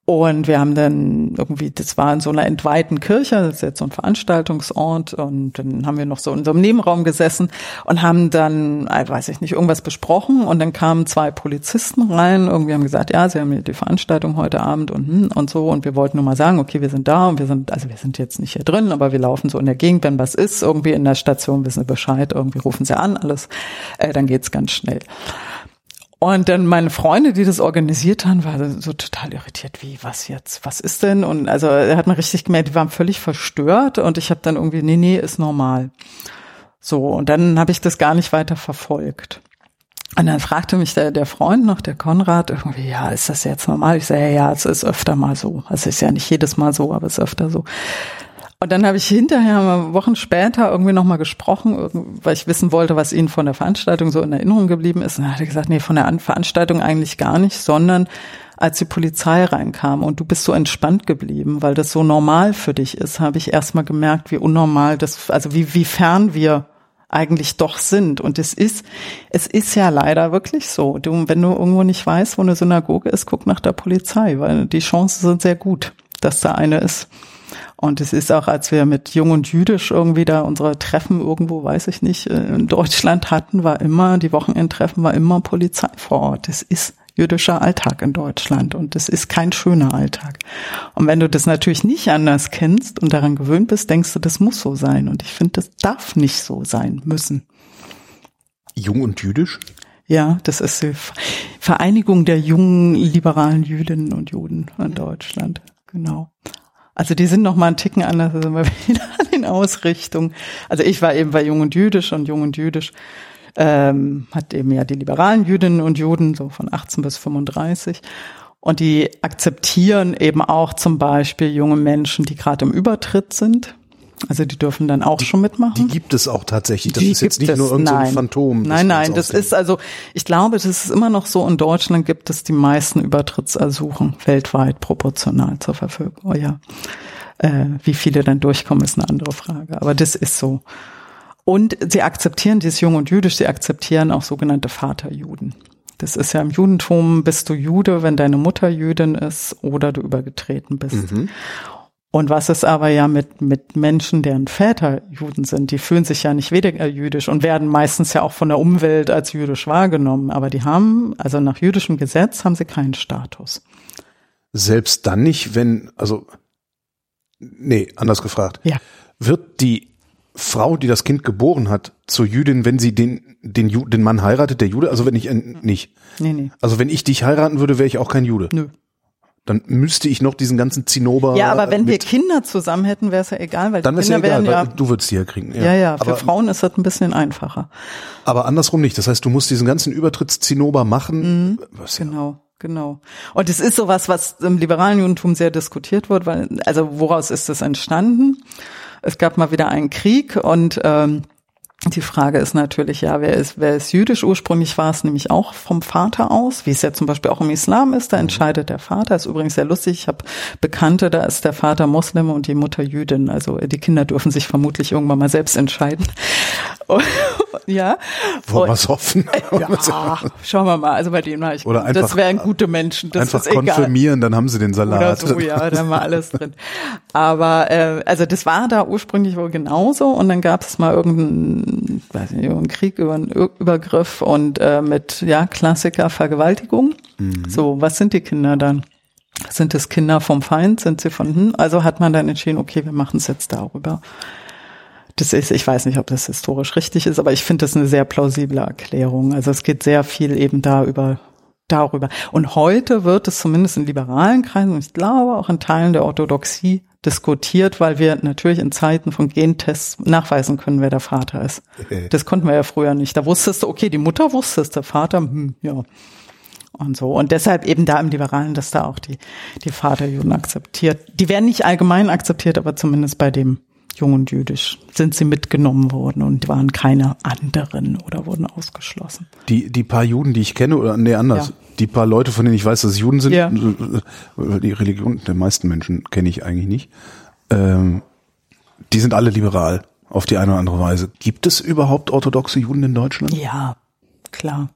[SPEAKER 3] Und wir haben dann irgendwie, das war in so einer entweihten Kirche, das ist jetzt so ein Veranstaltungsort, und dann haben wir noch so in so einem Nebenraum gesessen und haben dann, äh, weiß ich nicht, irgendwas besprochen und dann kamen zwei Polizisten rein, irgendwie haben gesagt, ja, sie haben hier die Veranstaltung heute Abend und hm, und so und wir wollten nur mal sagen, okay, wir sind da und wir sind, also wir sind jetzt nicht hier drin, aber wir laufen so in der Gegend, wenn was ist, irgendwie in der Station wissen sie Bescheid, irgendwie rufen sie an, alles, äh, dann geht's ganz schnell. Und dann meine Freunde, die das organisiert haben, waren so total irritiert, wie, was jetzt, was ist denn? Und also er hat man richtig gemerkt, die waren völlig verstört und ich habe dann irgendwie, nee, nee, ist normal. So, und dann habe ich das gar nicht weiter verfolgt. Und dann fragte mich der, der Freund noch, der Konrad, irgendwie, ja, ist das jetzt normal? Ich sage, ja, es ist öfter mal so. Es ist ja nicht jedes Mal so, aber es ist öfter so. Und dann habe ich hinterher Wochen später irgendwie nochmal gesprochen, weil ich wissen wollte, was Ihnen von der Veranstaltung so in Erinnerung geblieben ist. Und dann hat er gesagt, nee, von der An Veranstaltung eigentlich gar nicht, sondern als die Polizei reinkam und du bist so entspannt geblieben, weil das so normal für dich ist, habe ich erstmal gemerkt, wie unnormal das, also wie, wie fern wir eigentlich doch sind. Und es ist, es ist ja leider wirklich so. Du, wenn du irgendwo nicht weißt, wo eine Synagoge ist, guck nach der Polizei, weil die Chancen sind sehr gut, dass da eine ist. Und es ist auch, als wir mit Jung und Jüdisch irgendwie da unsere Treffen irgendwo, weiß ich nicht, äh, in Deutschland hatten, war immer, die Wochenendtreffen war immer Polizei vor Ort. Das ist jüdischer Alltag in Deutschland und das ist kein schöner Alltag. Und wenn du das natürlich nicht anders kennst und daran gewöhnt bist, denkst du, das muss so sein. Und ich finde, das darf nicht so sein müssen.
[SPEAKER 2] Jung und jüdisch?
[SPEAKER 3] Ja, das ist die Vereinigung der jungen liberalen Jüdinnen und Juden in Deutschland. Genau. Also die sind noch mal einen Ticken anders, sind wir wieder in Ausrichtung. Also ich war eben bei Jung und Jüdisch und Jung und Jüdisch ähm, hat eben ja die liberalen Jüdinnen und Juden, so von 18 bis 35. Und die akzeptieren eben auch zum Beispiel junge Menschen, die gerade im Übertritt sind. Also die dürfen dann auch schon mitmachen.
[SPEAKER 2] Die gibt es auch tatsächlich. Das
[SPEAKER 3] Die
[SPEAKER 2] ist jetzt nicht
[SPEAKER 3] es.
[SPEAKER 2] nur irgendein so ein
[SPEAKER 3] Nein.
[SPEAKER 2] Phantom. das
[SPEAKER 3] Nein, nein, das ist also, ich glaube, das ist immer noch so, in Deutschland gibt es die meisten Übertrittsersuchen weltweit proportional zur Verfügung. Oh ja. Äh, wie viele dann durchkommen, ist eine andere Frage. Aber das ist so. Und sie akzeptieren, dieses Jung und Jüdisch, sie akzeptieren auch sogenannte Vaterjuden. Das ist ja im Judentum, bist du Jude, wenn deine Mutter Jüdin ist oder du übergetreten bist. Und was ist aber ja mit, mit Menschen, deren Väter Juden sind, die fühlen sich ja nicht weniger jüdisch und werden meistens ja auch von der Umwelt als jüdisch wahrgenommen. Aber die haben, also nach jüdischem Gesetz haben sie keinen Status.
[SPEAKER 2] Selbst dann nicht, wenn, also, nee, anders gefragt.
[SPEAKER 3] Ja.
[SPEAKER 2] Wird die Frau, die das Kind geboren hat, zur Jüdin, wenn sie den, den, Ju den Mann heiratet, der Jude? Also wenn ich, äh, nicht.
[SPEAKER 3] Nee, nee.
[SPEAKER 2] Also wenn ich dich heiraten würde, wäre ich auch kein Jude.
[SPEAKER 3] Nö.
[SPEAKER 2] Dann müsste ich noch diesen ganzen Zinnober.
[SPEAKER 3] Ja, aber wenn wir Kinder zusammen hätten, wäre es ja egal, weil
[SPEAKER 2] dann
[SPEAKER 3] die
[SPEAKER 2] ist ja
[SPEAKER 3] Kinder
[SPEAKER 2] egal,
[SPEAKER 3] ja,
[SPEAKER 2] du würdest die ja kriegen.
[SPEAKER 3] ja, ja, für
[SPEAKER 2] aber,
[SPEAKER 3] Frauen ist das ein bisschen einfacher.
[SPEAKER 2] aber andersrum nicht. Das heißt, du musst diesen ganzen Übertrittszinnober machen. Was ja
[SPEAKER 3] Genau, genau. Und es ist sowas, was im liberalen Judentum sehr diskutiert wird, weil, also woraus ist das entstanden? Es gab mal wieder einen Krieg und ähm, die Frage ist natürlich, ja, wer ist, wer ist jüdisch? Ursprünglich war es nämlich auch vom Vater aus, wie es ja zum Beispiel auch im Islam ist, da entscheidet der Vater. Ist übrigens sehr lustig. Ich habe Bekannte, da ist der Vater Muslim und die Mutter Jüdin. Also die Kinder dürfen sich vermutlich irgendwann mal selbst entscheiden. Und, ja.
[SPEAKER 2] Wollen
[SPEAKER 3] Und-
[SPEAKER 2] wir's hoffen?
[SPEAKER 3] ja, schauen wir mal. Also bei denen war ich,
[SPEAKER 2] Oder einfach-
[SPEAKER 3] das wären gute Menschen, das
[SPEAKER 2] Einfach
[SPEAKER 3] ist egal.
[SPEAKER 2] konfirmieren, dann haben sie den
[SPEAKER 3] Oder
[SPEAKER 2] Salat.
[SPEAKER 3] so, ja, da wir alles drin. Aber äh, also das war da ursprünglich wohl genauso und dann gab es mal irgendeinen, weiß nicht, irgendeinen Krieg über einen Übergriff und äh, mit ja Klassiker Vergewaltigung. So, was sind die Kinder dann? Sind es Kinder vom Feind? Sind sie von hm? Also hat man dann entschieden, okay, wir machen es jetzt darüber. Das ist, ich weiß nicht, ob das historisch richtig ist, aber ich finde das eine sehr plausible Erklärung. Also es geht sehr viel eben da über, darüber. Und heute wird es zumindest in liberalen Kreisen und ich glaube auch in Teilen der Orthodoxie diskutiert, weil wir natürlich in Zeiten von Gentests nachweisen können, wer der Vater ist. Das konnten wir ja früher nicht. Da wusstest du, okay, die Mutter wusste es, der Vater, hm, ja. Und so. Und deshalb eben da im Liberalen, dass da auch die, die Vaterjuden akzeptiert. Die werden nicht allgemein akzeptiert, aber zumindest bei dem Jungen Jüdisch sind sie mitgenommen worden und waren keine anderen oder wurden ausgeschlossen.
[SPEAKER 2] Die, die paar Juden, die ich kenne, oder nee, anders.
[SPEAKER 3] Ja.
[SPEAKER 2] Die paar Leute, von denen ich weiß, dass es Juden sind,
[SPEAKER 3] Ja.
[SPEAKER 2] äh, die Religion der meisten Menschen kenne ich eigentlich nicht. Ähm, die sind alle liberal auf die eine oder andere Weise. Gibt es überhaupt orthodoxe Juden in Deutschland?
[SPEAKER 3] Ja, klar.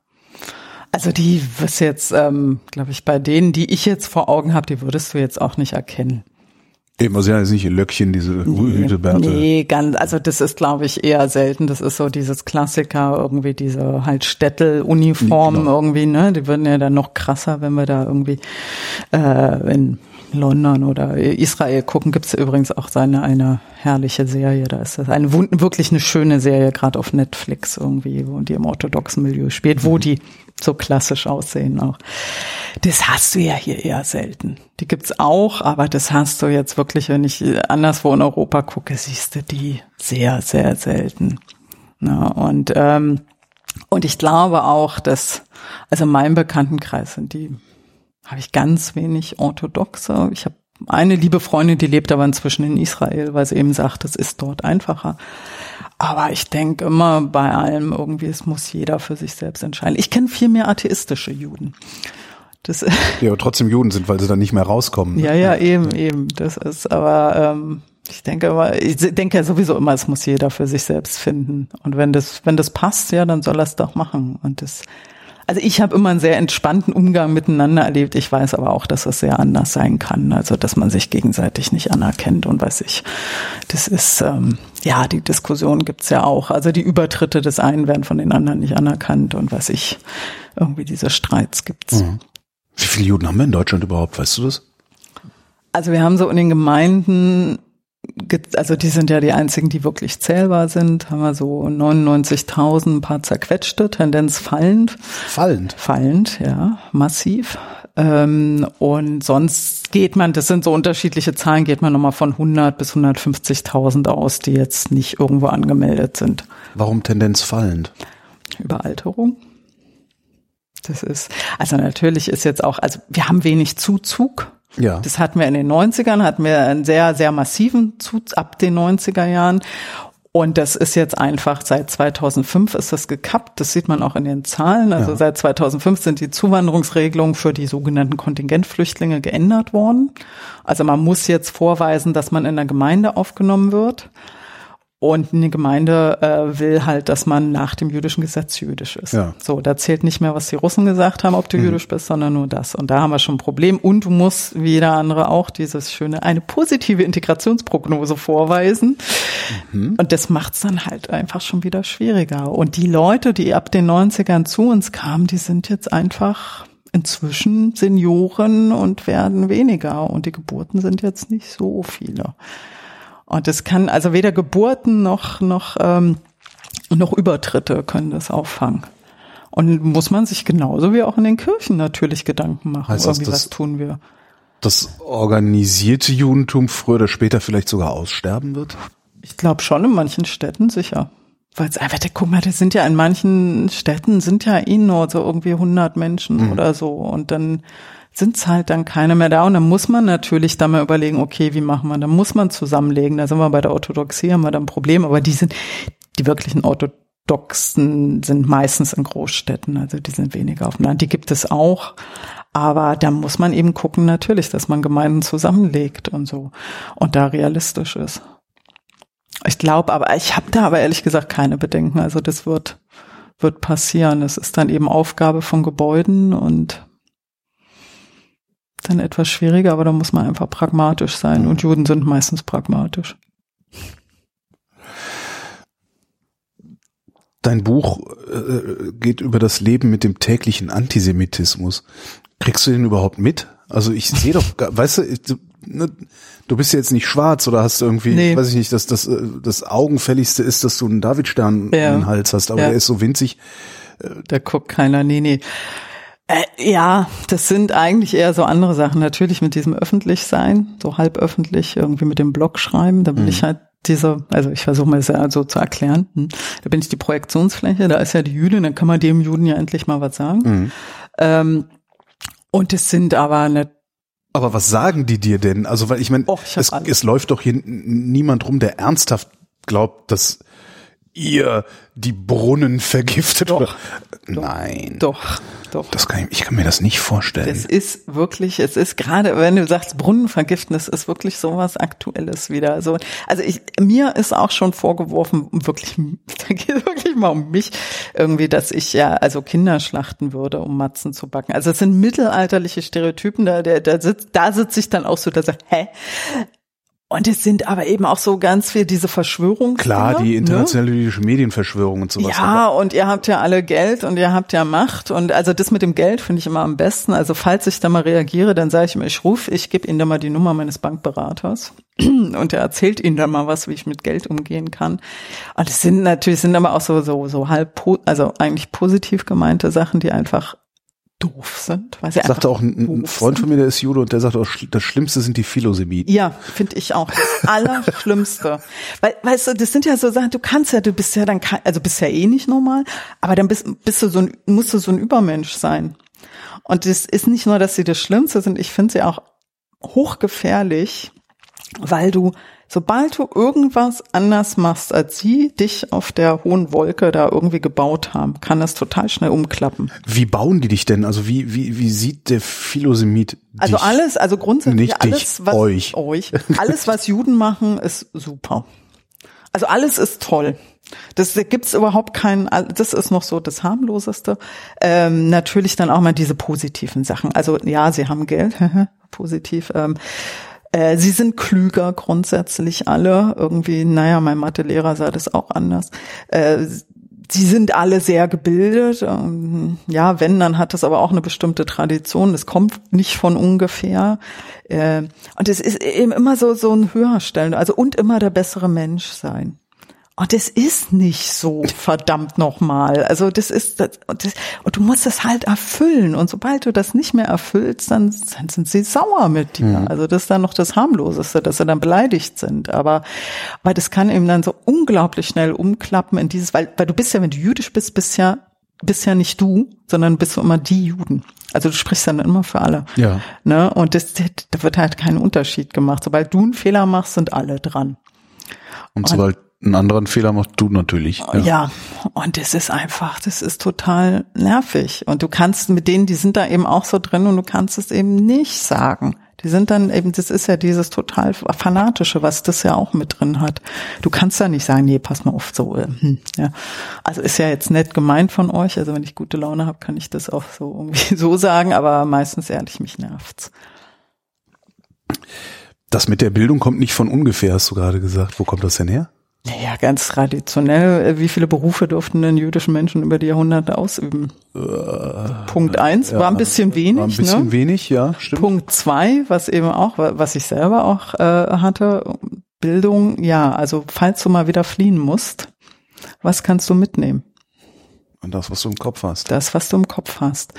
[SPEAKER 3] Also die was jetzt, ähm, glaube ich, bei denen, die ich jetzt vor Augen habe, die würdest du jetzt auch nicht erkennen.
[SPEAKER 2] Eben, also ja, jetzt nicht Löckchen, diese Hütebärte.
[SPEAKER 3] Nee, ganz, also das ist, glaube ich, eher selten. Das ist so dieses Klassiker, irgendwie diese halt Städtel-Uniformen
[SPEAKER 2] Genau.
[SPEAKER 3] irgendwie, ne? Die würden ja dann noch krasser, wenn wir da irgendwie äh, in London oder Israel gucken, gibt's übrigens auch seine eine herrliche Serie. Da ist das eine wirklich eine schöne Serie, gerade auf Netflix irgendwie, wo die im orthodoxen Milieu spielt, wo die so klassisch aussehen auch. Das hast du ja hier eher selten. Die gibt's auch, aber das hast du jetzt wirklich, wenn ich anderswo in Europa gucke, siehst du die sehr, sehr selten. Na, und ähm, und ich glaube auch, dass also in meinem Bekanntenkreis sind die habe ich ganz wenig orthodoxe. Ich habe eine liebe Freundin, die lebt aber inzwischen in Israel, weil sie eben sagt, es ist dort einfacher. Aber ich denke immer bei allem irgendwie, es muss jeder für sich selbst entscheiden. Ich kenne viel mehr atheistische Juden. Das,
[SPEAKER 2] Die aber trotzdem Juden sind, weil sie dann nicht mehr rauskommen.
[SPEAKER 3] ja, ja, eben, eben. Das ist aber, ähm, ich denke aber, ich denke ja sowieso immer, es muss jeder für sich selbst finden. Und wenn das, wenn das passt, ja, dann soll er es doch machen. Und das, also ich habe immer einen sehr entspannten Umgang miteinander erlebt. Ich weiß aber auch, dass es sehr anders sein kann. Also dass man sich gegenseitig nicht anerkennt und weiß ich. Das ist ähm, ja die Diskussion gibt's ja auch. Also die Übertritte des einen werden von den anderen nicht anerkannt und weiß ich. Irgendwie diese Streits gibt's.
[SPEAKER 2] Wie viele Juden haben wir in Deutschland überhaupt? Weißt du das?
[SPEAKER 3] Also wir haben so in den Gemeinden, ge- also die sind ja die einzigen, die wirklich zählbar sind, haben wir so 99.000, ein paar zerquetschte, Tendenz fallend,
[SPEAKER 2] Fallend.
[SPEAKER 3] fallend, ja, massiv. Ähm, und sonst geht man, das sind so unterschiedliche Zahlen, geht man nochmal von 100 bis 150.000 aus, die jetzt nicht irgendwo angemeldet sind.
[SPEAKER 2] Warum Tendenz fallend?
[SPEAKER 3] Überalterung. Das ist, also natürlich ist jetzt auch, also wir haben wenig Zuzug.
[SPEAKER 2] Ja.
[SPEAKER 3] Das hatten wir in den 90ern, hatten wir einen sehr, sehr massiven Zuzug ab den 90er Jahren. Und das ist jetzt einfach, seit 2005 ist das gekappt. Das sieht man auch in den Zahlen. Also
[SPEAKER 2] Ja.
[SPEAKER 3] seit 2005 sind die Zuwanderungsregelungen für die sogenannten Kontingentflüchtlinge geändert worden. Also man muss jetzt vorweisen, dass man in der Gemeinde aufgenommen wird. Und eine Gemeinde äh, will halt, dass man nach dem jüdischen Gesetz jüdisch ist.
[SPEAKER 2] Ja.
[SPEAKER 3] So, da zählt nicht mehr, was die Russen gesagt haben, ob du jüdisch bist, sondern nur das. Und da haben wir schon ein Problem. Und du musst, wie jeder andere auch, dieses schöne, eine positive Integrationsprognose vorweisen. Und das macht's dann halt einfach schon wieder schwieriger. Und die Leute, die ab den 90ern zu uns kamen, die sind jetzt einfach inzwischen Senioren und werden weniger. Und die Geburten sind jetzt nicht so viele. Und es kann also weder Geburten noch noch ähm, noch Übertritte können das auffangen. Und muss man sich genauso wie auch in den Kirchen natürlich Gedanken machen.
[SPEAKER 2] Heißt das,
[SPEAKER 3] Irgendwie
[SPEAKER 2] dass-
[SPEAKER 3] was tun wir?
[SPEAKER 2] das organisierte Judentum früher oder später vielleicht sogar aussterben wird?
[SPEAKER 3] Ich glaube schon in manchen Städten sicher. Weil es einfach, guck mal, das sind ja in manchen Städten sind ja eh nur so irgendwie 100 Menschen mhm. oder so und dann sind es halt dann keine mehr da und dann muss man natürlich dann mal überlegen, okay, wie machen wir, dann muss man zusammenlegen. Da sind wir bei der Orthodoxie, haben wir dann ein Problem, aber die sind, die wirklichen Orthodoxen sind meistens in Großstädten, also die sind weniger auf dem Land. Die gibt es auch, aber da muss man eben gucken natürlich, dass man Gemeinden zusammenlegt und so und da realistisch ist. Ich glaube, aber ich habe da aber ehrlich gesagt keine Bedenken. Also das wird wird passieren. Es ist dann eben Aufgabe von Gebäuden und dann etwas schwieriger, aber da muss man einfach pragmatisch sein. Und Juden sind meistens pragmatisch.
[SPEAKER 2] Dein Buch äh, geht über das Leben mit dem täglichen Antisemitismus. Kriegst du den überhaupt mit? Also ich sehe doch, weißt du, ne, du bist ja jetzt nicht schwarz oder hast irgendwie, nee. weiß ich nicht, dass das, äh, das Augenfälligste ist, dass du einen Davidstern ja. im Hals hast, aber ja. der ist so winzig.
[SPEAKER 3] Da guckt keiner, nee, nee. Äh, ja, das sind eigentlich eher so andere Sachen. Natürlich mit diesem Öffentlichsein, so halb öffentlich, irgendwie mit dem Blog schreiben. Da bin mhm. ich halt diese, also ich versuche mir das ja so zu erklären. Hm. Da bin ich die Projektionsfläche, da ist ja die Jüdin, dann kann man dem Juden ja endlich mal was sagen. Mhm. Ähm, und es sind aber eine
[SPEAKER 2] aber was sagen die dir denn? Also, weil ich meine, es, es läuft doch hier niemand rum, der ernsthaft glaubt, dass ihr die Brunnen vergiftet
[SPEAKER 3] doch,
[SPEAKER 2] Nein.
[SPEAKER 3] Doch, doch.
[SPEAKER 2] Das kann ich, ich kann mir das nicht vorstellen.
[SPEAKER 3] Es ist wirklich, es ist gerade, wenn du sagst Brunnen vergiften, es ist wirklich sowas Aktuelles wieder. Also, also ich, mir ist auch schon vorgeworfen, wirklich, da geht es wirklich mal um mich, irgendwie, dass ich ja, also Kinder schlachten würde, um Matzen zu backen. Also es sind mittelalterliche Stereotypen, da, da, da sitzt, da sitze ich dann auch so, da sagt, hä? Und es sind aber eben auch so ganz viel diese Verschwörungen.
[SPEAKER 2] Klar, die ne? internationale ne? Medienverschwörung und sowas.
[SPEAKER 3] Ja, und ihr habt ja alle Geld und ihr habt ja Macht. Und also das mit dem Geld finde ich immer am besten. Also falls ich da mal reagiere, dann sage ich mir, ich rufe, ich gebe Ihnen da mal die Nummer meines Bankberaters. Und er erzählt Ihnen dann mal was, wie ich mit Geld umgehen kann. Und es sind natürlich, sind aber auch so, so, so halb, also eigentlich positiv gemeinte Sachen, die einfach doof sind. Weil sie
[SPEAKER 2] sagte auch ein, ein Freund von mir, der ist Jude und der sagt auch, das Schlimmste sind die Philosemiten.
[SPEAKER 3] Ja, finde ich auch. Das Allerschlimmste. Weil, weißt du, das sind ja so Sachen, du kannst ja, du bist ja dann, also bist ja eh nicht normal, aber dann bist, bist du so ein, musst du so ein Übermensch sein. Und das ist nicht nur, dass sie das Schlimmste sind, ich finde sie auch hochgefährlich, weil du Sobald du irgendwas anders machst, als sie dich auf der hohen Wolke da irgendwie gebaut haben, kann das total schnell umklappen.
[SPEAKER 2] Wie bauen die dich denn? Also wie, wie, wie sieht der Philosemit
[SPEAKER 3] Also
[SPEAKER 2] dich?
[SPEAKER 3] alles, also grundsätzlich
[SPEAKER 2] Nicht
[SPEAKER 3] alles,
[SPEAKER 2] dich,
[SPEAKER 3] was
[SPEAKER 2] euch.
[SPEAKER 3] euch, alles, was Juden machen, ist super. Also alles ist toll. Das gibt's überhaupt keinen, das ist noch so das harmloseste. Ähm, natürlich dann auch mal diese positiven Sachen. Also ja, sie haben Geld, positiv. Ähm, äh, sie sind klüger grundsätzlich alle. Irgendwie, naja, mein Mathelehrer sah das auch anders. Äh, sie sind alle sehr gebildet. Ähm, ja, wenn, dann hat das aber auch eine bestimmte Tradition. Das kommt nicht von ungefähr. Äh, und es ist eben immer so, so ein Höherstellen. Also und immer der bessere Mensch sein. Und es ist nicht so, verdammt nochmal. Also das ist, das, und, das, und du musst das halt erfüllen. Und sobald du das nicht mehr erfüllst, dann, dann sind sie sauer mit dir. Mhm. Also das ist dann noch das harmloseste, dass sie dann beleidigt sind. Aber, weil das kann eben dann so unglaublich schnell umklappen in dieses, weil, weil du bist ja, wenn du jüdisch bist, bist ja, bist ja nicht du, sondern bist du immer die Juden. Also du sprichst dann immer für alle.
[SPEAKER 2] Ja.
[SPEAKER 3] Ne? Und das, da wird halt kein Unterschied gemacht. Sobald du einen Fehler machst, sind alle dran.
[SPEAKER 2] Und sobald einen anderen Fehler machst du natürlich.
[SPEAKER 3] Ja. ja, und das ist einfach, das ist total nervig. Und du kannst mit denen, die sind da eben auch so drin und du kannst es eben nicht sagen. Die sind dann eben, das ist ja dieses total fanatische, was das ja auch mit drin hat. Du kannst da nicht sagen, nee, pass mal auf, so. Äh, hm, ja. Also ist ja jetzt nett gemeint von euch. Also wenn ich gute Laune habe, kann ich das auch so irgendwie so sagen, aber meistens ehrlich, mich nervt's.
[SPEAKER 2] Das mit der Bildung kommt nicht von ungefähr, hast du gerade gesagt. Wo kommt das denn her?
[SPEAKER 3] Naja, ganz traditionell. Äh, wie viele Berufe durften denn jüdische Menschen über die Jahrhunderte ausüben? Äh, Punkt eins ja, war ein bisschen wenig. War
[SPEAKER 2] ein bisschen
[SPEAKER 3] ne?
[SPEAKER 2] wenig, ja, stimmt.
[SPEAKER 3] Punkt zwei, was eben auch, was ich selber auch äh, hatte, Bildung, ja, also falls du mal wieder fliehen musst, was kannst du mitnehmen?
[SPEAKER 2] Und das, was du im Kopf hast.
[SPEAKER 3] Das, was du im Kopf hast.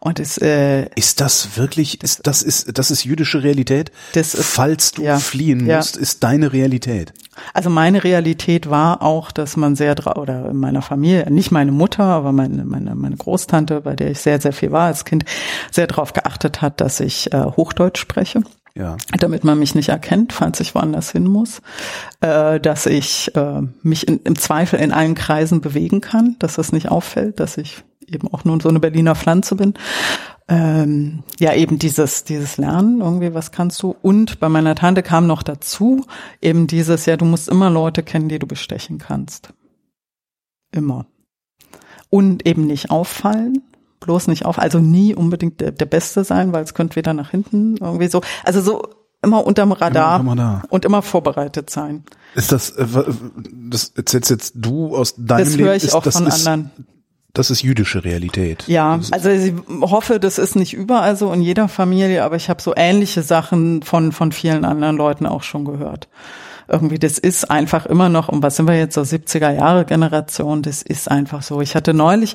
[SPEAKER 3] Und es äh,
[SPEAKER 2] ist das wirklich, ist, das ist, das ist jüdische Realität?
[SPEAKER 3] Das ist,
[SPEAKER 2] Falls du
[SPEAKER 3] ja,
[SPEAKER 2] fliehen
[SPEAKER 3] ja.
[SPEAKER 2] musst, ist deine Realität.
[SPEAKER 3] Also meine Realität war auch, dass man sehr oder in meiner Familie, nicht meine Mutter, aber meine, meine, meine Großtante, bei der ich sehr, sehr viel war als Kind, sehr darauf geachtet hat, dass ich äh, Hochdeutsch spreche.
[SPEAKER 2] Ja.
[SPEAKER 3] damit man mich nicht erkennt, falls ich woanders hin muss, äh, dass ich äh, mich in, im Zweifel in allen Kreisen bewegen kann, dass das nicht auffällt, dass ich eben auch nur so eine Berliner Pflanze bin. Ähm, ja, eben dieses, dieses Lernen, irgendwie, was kannst du? Und bei meiner Tante kam noch dazu, eben dieses, ja, du musst immer Leute kennen, die du bestechen kannst. Immer. Und eben nicht auffallen, bloß nicht auf, also nie unbedingt der, der Beste sein, weil es könnte wieder nach hinten irgendwie so. Also so immer unterm Radar
[SPEAKER 2] Immer Radar.
[SPEAKER 3] und immer vorbereitet sein.
[SPEAKER 2] Ist das, äh, das erzählst jetzt du aus deinem
[SPEAKER 3] Das
[SPEAKER 2] Leben?
[SPEAKER 3] höre ich
[SPEAKER 2] ist,
[SPEAKER 3] auch
[SPEAKER 2] das
[SPEAKER 3] von
[SPEAKER 2] ist,
[SPEAKER 3] anderen.
[SPEAKER 2] Das ist jüdische Realität.
[SPEAKER 3] Ja,
[SPEAKER 2] Das-
[SPEAKER 3] also ich hoffe, das ist nicht überall so in jeder Familie, aber ich habe so ähnliche Sachen von von vielen anderen Leuten auch schon gehört. Irgendwie, das ist einfach immer noch, und was sind wir jetzt so 70er Jahre Generation, das ist einfach so. Ich hatte neulich,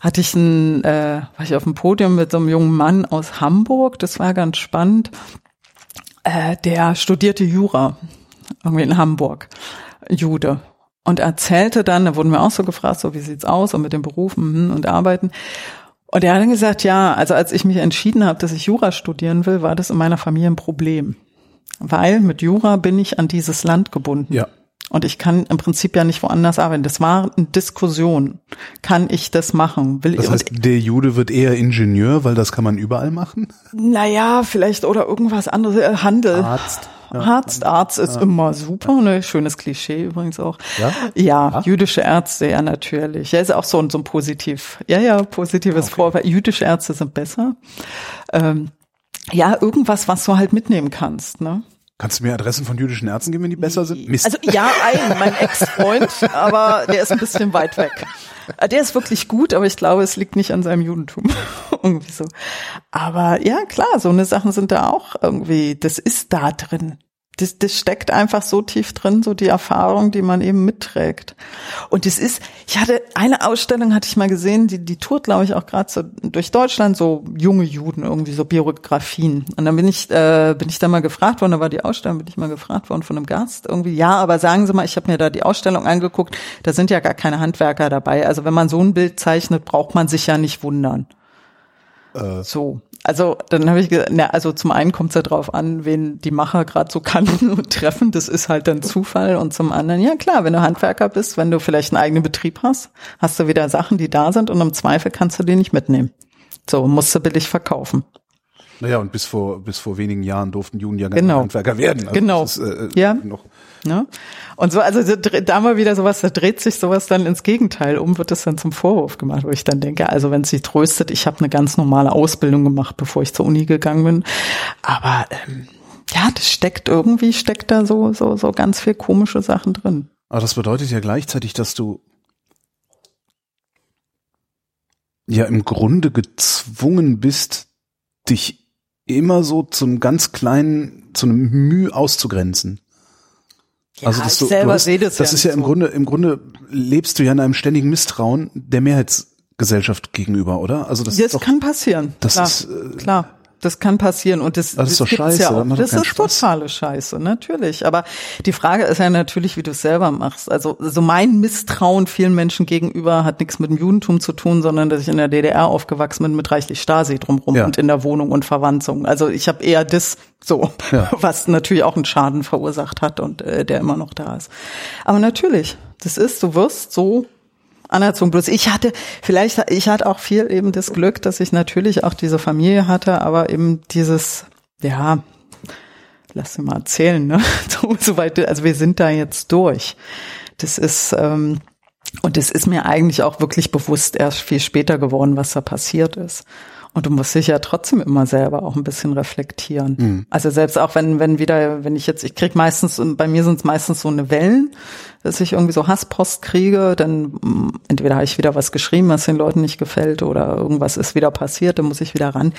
[SPEAKER 3] hatte ich ein, äh, war ich auf dem Podium mit so einem jungen Mann aus Hamburg, das war ganz spannend. Äh, der studierte Jura, irgendwie in Hamburg, Jude. Und erzählte dann, da wurden wir auch so gefragt, so wie sieht's aus und mit den Berufen hm, und Arbeiten. Und er hat dann gesagt, ja, also als ich mich entschieden habe, dass ich Jura studieren will, war das in meiner Familie ein Problem. Weil mit Jura bin ich an dieses Land gebunden.
[SPEAKER 2] Ja.
[SPEAKER 3] Und ich kann im Prinzip ja nicht woanders arbeiten. Das war eine Diskussion. Kann ich das machen? Will
[SPEAKER 2] Das
[SPEAKER 3] ich?
[SPEAKER 2] heißt, der Jude wird eher Ingenieur, weil das kann man überall machen.
[SPEAKER 3] Naja, vielleicht oder irgendwas anderes. Äh, Handel.
[SPEAKER 2] Arzt.
[SPEAKER 3] Arzt, Arzt ist immer super, ne? Schönes Klischee übrigens auch.
[SPEAKER 2] Ja?
[SPEAKER 3] Ja, jüdische Ärzte, ja, natürlich. Ja, ist auch so ein, so ein positiv, ja, ja, positives Vorfall. Jüdische Ärzte sind besser. Ähm, ja, irgendwas, was du halt mitnehmen kannst, ne?
[SPEAKER 2] Kannst du mir Adressen von jüdischen Ärzten geben, wenn die besser sind? Mist.
[SPEAKER 3] Also ja, ein, mein Ex-Freund, aber der ist ein bisschen weit weg. Äh, Der ist wirklich gut, aber ich glaube, es liegt nicht an seinem Judentum. irgendwie so. Aber ja, klar, so eine Sachen sind da auch irgendwie, das ist da drin. Das, das steckt einfach so tief drin, so die Erfahrung, die man eben mitträgt. Und es ist, ich hatte eine Ausstellung, hatte ich mal gesehen, die, die tourt, glaube ich, auch gerade so durch Deutschland, so junge Juden, irgendwie so Biografien. Und dann bin ich, äh, bin ich da mal gefragt worden, da war die Ausstellung, bin ich mal gefragt worden von einem Gast, irgendwie, ja, aber sagen Sie mal, ich habe mir da die Ausstellung angeguckt, da sind ja gar keine Handwerker dabei. Also wenn man so ein Bild zeichnet, braucht man sich ja nicht wundern. So. Also dann habe ich gesagt, na, also zum einen kommt es ja drauf an, wen die Macher gerade so kannten und treffen. Das ist halt dann Zufall. Und zum anderen, ja klar, wenn du Handwerker bist, wenn du vielleicht einen eigenen Betrieb hast, hast du wieder Sachen, die da sind und im Zweifel kannst du die nicht mitnehmen. So, musst du billig verkaufen.
[SPEAKER 2] Naja, und bis vor, bis vor wenigen Jahren durften ja nicht
[SPEAKER 3] Genau.
[SPEAKER 2] Handwerker werden. Also
[SPEAKER 3] Genau.
[SPEAKER 2] Ist, äh,
[SPEAKER 3] Ja.
[SPEAKER 2] Noch,
[SPEAKER 3] Ne? Und so, also da mal wieder sowas, da dreht sich sowas dann ins Gegenteil um, wird das dann zum Vorwurf gemacht, wo ich dann denke, also wenn es sie tröstet, ich habe eine ganz normale Ausbildung gemacht, bevor ich zur Uni gegangen bin. Aber ähm, ja, das steckt irgendwie, steckt da so, so, so ganz viel komische Sachen drin.
[SPEAKER 2] aber das bedeutet ja gleichzeitig, dass du ja im Grunde gezwungen bist, dich immer so zum ganz kleinen, zu einem Mühe auszugrenzen. also dass
[SPEAKER 3] ich
[SPEAKER 2] du,
[SPEAKER 3] selber
[SPEAKER 2] du hast,
[SPEAKER 3] sehe das
[SPEAKER 2] das
[SPEAKER 3] ja
[SPEAKER 2] ist ja im
[SPEAKER 3] so.
[SPEAKER 2] Grunde, im Grunde lebst du ja in einem ständigen Misstrauen der Mehrheitsgesellschaft gegenüber, oder? Also das,
[SPEAKER 3] Das
[SPEAKER 2] ist doch,
[SPEAKER 3] kann passieren.
[SPEAKER 2] das
[SPEAKER 3] klar,
[SPEAKER 2] ist, äh,
[SPEAKER 3] klar. Das kann passieren und das,
[SPEAKER 2] Das ist doch
[SPEAKER 3] gibt's
[SPEAKER 2] scheiße,
[SPEAKER 3] ja
[SPEAKER 2] das
[SPEAKER 3] auch. Das ist
[SPEAKER 2] Spaß.
[SPEAKER 3] totale Scheiße, natürlich. Aber die Frage ist ja natürlich, wie du es selber machst. Also so mein Misstrauen vielen Menschen gegenüber hat nichts mit dem Judentum zu tun, sondern dass ich in der DDR aufgewachsen bin mit reichlich Stasi drumrum
[SPEAKER 2] Ja.
[SPEAKER 3] und in der Wohnung und Verwandtsung. Also ich habe eher das so,
[SPEAKER 2] Ja.
[SPEAKER 3] was natürlich auch einen Schaden verursacht hat und äh, der immer noch da ist. Aber natürlich, das ist, du wirst so anerzogen. Bloß ich hatte, vielleicht, ich hatte auch viel eben das Glück, dass ich natürlich auch diese Familie hatte, aber eben dieses, ja, lass dir mal erzählen, ne? So, so weit, also wir sind da jetzt durch. Das ist, ähm, und es ist mir eigentlich auch wirklich bewusst erst viel später geworden, was da passiert ist. Und du musst dich ja trotzdem immer selber auch ein bisschen reflektieren. Also selbst auch wenn, wenn wieder, wenn ich jetzt, ich krieg meistens, bei mir sind es meistens so eine Wellen, dass ich irgendwie so Hasspost kriege, dann mm, entweder habe ich wieder was geschrieben, was den Leuten nicht gefällt, oder irgendwas ist wieder passiert, dann muss ich wieder ran.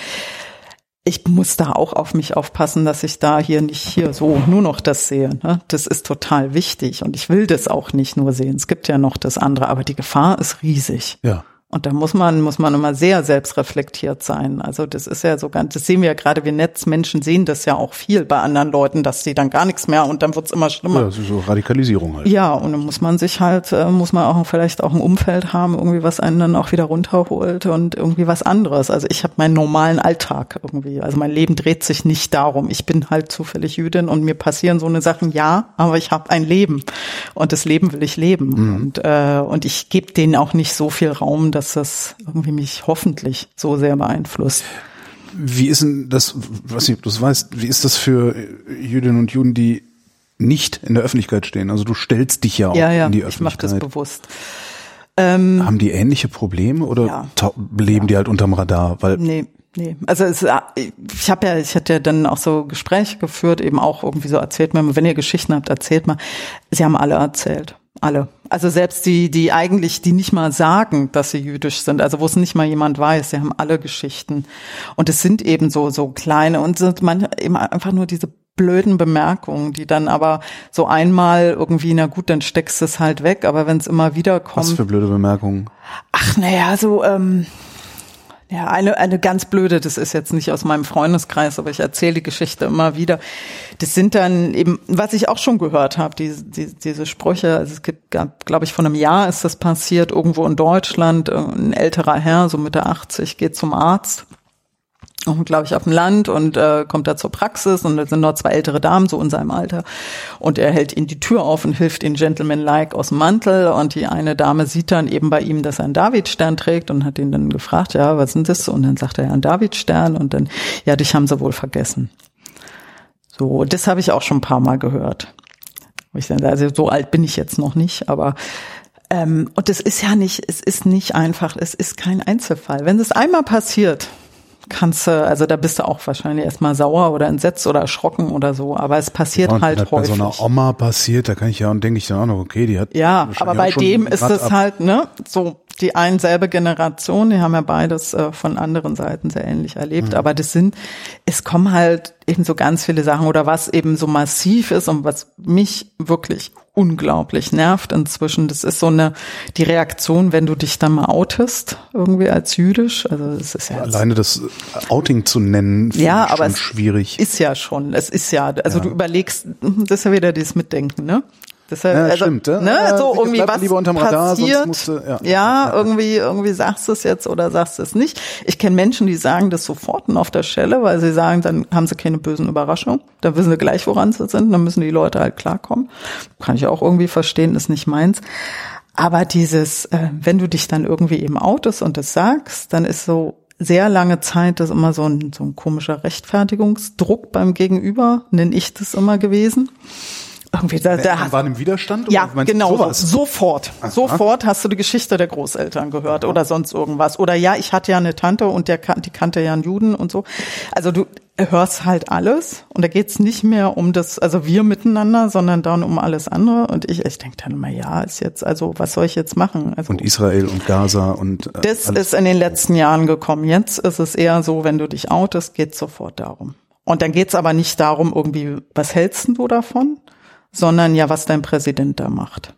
[SPEAKER 3] Ich muss da auch auf mich aufpassen, dass ich da hier nicht hier so nur noch das sehe. Ne? Das ist total wichtig und ich will das auch nicht nur sehen. Es gibt ja noch das andere, aber die Gefahr ist riesig.
[SPEAKER 2] ja.
[SPEAKER 3] Und da muss man, muss man immer sehr selbstreflektiert sein. Also das ist ja so ganz, das sehen wir ja gerade, wir Netzmenschen sehen das ja auch viel bei anderen Leuten, dass sie dann gar nichts mehr und dann wird's immer schlimmer.
[SPEAKER 2] Ja, das ist so Radikalisierung halt.
[SPEAKER 3] Ja, und dann muss man sich halt, äh, muss man auch vielleicht auch ein Umfeld haben, irgendwie was einen dann auch wieder runterholt und irgendwie was anderes. Also ich habe meinen normalen Alltag irgendwie. Also mein Leben dreht sich nicht darum. Ich bin halt zufällig Jüdin und mir passieren so eine Sachen, ja, aber ich habe ein Leben und das Leben will ich leben. Mhm. Und, äh, und ich gebe denen auch nicht so viel Raum, dass das irgendwie mich hoffentlich so sehr beeinflusst.
[SPEAKER 2] Wie ist denn das, weiß nicht, ob du es weißt, wie ist das für Jüdinnen und Juden, die nicht in der Öffentlichkeit stehen? Also du stellst dich ja auch
[SPEAKER 3] ja, ja,
[SPEAKER 2] in die
[SPEAKER 3] Öffentlichkeit. Ich mache das bewusst.
[SPEAKER 2] Ähm, Haben die ähnliche Probleme oder ja, leben ja. die halt unterm Radar?
[SPEAKER 3] Weil nee, nee. Also es, ich habe ja, ich hatte ja dann auch so Gespräche geführt, eben auch irgendwie so erzählt mir, wenn ihr Geschichten habt, erzählt mal. Sie haben alle erzählt. Alle. Also selbst die, die eigentlich, die nicht mal sagen, dass sie jüdisch sind, also wo es nicht mal jemand weiß, sie haben alle Geschichten. Und es sind eben so, so kleine und sind manchmal eben einfach nur diese blöden Bemerkungen, die dann aber so einmal irgendwie, na gut, dann steckst du es halt weg, aber wenn es immer wieder kommt. Was
[SPEAKER 2] für blöde Bemerkungen?
[SPEAKER 3] Ach, naja, so, ähm, ja, eine, eine ganz blöde, das ist jetzt nicht aus meinem Freundeskreis, aber ich erzähle die Geschichte immer wieder. Das sind dann eben, was ich auch schon gehört habe, diese, die, diese Sprüche, also es gibt, glaube ich, vor einem Jahr ist das passiert, irgendwo in Deutschland, ein älterer Herr, so Mitte 80, geht zum Arzt und glaube ich auf dem Land und äh, kommt da zur Praxis und da sind noch zwei ältere Damen so in seinem Alter und er hält ihnen die Tür auf und hilft ihnen gentleman-like aus dem Mantel und die eine Dame sieht dann eben bei ihm, dass er einen Davidstern trägt und hat ihn dann gefragt, ja, was sind das? Und dann sagt er ja, ein Davidstern und dann, ja, dich haben sie wohl vergessen. So, das habe ich auch schon ein paar Mal gehört. Ich sage, also so alt bin ich jetzt noch nicht, aber ähm, und es ist ja nicht, es ist nicht einfach, es ist kein Einzelfall. Wenn es einmal passiert, kannst du, also da bist du auch wahrscheinlich erstmal sauer oder entsetzt oder erschrocken oder so, aber es passiert ja, halt häufig. Bei
[SPEAKER 2] so einer Oma passiert, da kann ich ja und denke ich dann auch noch, okay, die hat.
[SPEAKER 3] Ja, aber bei dem ist es halt, ne, so die ein selbe Generation, die haben ja beides äh, von anderen Seiten sehr ähnlich erlebt, mhm. aber das sind, es kommen halt eben so ganz viele Sachen oder was eben so massiv ist und was mich wirklich unglaublich nervt inzwischen. Das ist so eine, die Reaktion, wenn du dich dann mal outest, irgendwie als jüdisch. Also es ist ja
[SPEAKER 2] Alleine das Outing zu nennen,
[SPEAKER 3] ja, aber
[SPEAKER 2] schon schwierig.
[SPEAKER 3] Ist ja schon, es ist ja, also ja. du überlegst, das ist ja wieder dieses Mitdenken, ne?
[SPEAKER 2] Deshalb, ja, also, stimmt. Ja.
[SPEAKER 3] Ne, so irgendwie was Radar, passiert, musste, ja. ja, irgendwie, irgendwie sagst du es jetzt oder sagst du es nicht. Ich kenne Menschen, die sagen das sofort und auf der Stelle, weil sie sagen, dann haben sie keine bösen Überraschungen. Dann wissen sie gleich, woran sie sind. Dann müssen die Leute halt klarkommen. Kann ich auch irgendwie verstehen, ist nicht meins. Aber dieses, äh, wenn du dich dann irgendwie eben outest und das sagst, dann ist so sehr lange Zeit das immer so ein, so ein komischer Rechtfertigungsdruck beim Gegenüber, nenne ich das immer gewesen
[SPEAKER 2] irgendwie da, da waren im Widerstand?
[SPEAKER 3] Ja genau sowas? sofort. Aha. sofort hast du die Geschichte der Großeltern gehört Aha. oder sonst irgendwas. Oder ja ich hatte ja eine Tante und der die kannte ja einen Juden und so. Also du hörst halt alles und da geht's nicht mehr um das also wir miteinander sondern dann um alles andere. Und ich ich denke dann immer ja ist jetzt also was soll ich jetzt machen? Also
[SPEAKER 2] und Israel und Gaza und
[SPEAKER 3] äh, das ist in den letzten Jahren gekommen. Jetzt ist es eher so wenn du dich outest geht's sofort darum. Und dann geht's aber nicht darum irgendwie was hältst du davon sondern ja, was dein Präsident da macht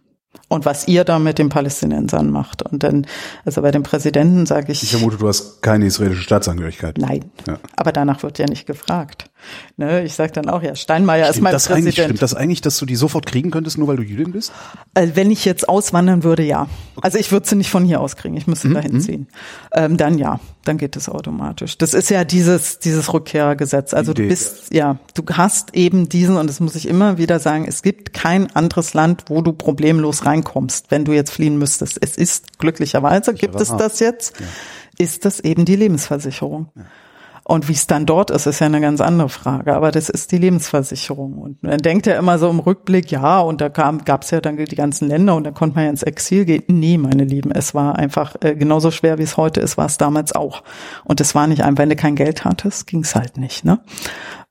[SPEAKER 3] und was ihr da mit den Palästinensern macht. Und dann, also bei dem Präsidenten sage ich.
[SPEAKER 2] Ich vermute, du hast keine israelische Staatsangehörigkeit.
[SPEAKER 3] Nein. Ja. Aber danach wird ja nicht gefragt. Ne, ich sage dann auch, ja, Steinmeier
[SPEAKER 2] stimmt
[SPEAKER 3] ist mein
[SPEAKER 2] das
[SPEAKER 3] Präsident.
[SPEAKER 2] Eigentlich, stimmt das eigentlich, dass du die sofort kriegen könntest, nur weil du Jüdin bist?
[SPEAKER 3] Also wenn ich jetzt auswandern würde, ja. Okay. Also ich würde sie nicht von hier aus kriegen, ich müsste mhm. dahin mhm. ziehen. Ähm, dann ja, dann geht es automatisch. Das ist ja dieses, dieses Rückkehrgesetz. Also Idee. du bist, ja, du hast eben diesen, und das muss ich immer wieder sagen, es gibt kein anderes Land, wo du problemlos reinkommst, wenn du jetzt fliehen müsstest. Es ist glücklicherweise, gibt es das jetzt, ja. ist das eben die Lebensversicherung. Ja. Und wie es dann dort ist, ist ja eine ganz andere Frage. Aber das ist die Lebensversicherung. Und man denkt ja immer so im Rückblick, ja, und da kam, gab es ja dann die ganzen Länder und da konnte man ja ins Exil gehen. Nee, meine Lieben, es war einfach äh, genauso schwer, wie es heute ist, war es damals auch. Und es war nicht einfach, wenn du kein Geld hattest, ging es halt nicht, ne?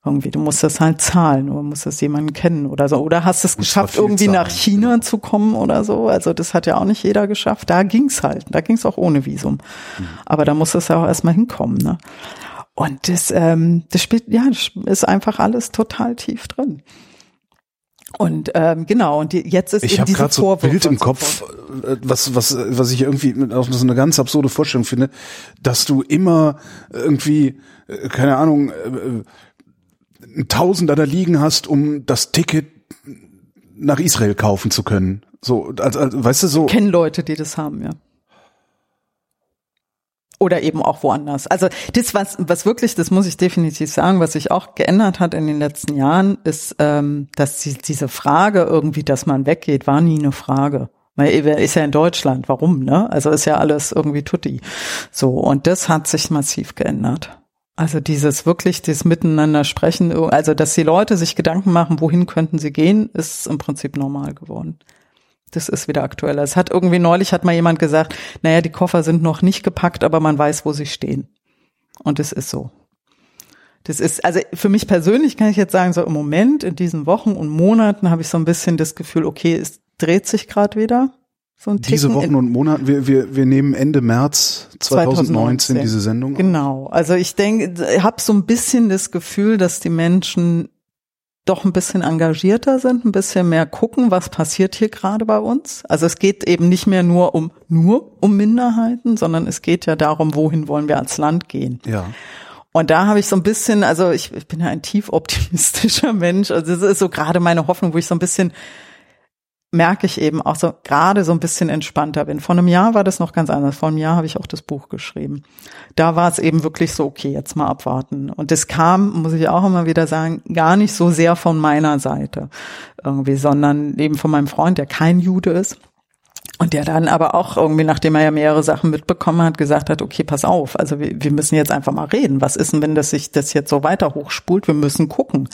[SPEAKER 3] Irgendwie, du musst das halt zahlen oder musst das jemanden kennen oder so. Oder hast es geschafft, irgendwie zahlen. nach China zu kommen oder so. Also das hat ja auch nicht jeder geschafft. Da ging's halt. Da ging's auch ohne Visum. Mhm. Aber da muss es ja auch erstmal hinkommen. Ne? Und das, ähm, das spielt, ja, ist einfach alles total tief drin. Und ähm, genau, und die, jetzt ist
[SPEAKER 2] Ich
[SPEAKER 3] eben diese
[SPEAKER 2] gerade so ein
[SPEAKER 3] Vorwürfe
[SPEAKER 2] Bild im Kopf, äh, was, was, was ich irgendwie auch so eine ganz absurde Vorstellung finde, dass du immer irgendwie, äh, keine Ahnung, äh, ein Tausender da liegen hast, um das Ticket nach Israel kaufen zu können. So, also, also weißt du, so.
[SPEAKER 3] kennen Leute, die das haben, ja. Oder eben auch woanders. Also das, was, was wirklich, das muss ich definitiv sagen, was sich auch geändert hat in den letzten Jahren, ist, ähm, dass die, diese Frage irgendwie, dass man weggeht, war nie eine Frage. Weil ist ja in Deutschland, warum, ne? Also ist ja alles irgendwie tutti. So, und das hat sich massiv geändert. Also dieses wirklich, das Miteinander sprechen, also dass die Leute sich Gedanken machen, wohin könnten sie gehen, ist im Prinzip normal geworden. Das ist wieder aktueller. Es hat irgendwie neulich hat mal jemand gesagt, naja, die Koffer sind noch nicht gepackt, aber man weiß, wo sie stehen. Und es ist so. Das ist, also für mich persönlich kann ich jetzt sagen, so im Moment, in diesen Wochen und Monaten habe ich so ein bisschen das Gefühl, okay, es dreht sich gerade wieder. So ein
[SPEAKER 2] Diese Wochen und Monate, wir, wir, wir nehmen Ende März 2019,
[SPEAKER 3] 2019.
[SPEAKER 2] diese Sendung. auf.
[SPEAKER 3] Genau. Also ich denke, ich habe so ein bisschen das Gefühl, dass die Menschen doch ein bisschen engagierter sind, ein bisschen mehr gucken, was passiert hier gerade bei uns. Also es geht eben nicht mehr nur um nur um Minderheiten, sondern es geht ja darum, wohin wollen wir als Land gehen.
[SPEAKER 2] Ja.
[SPEAKER 3] Und da habe ich so ein bisschen, also ich, ich bin ja ein tief optimistischer Mensch. Also das ist so gerade meine Hoffnung, wo ich so ein bisschen merke ich eben auch so gerade so ein bisschen entspannter bin. Vor einem Jahr war das noch ganz anders. Vor einem Jahr habe ich auch das Buch geschrieben. Da war es eben wirklich so, okay, jetzt mal abwarten. Und das kam, muss ich auch immer wieder sagen, gar nicht so sehr von meiner Seite irgendwie, sondern eben von meinem Freund, der kein Jude ist. Und der dann aber auch irgendwie, nachdem er ja mehrere Sachen mitbekommen hat, gesagt hat, okay, pass auf, also wir, wir müssen jetzt einfach mal reden. Was ist denn, wenn das sich das jetzt so weiter hochspult? Wir müssen gucken,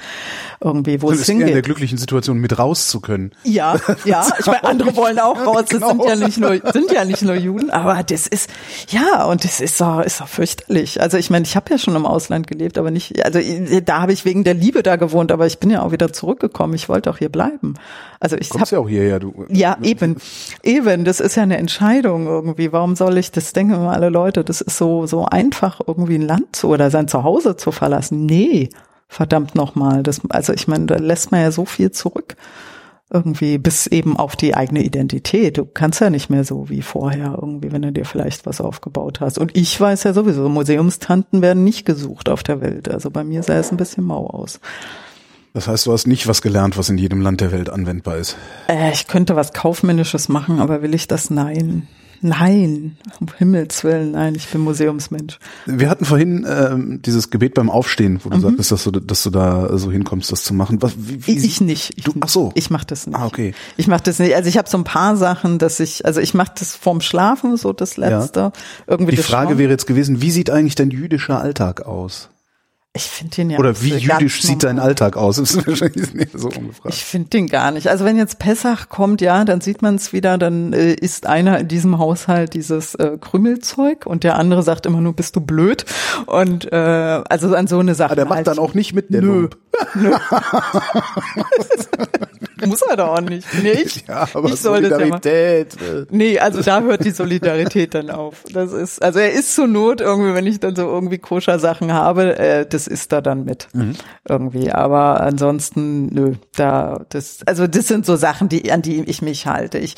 [SPEAKER 3] irgendwie, wo
[SPEAKER 2] Du
[SPEAKER 3] es
[SPEAKER 2] bist eher in der
[SPEAKER 3] hingeht.
[SPEAKER 2] glücklichen Situation, mit raus zu können.
[SPEAKER 3] Ja, ja, ich meine, andere wollen auch raus. Das
[SPEAKER 2] Genau.
[SPEAKER 3] sind ja nicht nur, sind ja nicht nur Juden, aber das ist, ja, und das ist doch, ist doch fürchterlich. Also ich meine, ich habe ja schon im Ausland gelebt, aber nicht, also da habe ich wegen der Liebe da gewohnt, aber ich bin ja auch wieder zurückgekommen. Ich wollte auch hier bleiben. Also ich
[SPEAKER 2] Kommst
[SPEAKER 3] habe
[SPEAKER 2] ja auch hierher, du.
[SPEAKER 3] ja, eben. Eben, das ist ja eine Entscheidung irgendwie. Warum soll ich, das denken immer alle Leute, das ist so, so einfach, irgendwie ein Land zu oder sein Zuhause zu verlassen. Nee, verdammt nochmal. Das, also ich meine, da lässt man ja so viel zurück. Irgendwie bis eben auf die eigene Identität. Du kannst ja nicht mehr so wie vorher irgendwie, wenn du dir vielleicht was aufgebaut hast. Und ich weiß ja sowieso, Museumstanten werden nicht gesucht auf der Welt. Also bei mir sah es ein bisschen mau aus.
[SPEAKER 2] Das heißt, du hast nicht was gelernt, was in jedem Land der Welt anwendbar ist.
[SPEAKER 3] Äh, ich könnte was Kaufmännisches machen, aber will ich das? Nein. Nein. Um Himmels Willen, nein, ich bin Museumsmensch.
[SPEAKER 2] Wir hatten vorhin ähm, dieses Gebet beim Aufstehen, wo du
[SPEAKER 3] Mhm.
[SPEAKER 2] sagtest, dass du, dass du da so hinkommst, das zu machen. Was, wie, wie,
[SPEAKER 3] Ich, ich nicht. Ich,
[SPEAKER 2] Du- ach so.
[SPEAKER 3] Ich mache das nicht.
[SPEAKER 2] Ah, okay.
[SPEAKER 3] Ich mache das nicht. Also ich habe so ein paar Sachen, dass ich, also ich mache das vorm Schlafen, so das Letzte. Irgendwie
[SPEAKER 2] Die Frage
[SPEAKER 3] Schauen.
[SPEAKER 2] wäre jetzt gewesen, wie sieht eigentlich dein jüdischer Alltag aus?
[SPEAKER 3] Ich finde den ja
[SPEAKER 2] Oder wie jüdisch sieht dein. Alltag aus? Das ist wahrscheinlich eher so ungefragt.
[SPEAKER 3] Ich finde den gar nicht. Also wenn jetzt Pessach kommt, ja, dann sieht man es wieder, dann äh, isst einer in diesem Haushalt dieses äh, Krümelzeug und der andere sagt immer nur, bist du blöd? Und äh, also an so eine Sache.
[SPEAKER 2] Ah, der macht dann auch nicht mit, der
[SPEAKER 3] Nö.
[SPEAKER 2] Lump.
[SPEAKER 3] Muss er doch auch nicht. Nee, ich,
[SPEAKER 2] Ja, aber
[SPEAKER 3] ich soll das ja machen.
[SPEAKER 2] Solidarität. äh,
[SPEAKER 3] Nee, also da hört die Solidarität dann auf. Das ist, also er ist zur Not irgendwie, wenn ich dann so irgendwie koscher Sachen habe, äh, das ist da dann mit. Irgendwie. Aber ansonsten, nö, da, das, also das sind so Sachen, die, an die ich mich halte. Ich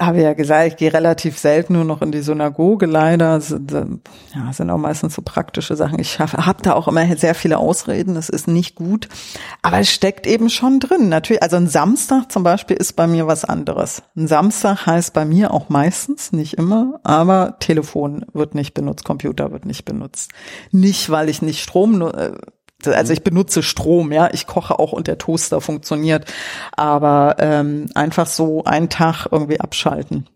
[SPEAKER 3] habe ja gesagt, ich gehe relativ selten nur noch in die Synagoge leider. Ja, sind auch meistens so praktische Sachen. Ich habe hab da auch immer sehr viele Ausreden. Das ist nicht gut. Aber es steckt eben schon drin. Natürlich, also ein Samstag zum Beispiel ist bei mir was anderes. Ein Samstag heißt bei mir auch meistens, nicht immer, aber Telefon wird nicht benutzt, Computer wird nicht benutzt. Nicht, weil ich nicht Strom, äh, also ich benutze Strom, ja, ich koche auch und der Toaster funktioniert, aber ähm, einfach so einen Tag irgendwie abschalten.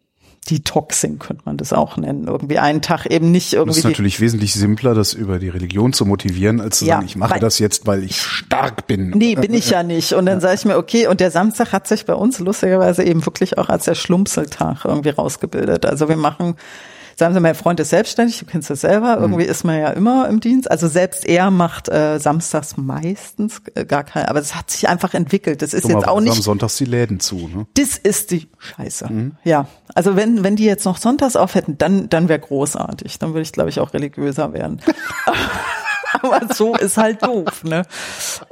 [SPEAKER 3] Detoxing könnte man das auch nennen. Irgendwie einen Tag eben nicht
[SPEAKER 2] Das
[SPEAKER 3] irgendwie.
[SPEAKER 2] ist
[SPEAKER 3] die-
[SPEAKER 2] natürlich wesentlich simpler, das über die Religion zu motivieren, als zu
[SPEAKER 3] Ja,
[SPEAKER 2] sagen, ich mache das jetzt, weil ich stark bin.
[SPEAKER 3] Nee, bin ich ja nicht. Und dann sage ich mir, okay, und der Samstag hat sich bei uns lustigerweise eben wirklich auch als der Schlumpseltag irgendwie rausgebildet. Also wir machen, sagen Sie, mein Freund ist selbstständig, du kennst das selber, irgendwie ist man ja immer im Dienst. Also selbst er macht äh, samstags meistens äh, gar kein, aber es hat sich einfach entwickelt. Das ist jetzt auch
[SPEAKER 2] Dummerweise
[SPEAKER 3] nicht
[SPEAKER 2] Am Sonntags die Läden zu. Ne?
[SPEAKER 3] das ist die Scheiße. Ja, also wenn wenn die jetzt noch sonntags auf hätten, dann dann wäre großartig. Dann würde ich glaube ich auch religiöser werden. Aber so ist halt doof, ne?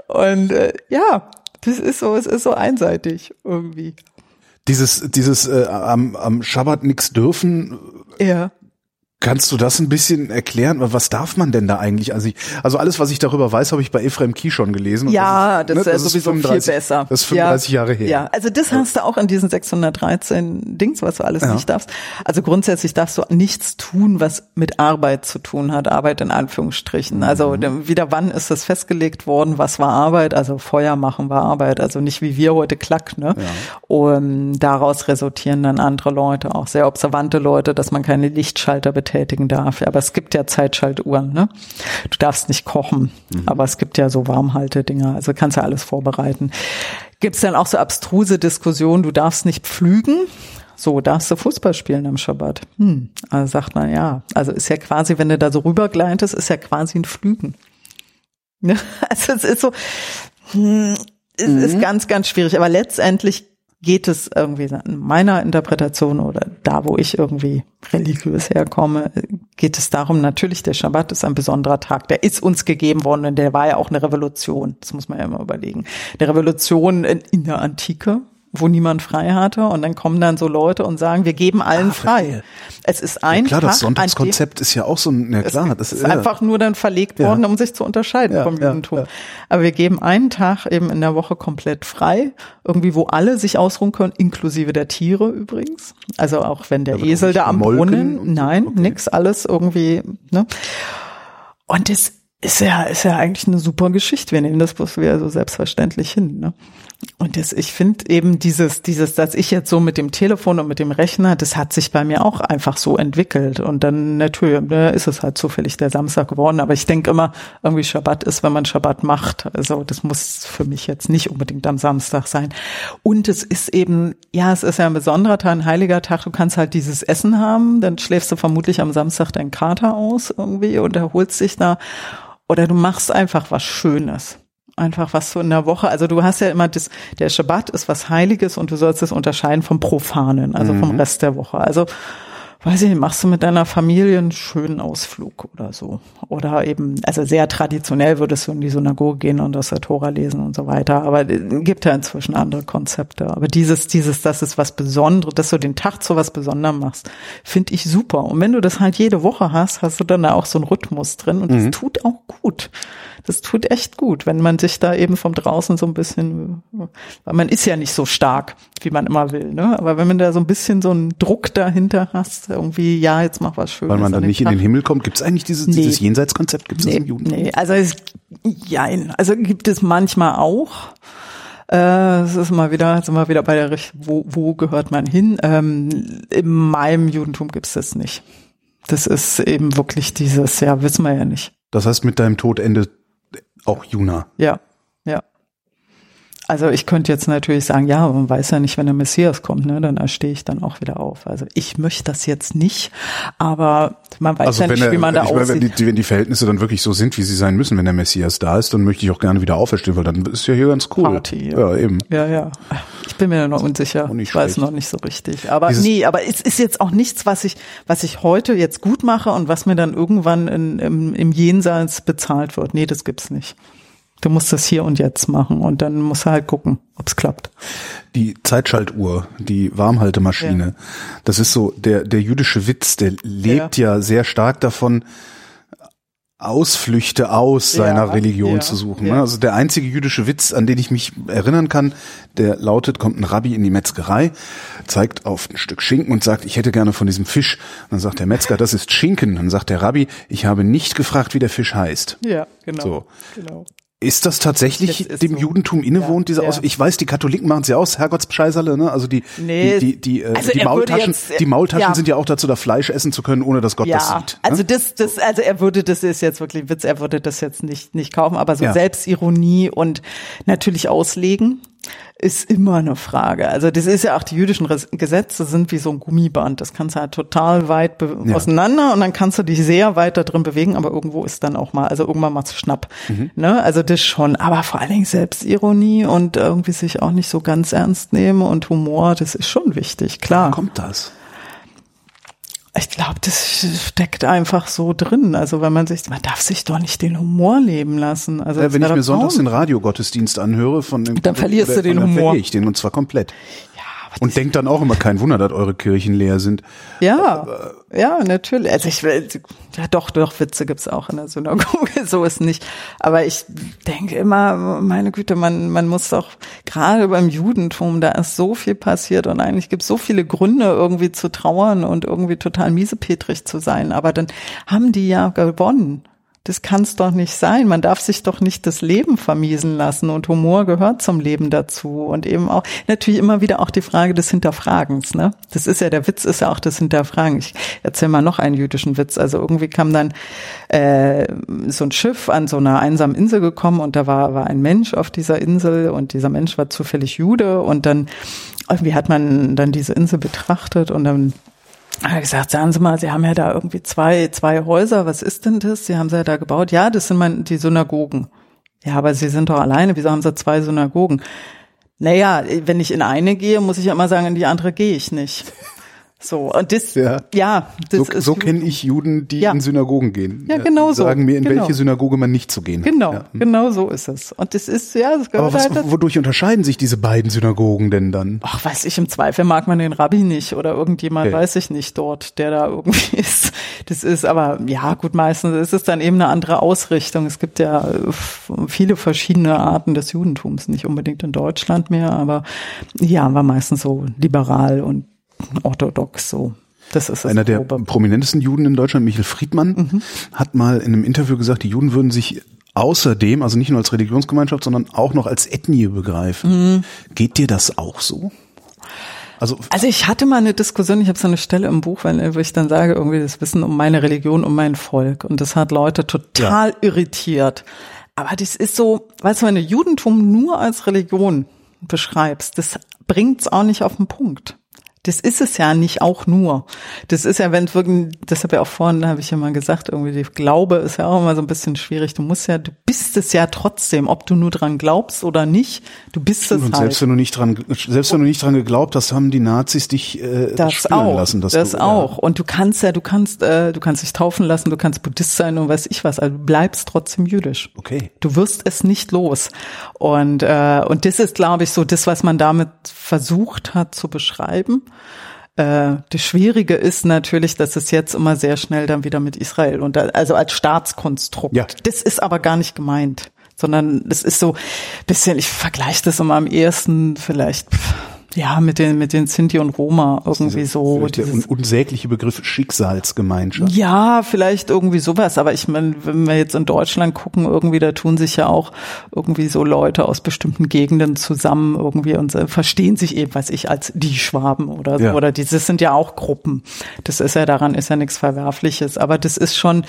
[SPEAKER 3] Und äh, ja, Das ist so, es ist so einseitig irgendwie.
[SPEAKER 2] Dieses, dieses äh, am, am Schabbat nix dürfen,
[SPEAKER 3] Ja.
[SPEAKER 2] Kannst du das ein bisschen erklären? Was darf man denn da eigentlich? Also, ich, also alles, was ich darüber weiß, habe ich bei Ephraim Kie schon gelesen.
[SPEAKER 3] Ja, das,
[SPEAKER 2] ne,
[SPEAKER 3] ist sowieso
[SPEAKER 2] 35
[SPEAKER 3] viel besser.
[SPEAKER 2] Das ist 35
[SPEAKER 3] ja.
[SPEAKER 2] Jahre her.
[SPEAKER 3] Ja, also das hast du auch in diesen 613 Dings, was du alles
[SPEAKER 2] Ja.
[SPEAKER 3] nicht darfst. Also grundsätzlich darfst du nichts tun, was mit Arbeit zu tun hat, Arbeit in Anführungsstrichen. Also
[SPEAKER 2] Mhm.
[SPEAKER 3] wieder wann ist das festgelegt worden, was war Arbeit? Also Feuer machen war Arbeit, also nicht wie wir heute Klack, ne? Und daraus resultieren dann andere Leute, auch sehr observante Leute, dass man keine Lichtschalter betätigen darf. Aber es gibt ja Zeitschaltuhren, ne? Du darfst nicht kochen, aber es gibt ja so Warmhaltedinger, also kannst ja alles vorbereiten. Gibt's dann auch so abstruse Diskussionen, du darfst nicht pflügen? So, darfst du Fußball spielen am Schabbat? Hm. Also sagt man ja. Also ist ja quasi, wenn du da so rübergleitest, ist ja quasi ein Flügen. Ne? Also es ist so, hm, es ist ganz, ganz schwierig. Aber letztendlich geht es irgendwie in meiner Interpretation oder da, wo ich irgendwie religiös herkomme, geht es darum, natürlich, der Schabbat ist ein besonderer Tag. Der ist uns gegeben worden und der war ja auch eine Revolution. Das muss man ja immer überlegen. Eine Revolution in, in der Antike, wo niemand frei hatte. Und dann kommen dann so Leute und sagen, wir geben allen frei. Es ist ein
[SPEAKER 2] Klar,
[SPEAKER 3] Tag,
[SPEAKER 2] das Sonntagskonzept ist ja auch so ein, ja
[SPEAKER 3] es
[SPEAKER 2] klar, das
[SPEAKER 3] ist einfach nur dann verlegt
[SPEAKER 2] Ja.
[SPEAKER 3] worden, um sich zu unterscheiden
[SPEAKER 2] Ja,
[SPEAKER 3] vom
[SPEAKER 2] ja,
[SPEAKER 3] Judentum.
[SPEAKER 2] ja.
[SPEAKER 3] Aber wir geben einen Tag eben in der Woche komplett frei, irgendwie wo alle sich ausruhen können, inklusive der Tiere übrigens. Also auch wenn der Esel da am Brunnen, nein,
[SPEAKER 2] Okay.
[SPEAKER 3] nix, alles irgendwie, ne? Und das ist ja, ist ja eigentlich eine super Geschichte. Wir nehmen das bloß wieder so selbstverständlich hin, ne? Und das, ich finde eben dieses, dieses, dass ich jetzt so mit dem Telefon und mit dem Rechner, das hat sich bei mir auch einfach so entwickelt. Und dann natürlich ne, ist es halt zufällig der Samstag geworden. Aber ich denke immer, irgendwie Schabbat ist, wenn man Schabbat macht. Also das muss für mich jetzt nicht unbedingt am Samstag sein. Und es ist eben, ja, es ist ja ein besonderer Tag, ein heiliger Tag. Du kannst halt dieses Essen haben, dann schläfst du vermutlich am Samstag deinen Kater aus irgendwie und erholst dich da. Oder du machst einfach was Schönes. Einfach was so in der Woche. Also du hast ja immer das, der Schabbat ist was Heiliges und du sollst es unterscheiden vom Profanen, also vom Rest der Woche. Also, weiß ich machst du mit deiner Familie einen schönen Ausflug oder so. Oder eben, also sehr traditionell würdest du in die Synagoge gehen und aus der Tora lesen und so weiter. Aber es gibt ja inzwischen andere Konzepte. Aber dieses, dieses, das ist was Besonderes, dass du den Tag zu was Besonderem machst, finde ich super. Und wenn du das halt jede Woche hast, hast du dann da auch so einen Rhythmus drin und das tut auch gut. Das tut echt gut, wenn man sich da eben vom draußen so ein bisschen, weil man ist ja nicht so stark, wie man immer will, ne? Aber wenn man da so ein bisschen so einen Druck dahinter hast, irgendwie, ja, jetzt mach was Schönes.
[SPEAKER 2] Weil man
[SPEAKER 3] an
[SPEAKER 2] dann nicht in
[SPEAKER 3] Tag.
[SPEAKER 2] den Himmel kommt. Gibt es eigentlich dieses,
[SPEAKER 3] Nee.
[SPEAKER 2] dieses Jenseitskonzept? Gibt es das
[SPEAKER 3] Nee,
[SPEAKER 2] im Judentum?
[SPEAKER 3] nee, also es, jein, also gibt es manchmal auch. Äh, Es ist mal wieder, sind wir wieder bei der, wo, wo gehört man hin? Ähm, in meinem Judentum gibt es das nicht. Das ist eben wirklich dieses, ja, wissen wir ja nicht.
[SPEAKER 2] Das heißt, mit deinem Tod endet auch Juna.
[SPEAKER 3] Ja, ja. Also ich könnte jetzt natürlich sagen, ja, man weiß ja nicht, wenn der Messias kommt, ne, dann stehe ich dann auch wieder auf. Also ich möchte das jetzt nicht, aber man weiß
[SPEAKER 2] Also
[SPEAKER 3] ja nicht,
[SPEAKER 2] der,
[SPEAKER 3] wie man da
[SPEAKER 2] ich meine, wenn,
[SPEAKER 3] aussieht.
[SPEAKER 2] die, wenn die Verhältnisse dann wirklich so sind, wie sie sein müssen, wenn der Messias da ist, dann möchte ich auch gerne wieder auferstehen, weil dann ist ja hier ganz cool.
[SPEAKER 3] Party, ja.
[SPEAKER 2] ja, eben.
[SPEAKER 3] Ja, ja. Ich bin mir noch unsicher. Ich weiß noch nicht so richtig. Aber
[SPEAKER 2] Dieses-
[SPEAKER 3] nee, aber es ist jetzt auch nichts, was ich, was ich heute jetzt gut mache und was mir dann irgendwann in, im, im Jenseits bezahlt wird. Nee, das gibt's nicht. Du musst das hier und jetzt machen und dann musst du halt gucken, ob's klappt.
[SPEAKER 2] Die Zeitschaltuhr, die Warmhaltemaschine, das ist so der, der jüdische Witz, der lebt ja, sehr stark davon, Ausflüchte aus
[SPEAKER 3] Ja,
[SPEAKER 2] seiner Religion
[SPEAKER 3] ja,
[SPEAKER 2] zu suchen.
[SPEAKER 3] ja.
[SPEAKER 2] ne? Also der einzige jüdische Witz, an den ich mich erinnern kann, der lautet, kommt ein Rabbi in die Metzgerei, zeigt auf ein Stück Schinken und sagt, ich hätte gerne von diesem Fisch. Dann sagt der Metzger, das ist Schinken. Dann sagt der Rabbi, ich habe nicht gefragt, wie der Fisch heißt.
[SPEAKER 3] Ja, genau.
[SPEAKER 2] So.
[SPEAKER 3] genau.
[SPEAKER 2] Ist das tatsächlich
[SPEAKER 3] Das
[SPEAKER 2] dem
[SPEAKER 3] so.
[SPEAKER 2] Judentum innewohnt,
[SPEAKER 3] Ja,
[SPEAKER 2] diese
[SPEAKER 3] ja.
[SPEAKER 2] Aus Ich weiß, die Katholiken machen es ja aus, Herrgottsbescheißerle, ne? Also die,
[SPEAKER 3] Nee,
[SPEAKER 2] die, die, die, äh,
[SPEAKER 3] also
[SPEAKER 2] die Maultaschen,
[SPEAKER 3] jetzt-
[SPEAKER 2] die Maultaschen
[SPEAKER 3] ja.
[SPEAKER 2] sind ja auch dazu, da Fleisch essen zu können, ohne dass Gott das sieht. ne?
[SPEAKER 3] also das, das, also er würde, das ist jetzt wirklich ein Witz, er würde das jetzt nicht, nicht kaufen, aber so. Selbstironie und natürlich auslegen ist immer eine Frage. Also das ist ja auch, die jüdischen Gesetze sind wie so ein Gummiband. Das kannst du halt total weit be-
[SPEAKER 2] Ja.
[SPEAKER 3] auseinander und dann kannst du dich sehr weit da drin bewegen, aber irgendwo ist dann auch mal, also irgendwann macht's Schnapp.
[SPEAKER 2] Mhm.
[SPEAKER 3] Ne? Also das schon, aber vor allen Dingen Selbstironie und irgendwie sich auch nicht so ganz ernst nehmen und Humor, das ist schon wichtig, klar.
[SPEAKER 2] Kommt das?
[SPEAKER 3] Ich glaube, das steckt einfach so drin. Also wenn man sich, man darf sich doch nicht den Humor leben lassen. Also
[SPEAKER 2] Ja, wenn ich mir sonntags den Radiogottesdienst anhöre, von dem,
[SPEAKER 3] Dann verlierst du den
[SPEAKER 2] dann
[SPEAKER 3] Humor.
[SPEAKER 2] verliere ich den und zwar komplett.
[SPEAKER 3] Aber
[SPEAKER 2] Und denkt dann auch immer, kein Wunder, dass eure Kirchen leer sind.
[SPEAKER 3] Ja, ja, natürlich. Also ich will, ja doch, doch, Witze gibt's auch in der Synagoge, so ist nicht. Aber ich denke immer, meine Güte, man, man muss doch, gerade beim Judentum, da ist so viel passiert und eigentlich gibt's so viele Gründe, irgendwie zu trauern und irgendwie total miesepetrig zu sein. Aber dann haben die ja gewonnen. Das kann's doch nicht sein. Man darf sich doch nicht das Leben vermiesen lassen und Humor gehört zum Leben dazu und eben auch natürlich immer wieder auch die Frage des Hinterfragens. Ne, das ist ja der Witz, ist ja auch das Hinterfragen. Ich erzähle mal noch einen jüdischen Witz. Also irgendwie kam dann äh, so ein Schiff an so einer einsamen Insel gekommen und da war war ein Mensch auf dieser Insel und dieser Mensch war zufällig Jude und dann irgendwie hat man dann diese Insel betrachtet und dann hat er gesagt, sagen Sie mal, Sie haben ja da irgendwie zwei, zwei Häuser, was ist denn das? Sie haben sie ja da gebaut. Ja, das sind mein, die Synagogen. Ja, aber Sie sind doch alleine, wieso haben Sie zwei Synagogen? Naja, wenn ich in eine gehe, muss ich ja immer sagen, in die andere gehe ich nicht. So, und das,
[SPEAKER 2] Ja.
[SPEAKER 3] ja, das
[SPEAKER 2] So,
[SPEAKER 3] ist
[SPEAKER 2] so kenne ich Juden, die
[SPEAKER 3] Ja.
[SPEAKER 2] in Synagogen gehen.
[SPEAKER 3] Ja, genau so.
[SPEAKER 2] Sagen mir, in
[SPEAKER 3] Genau.
[SPEAKER 2] welche Synagoge man nicht zu gehen hat.
[SPEAKER 3] Genau,
[SPEAKER 2] Ja.
[SPEAKER 3] genau so ist es. Und das ist, ja, das gehört
[SPEAKER 2] Aber was,
[SPEAKER 3] halt
[SPEAKER 2] wodurch unterscheiden sich diese beiden Synagogen denn dann?
[SPEAKER 3] Ach, weiß ich, im Zweifel mag man den Rabbi nicht oder irgendjemand,
[SPEAKER 2] Okay.
[SPEAKER 3] weiß ich nicht, dort, der da irgendwie ist. Das ist aber, ja, gut, meistens ist es dann eben eine andere Ausrichtung. Es gibt ja äh, viele verschiedene Arten des Judentums, nicht unbedingt in Deutschland mehr, aber ja, war meistens so liberal und orthodox so. Das ist
[SPEAKER 2] Einer der
[SPEAKER 3] Grobe.
[SPEAKER 2] prominentesten Juden in Deutschland, Michael Friedmann,
[SPEAKER 3] Mhm.
[SPEAKER 2] hat mal in einem Interview gesagt, die Juden würden sich außerdem, also nicht nur als Religionsgemeinschaft, sondern auch noch als Ethnie begreifen.
[SPEAKER 3] Mhm.
[SPEAKER 2] Geht dir das auch so? Also
[SPEAKER 3] Also ich hatte mal eine Diskussion, ich habe so eine Stelle im Buch, weil- wo ich dann sage, irgendwie das Wissen um meine Religion, um mein Volk. Und das hat Leute total irritiert. Aber das ist so, weißt du, wenn du Judentum nur als Religion beschreibst, das bringt's auch nicht auf den Punkt. Das ist es ja nicht auch nur. Das ist ja, wenn es wirklich, das habe ich auch vorhin, habe ich ja mal gesagt, irgendwie, die Glaube ist ja auch immer so ein bisschen schwierig. Du musst ja, du bist es ja trotzdem, ob du nur dran glaubst oder nicht, du bist es
[SPEAKER 2] und
[SPEAKER 3] halt.
[SPEAKER 2] selbst wenn du nicht dran, selbst wenn du nicht dran geglaubt hast, haben die Nazis dich äh,
[SPEAKER 3] Das
[SPEAKER 2] spüren
[SPEAKER 3] auch,
[SPEAKER 2] lassen, dass
[SPEAKER 3] das
[SPEAKER 2] du,
[SPEAKER 3] auch. Und du kannst ja, du kannst, äh, du kannst dich taufen lassen, du kannst Buddhist sein und weiß ich was, also du bleibst trotzdem jüdisch.
[SPEAKER 2] Okay.
[SPEAKER 3] Du wirst es nicht los. Und äh, und das ist, glaube ich, so das, was man damit versucht hat zu beschreiben. Äh, das Schwierige ist natürlich, dass es jetzt immer sehr schnell dann wieder mit Israel und also als Staatskonstrukt.
[SPEAKER 2] Ja.
[SPEAKER 3] Das ist aber gar nicht gemeint, sondern das ist so bisschen. Ich vergleiche das immer am ehesten vielleicht. pff, Ja, mit den, mit den Sinti und Roma irgendwie so.
[SPEAKER 2] Vielleicht der
[SPEAKER 3] dieses-
[SPEAKER 2] un unsägliche Begriff Schicksalsgemeinschaft.
[SPEAKER 3] ja, vielleicht irgendwie sowas, aber ich meine, wenn wir jetzt in Deutschland gucken, irgendwie, da tun sich ja auch irgendwie so Leute aus bestimmten Gegenden zusammen irgendwie und äh, verstehen sich eben, weiß ich, als die Schwaben oder so,
[SPEAKER 2] Ja.
[SPEAKER 3] oder die, das sind ja auch Gruppen. Das ist ja daran ist ja nichts Verwerfliches, aber das ist schon,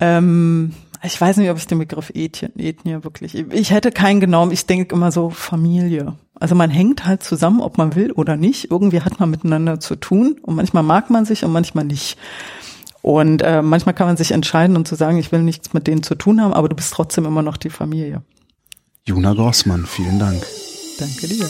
[SPEAKER 3] ähm, ich weiß nicht, ob ich den Begriff Ethnie, Ethnie wirklich, ich hätte keinen genommen, ich denke immer so Familie. Also man hängt halt zusammen, ob man will oder nicht. Irgendwie hat man miteinander zu tun und manchmal mag man sich und manchmal nicht. Und äh, manchmal kann man sich entscheiden und zu sagen, ich will nichts mit denen zu tun haben, aber du bist trotzdem immer noch die Familie.
[SPEAKER 2] Juna Grossmann, vielen Dank.
[SPEAKER 3] Danke dir.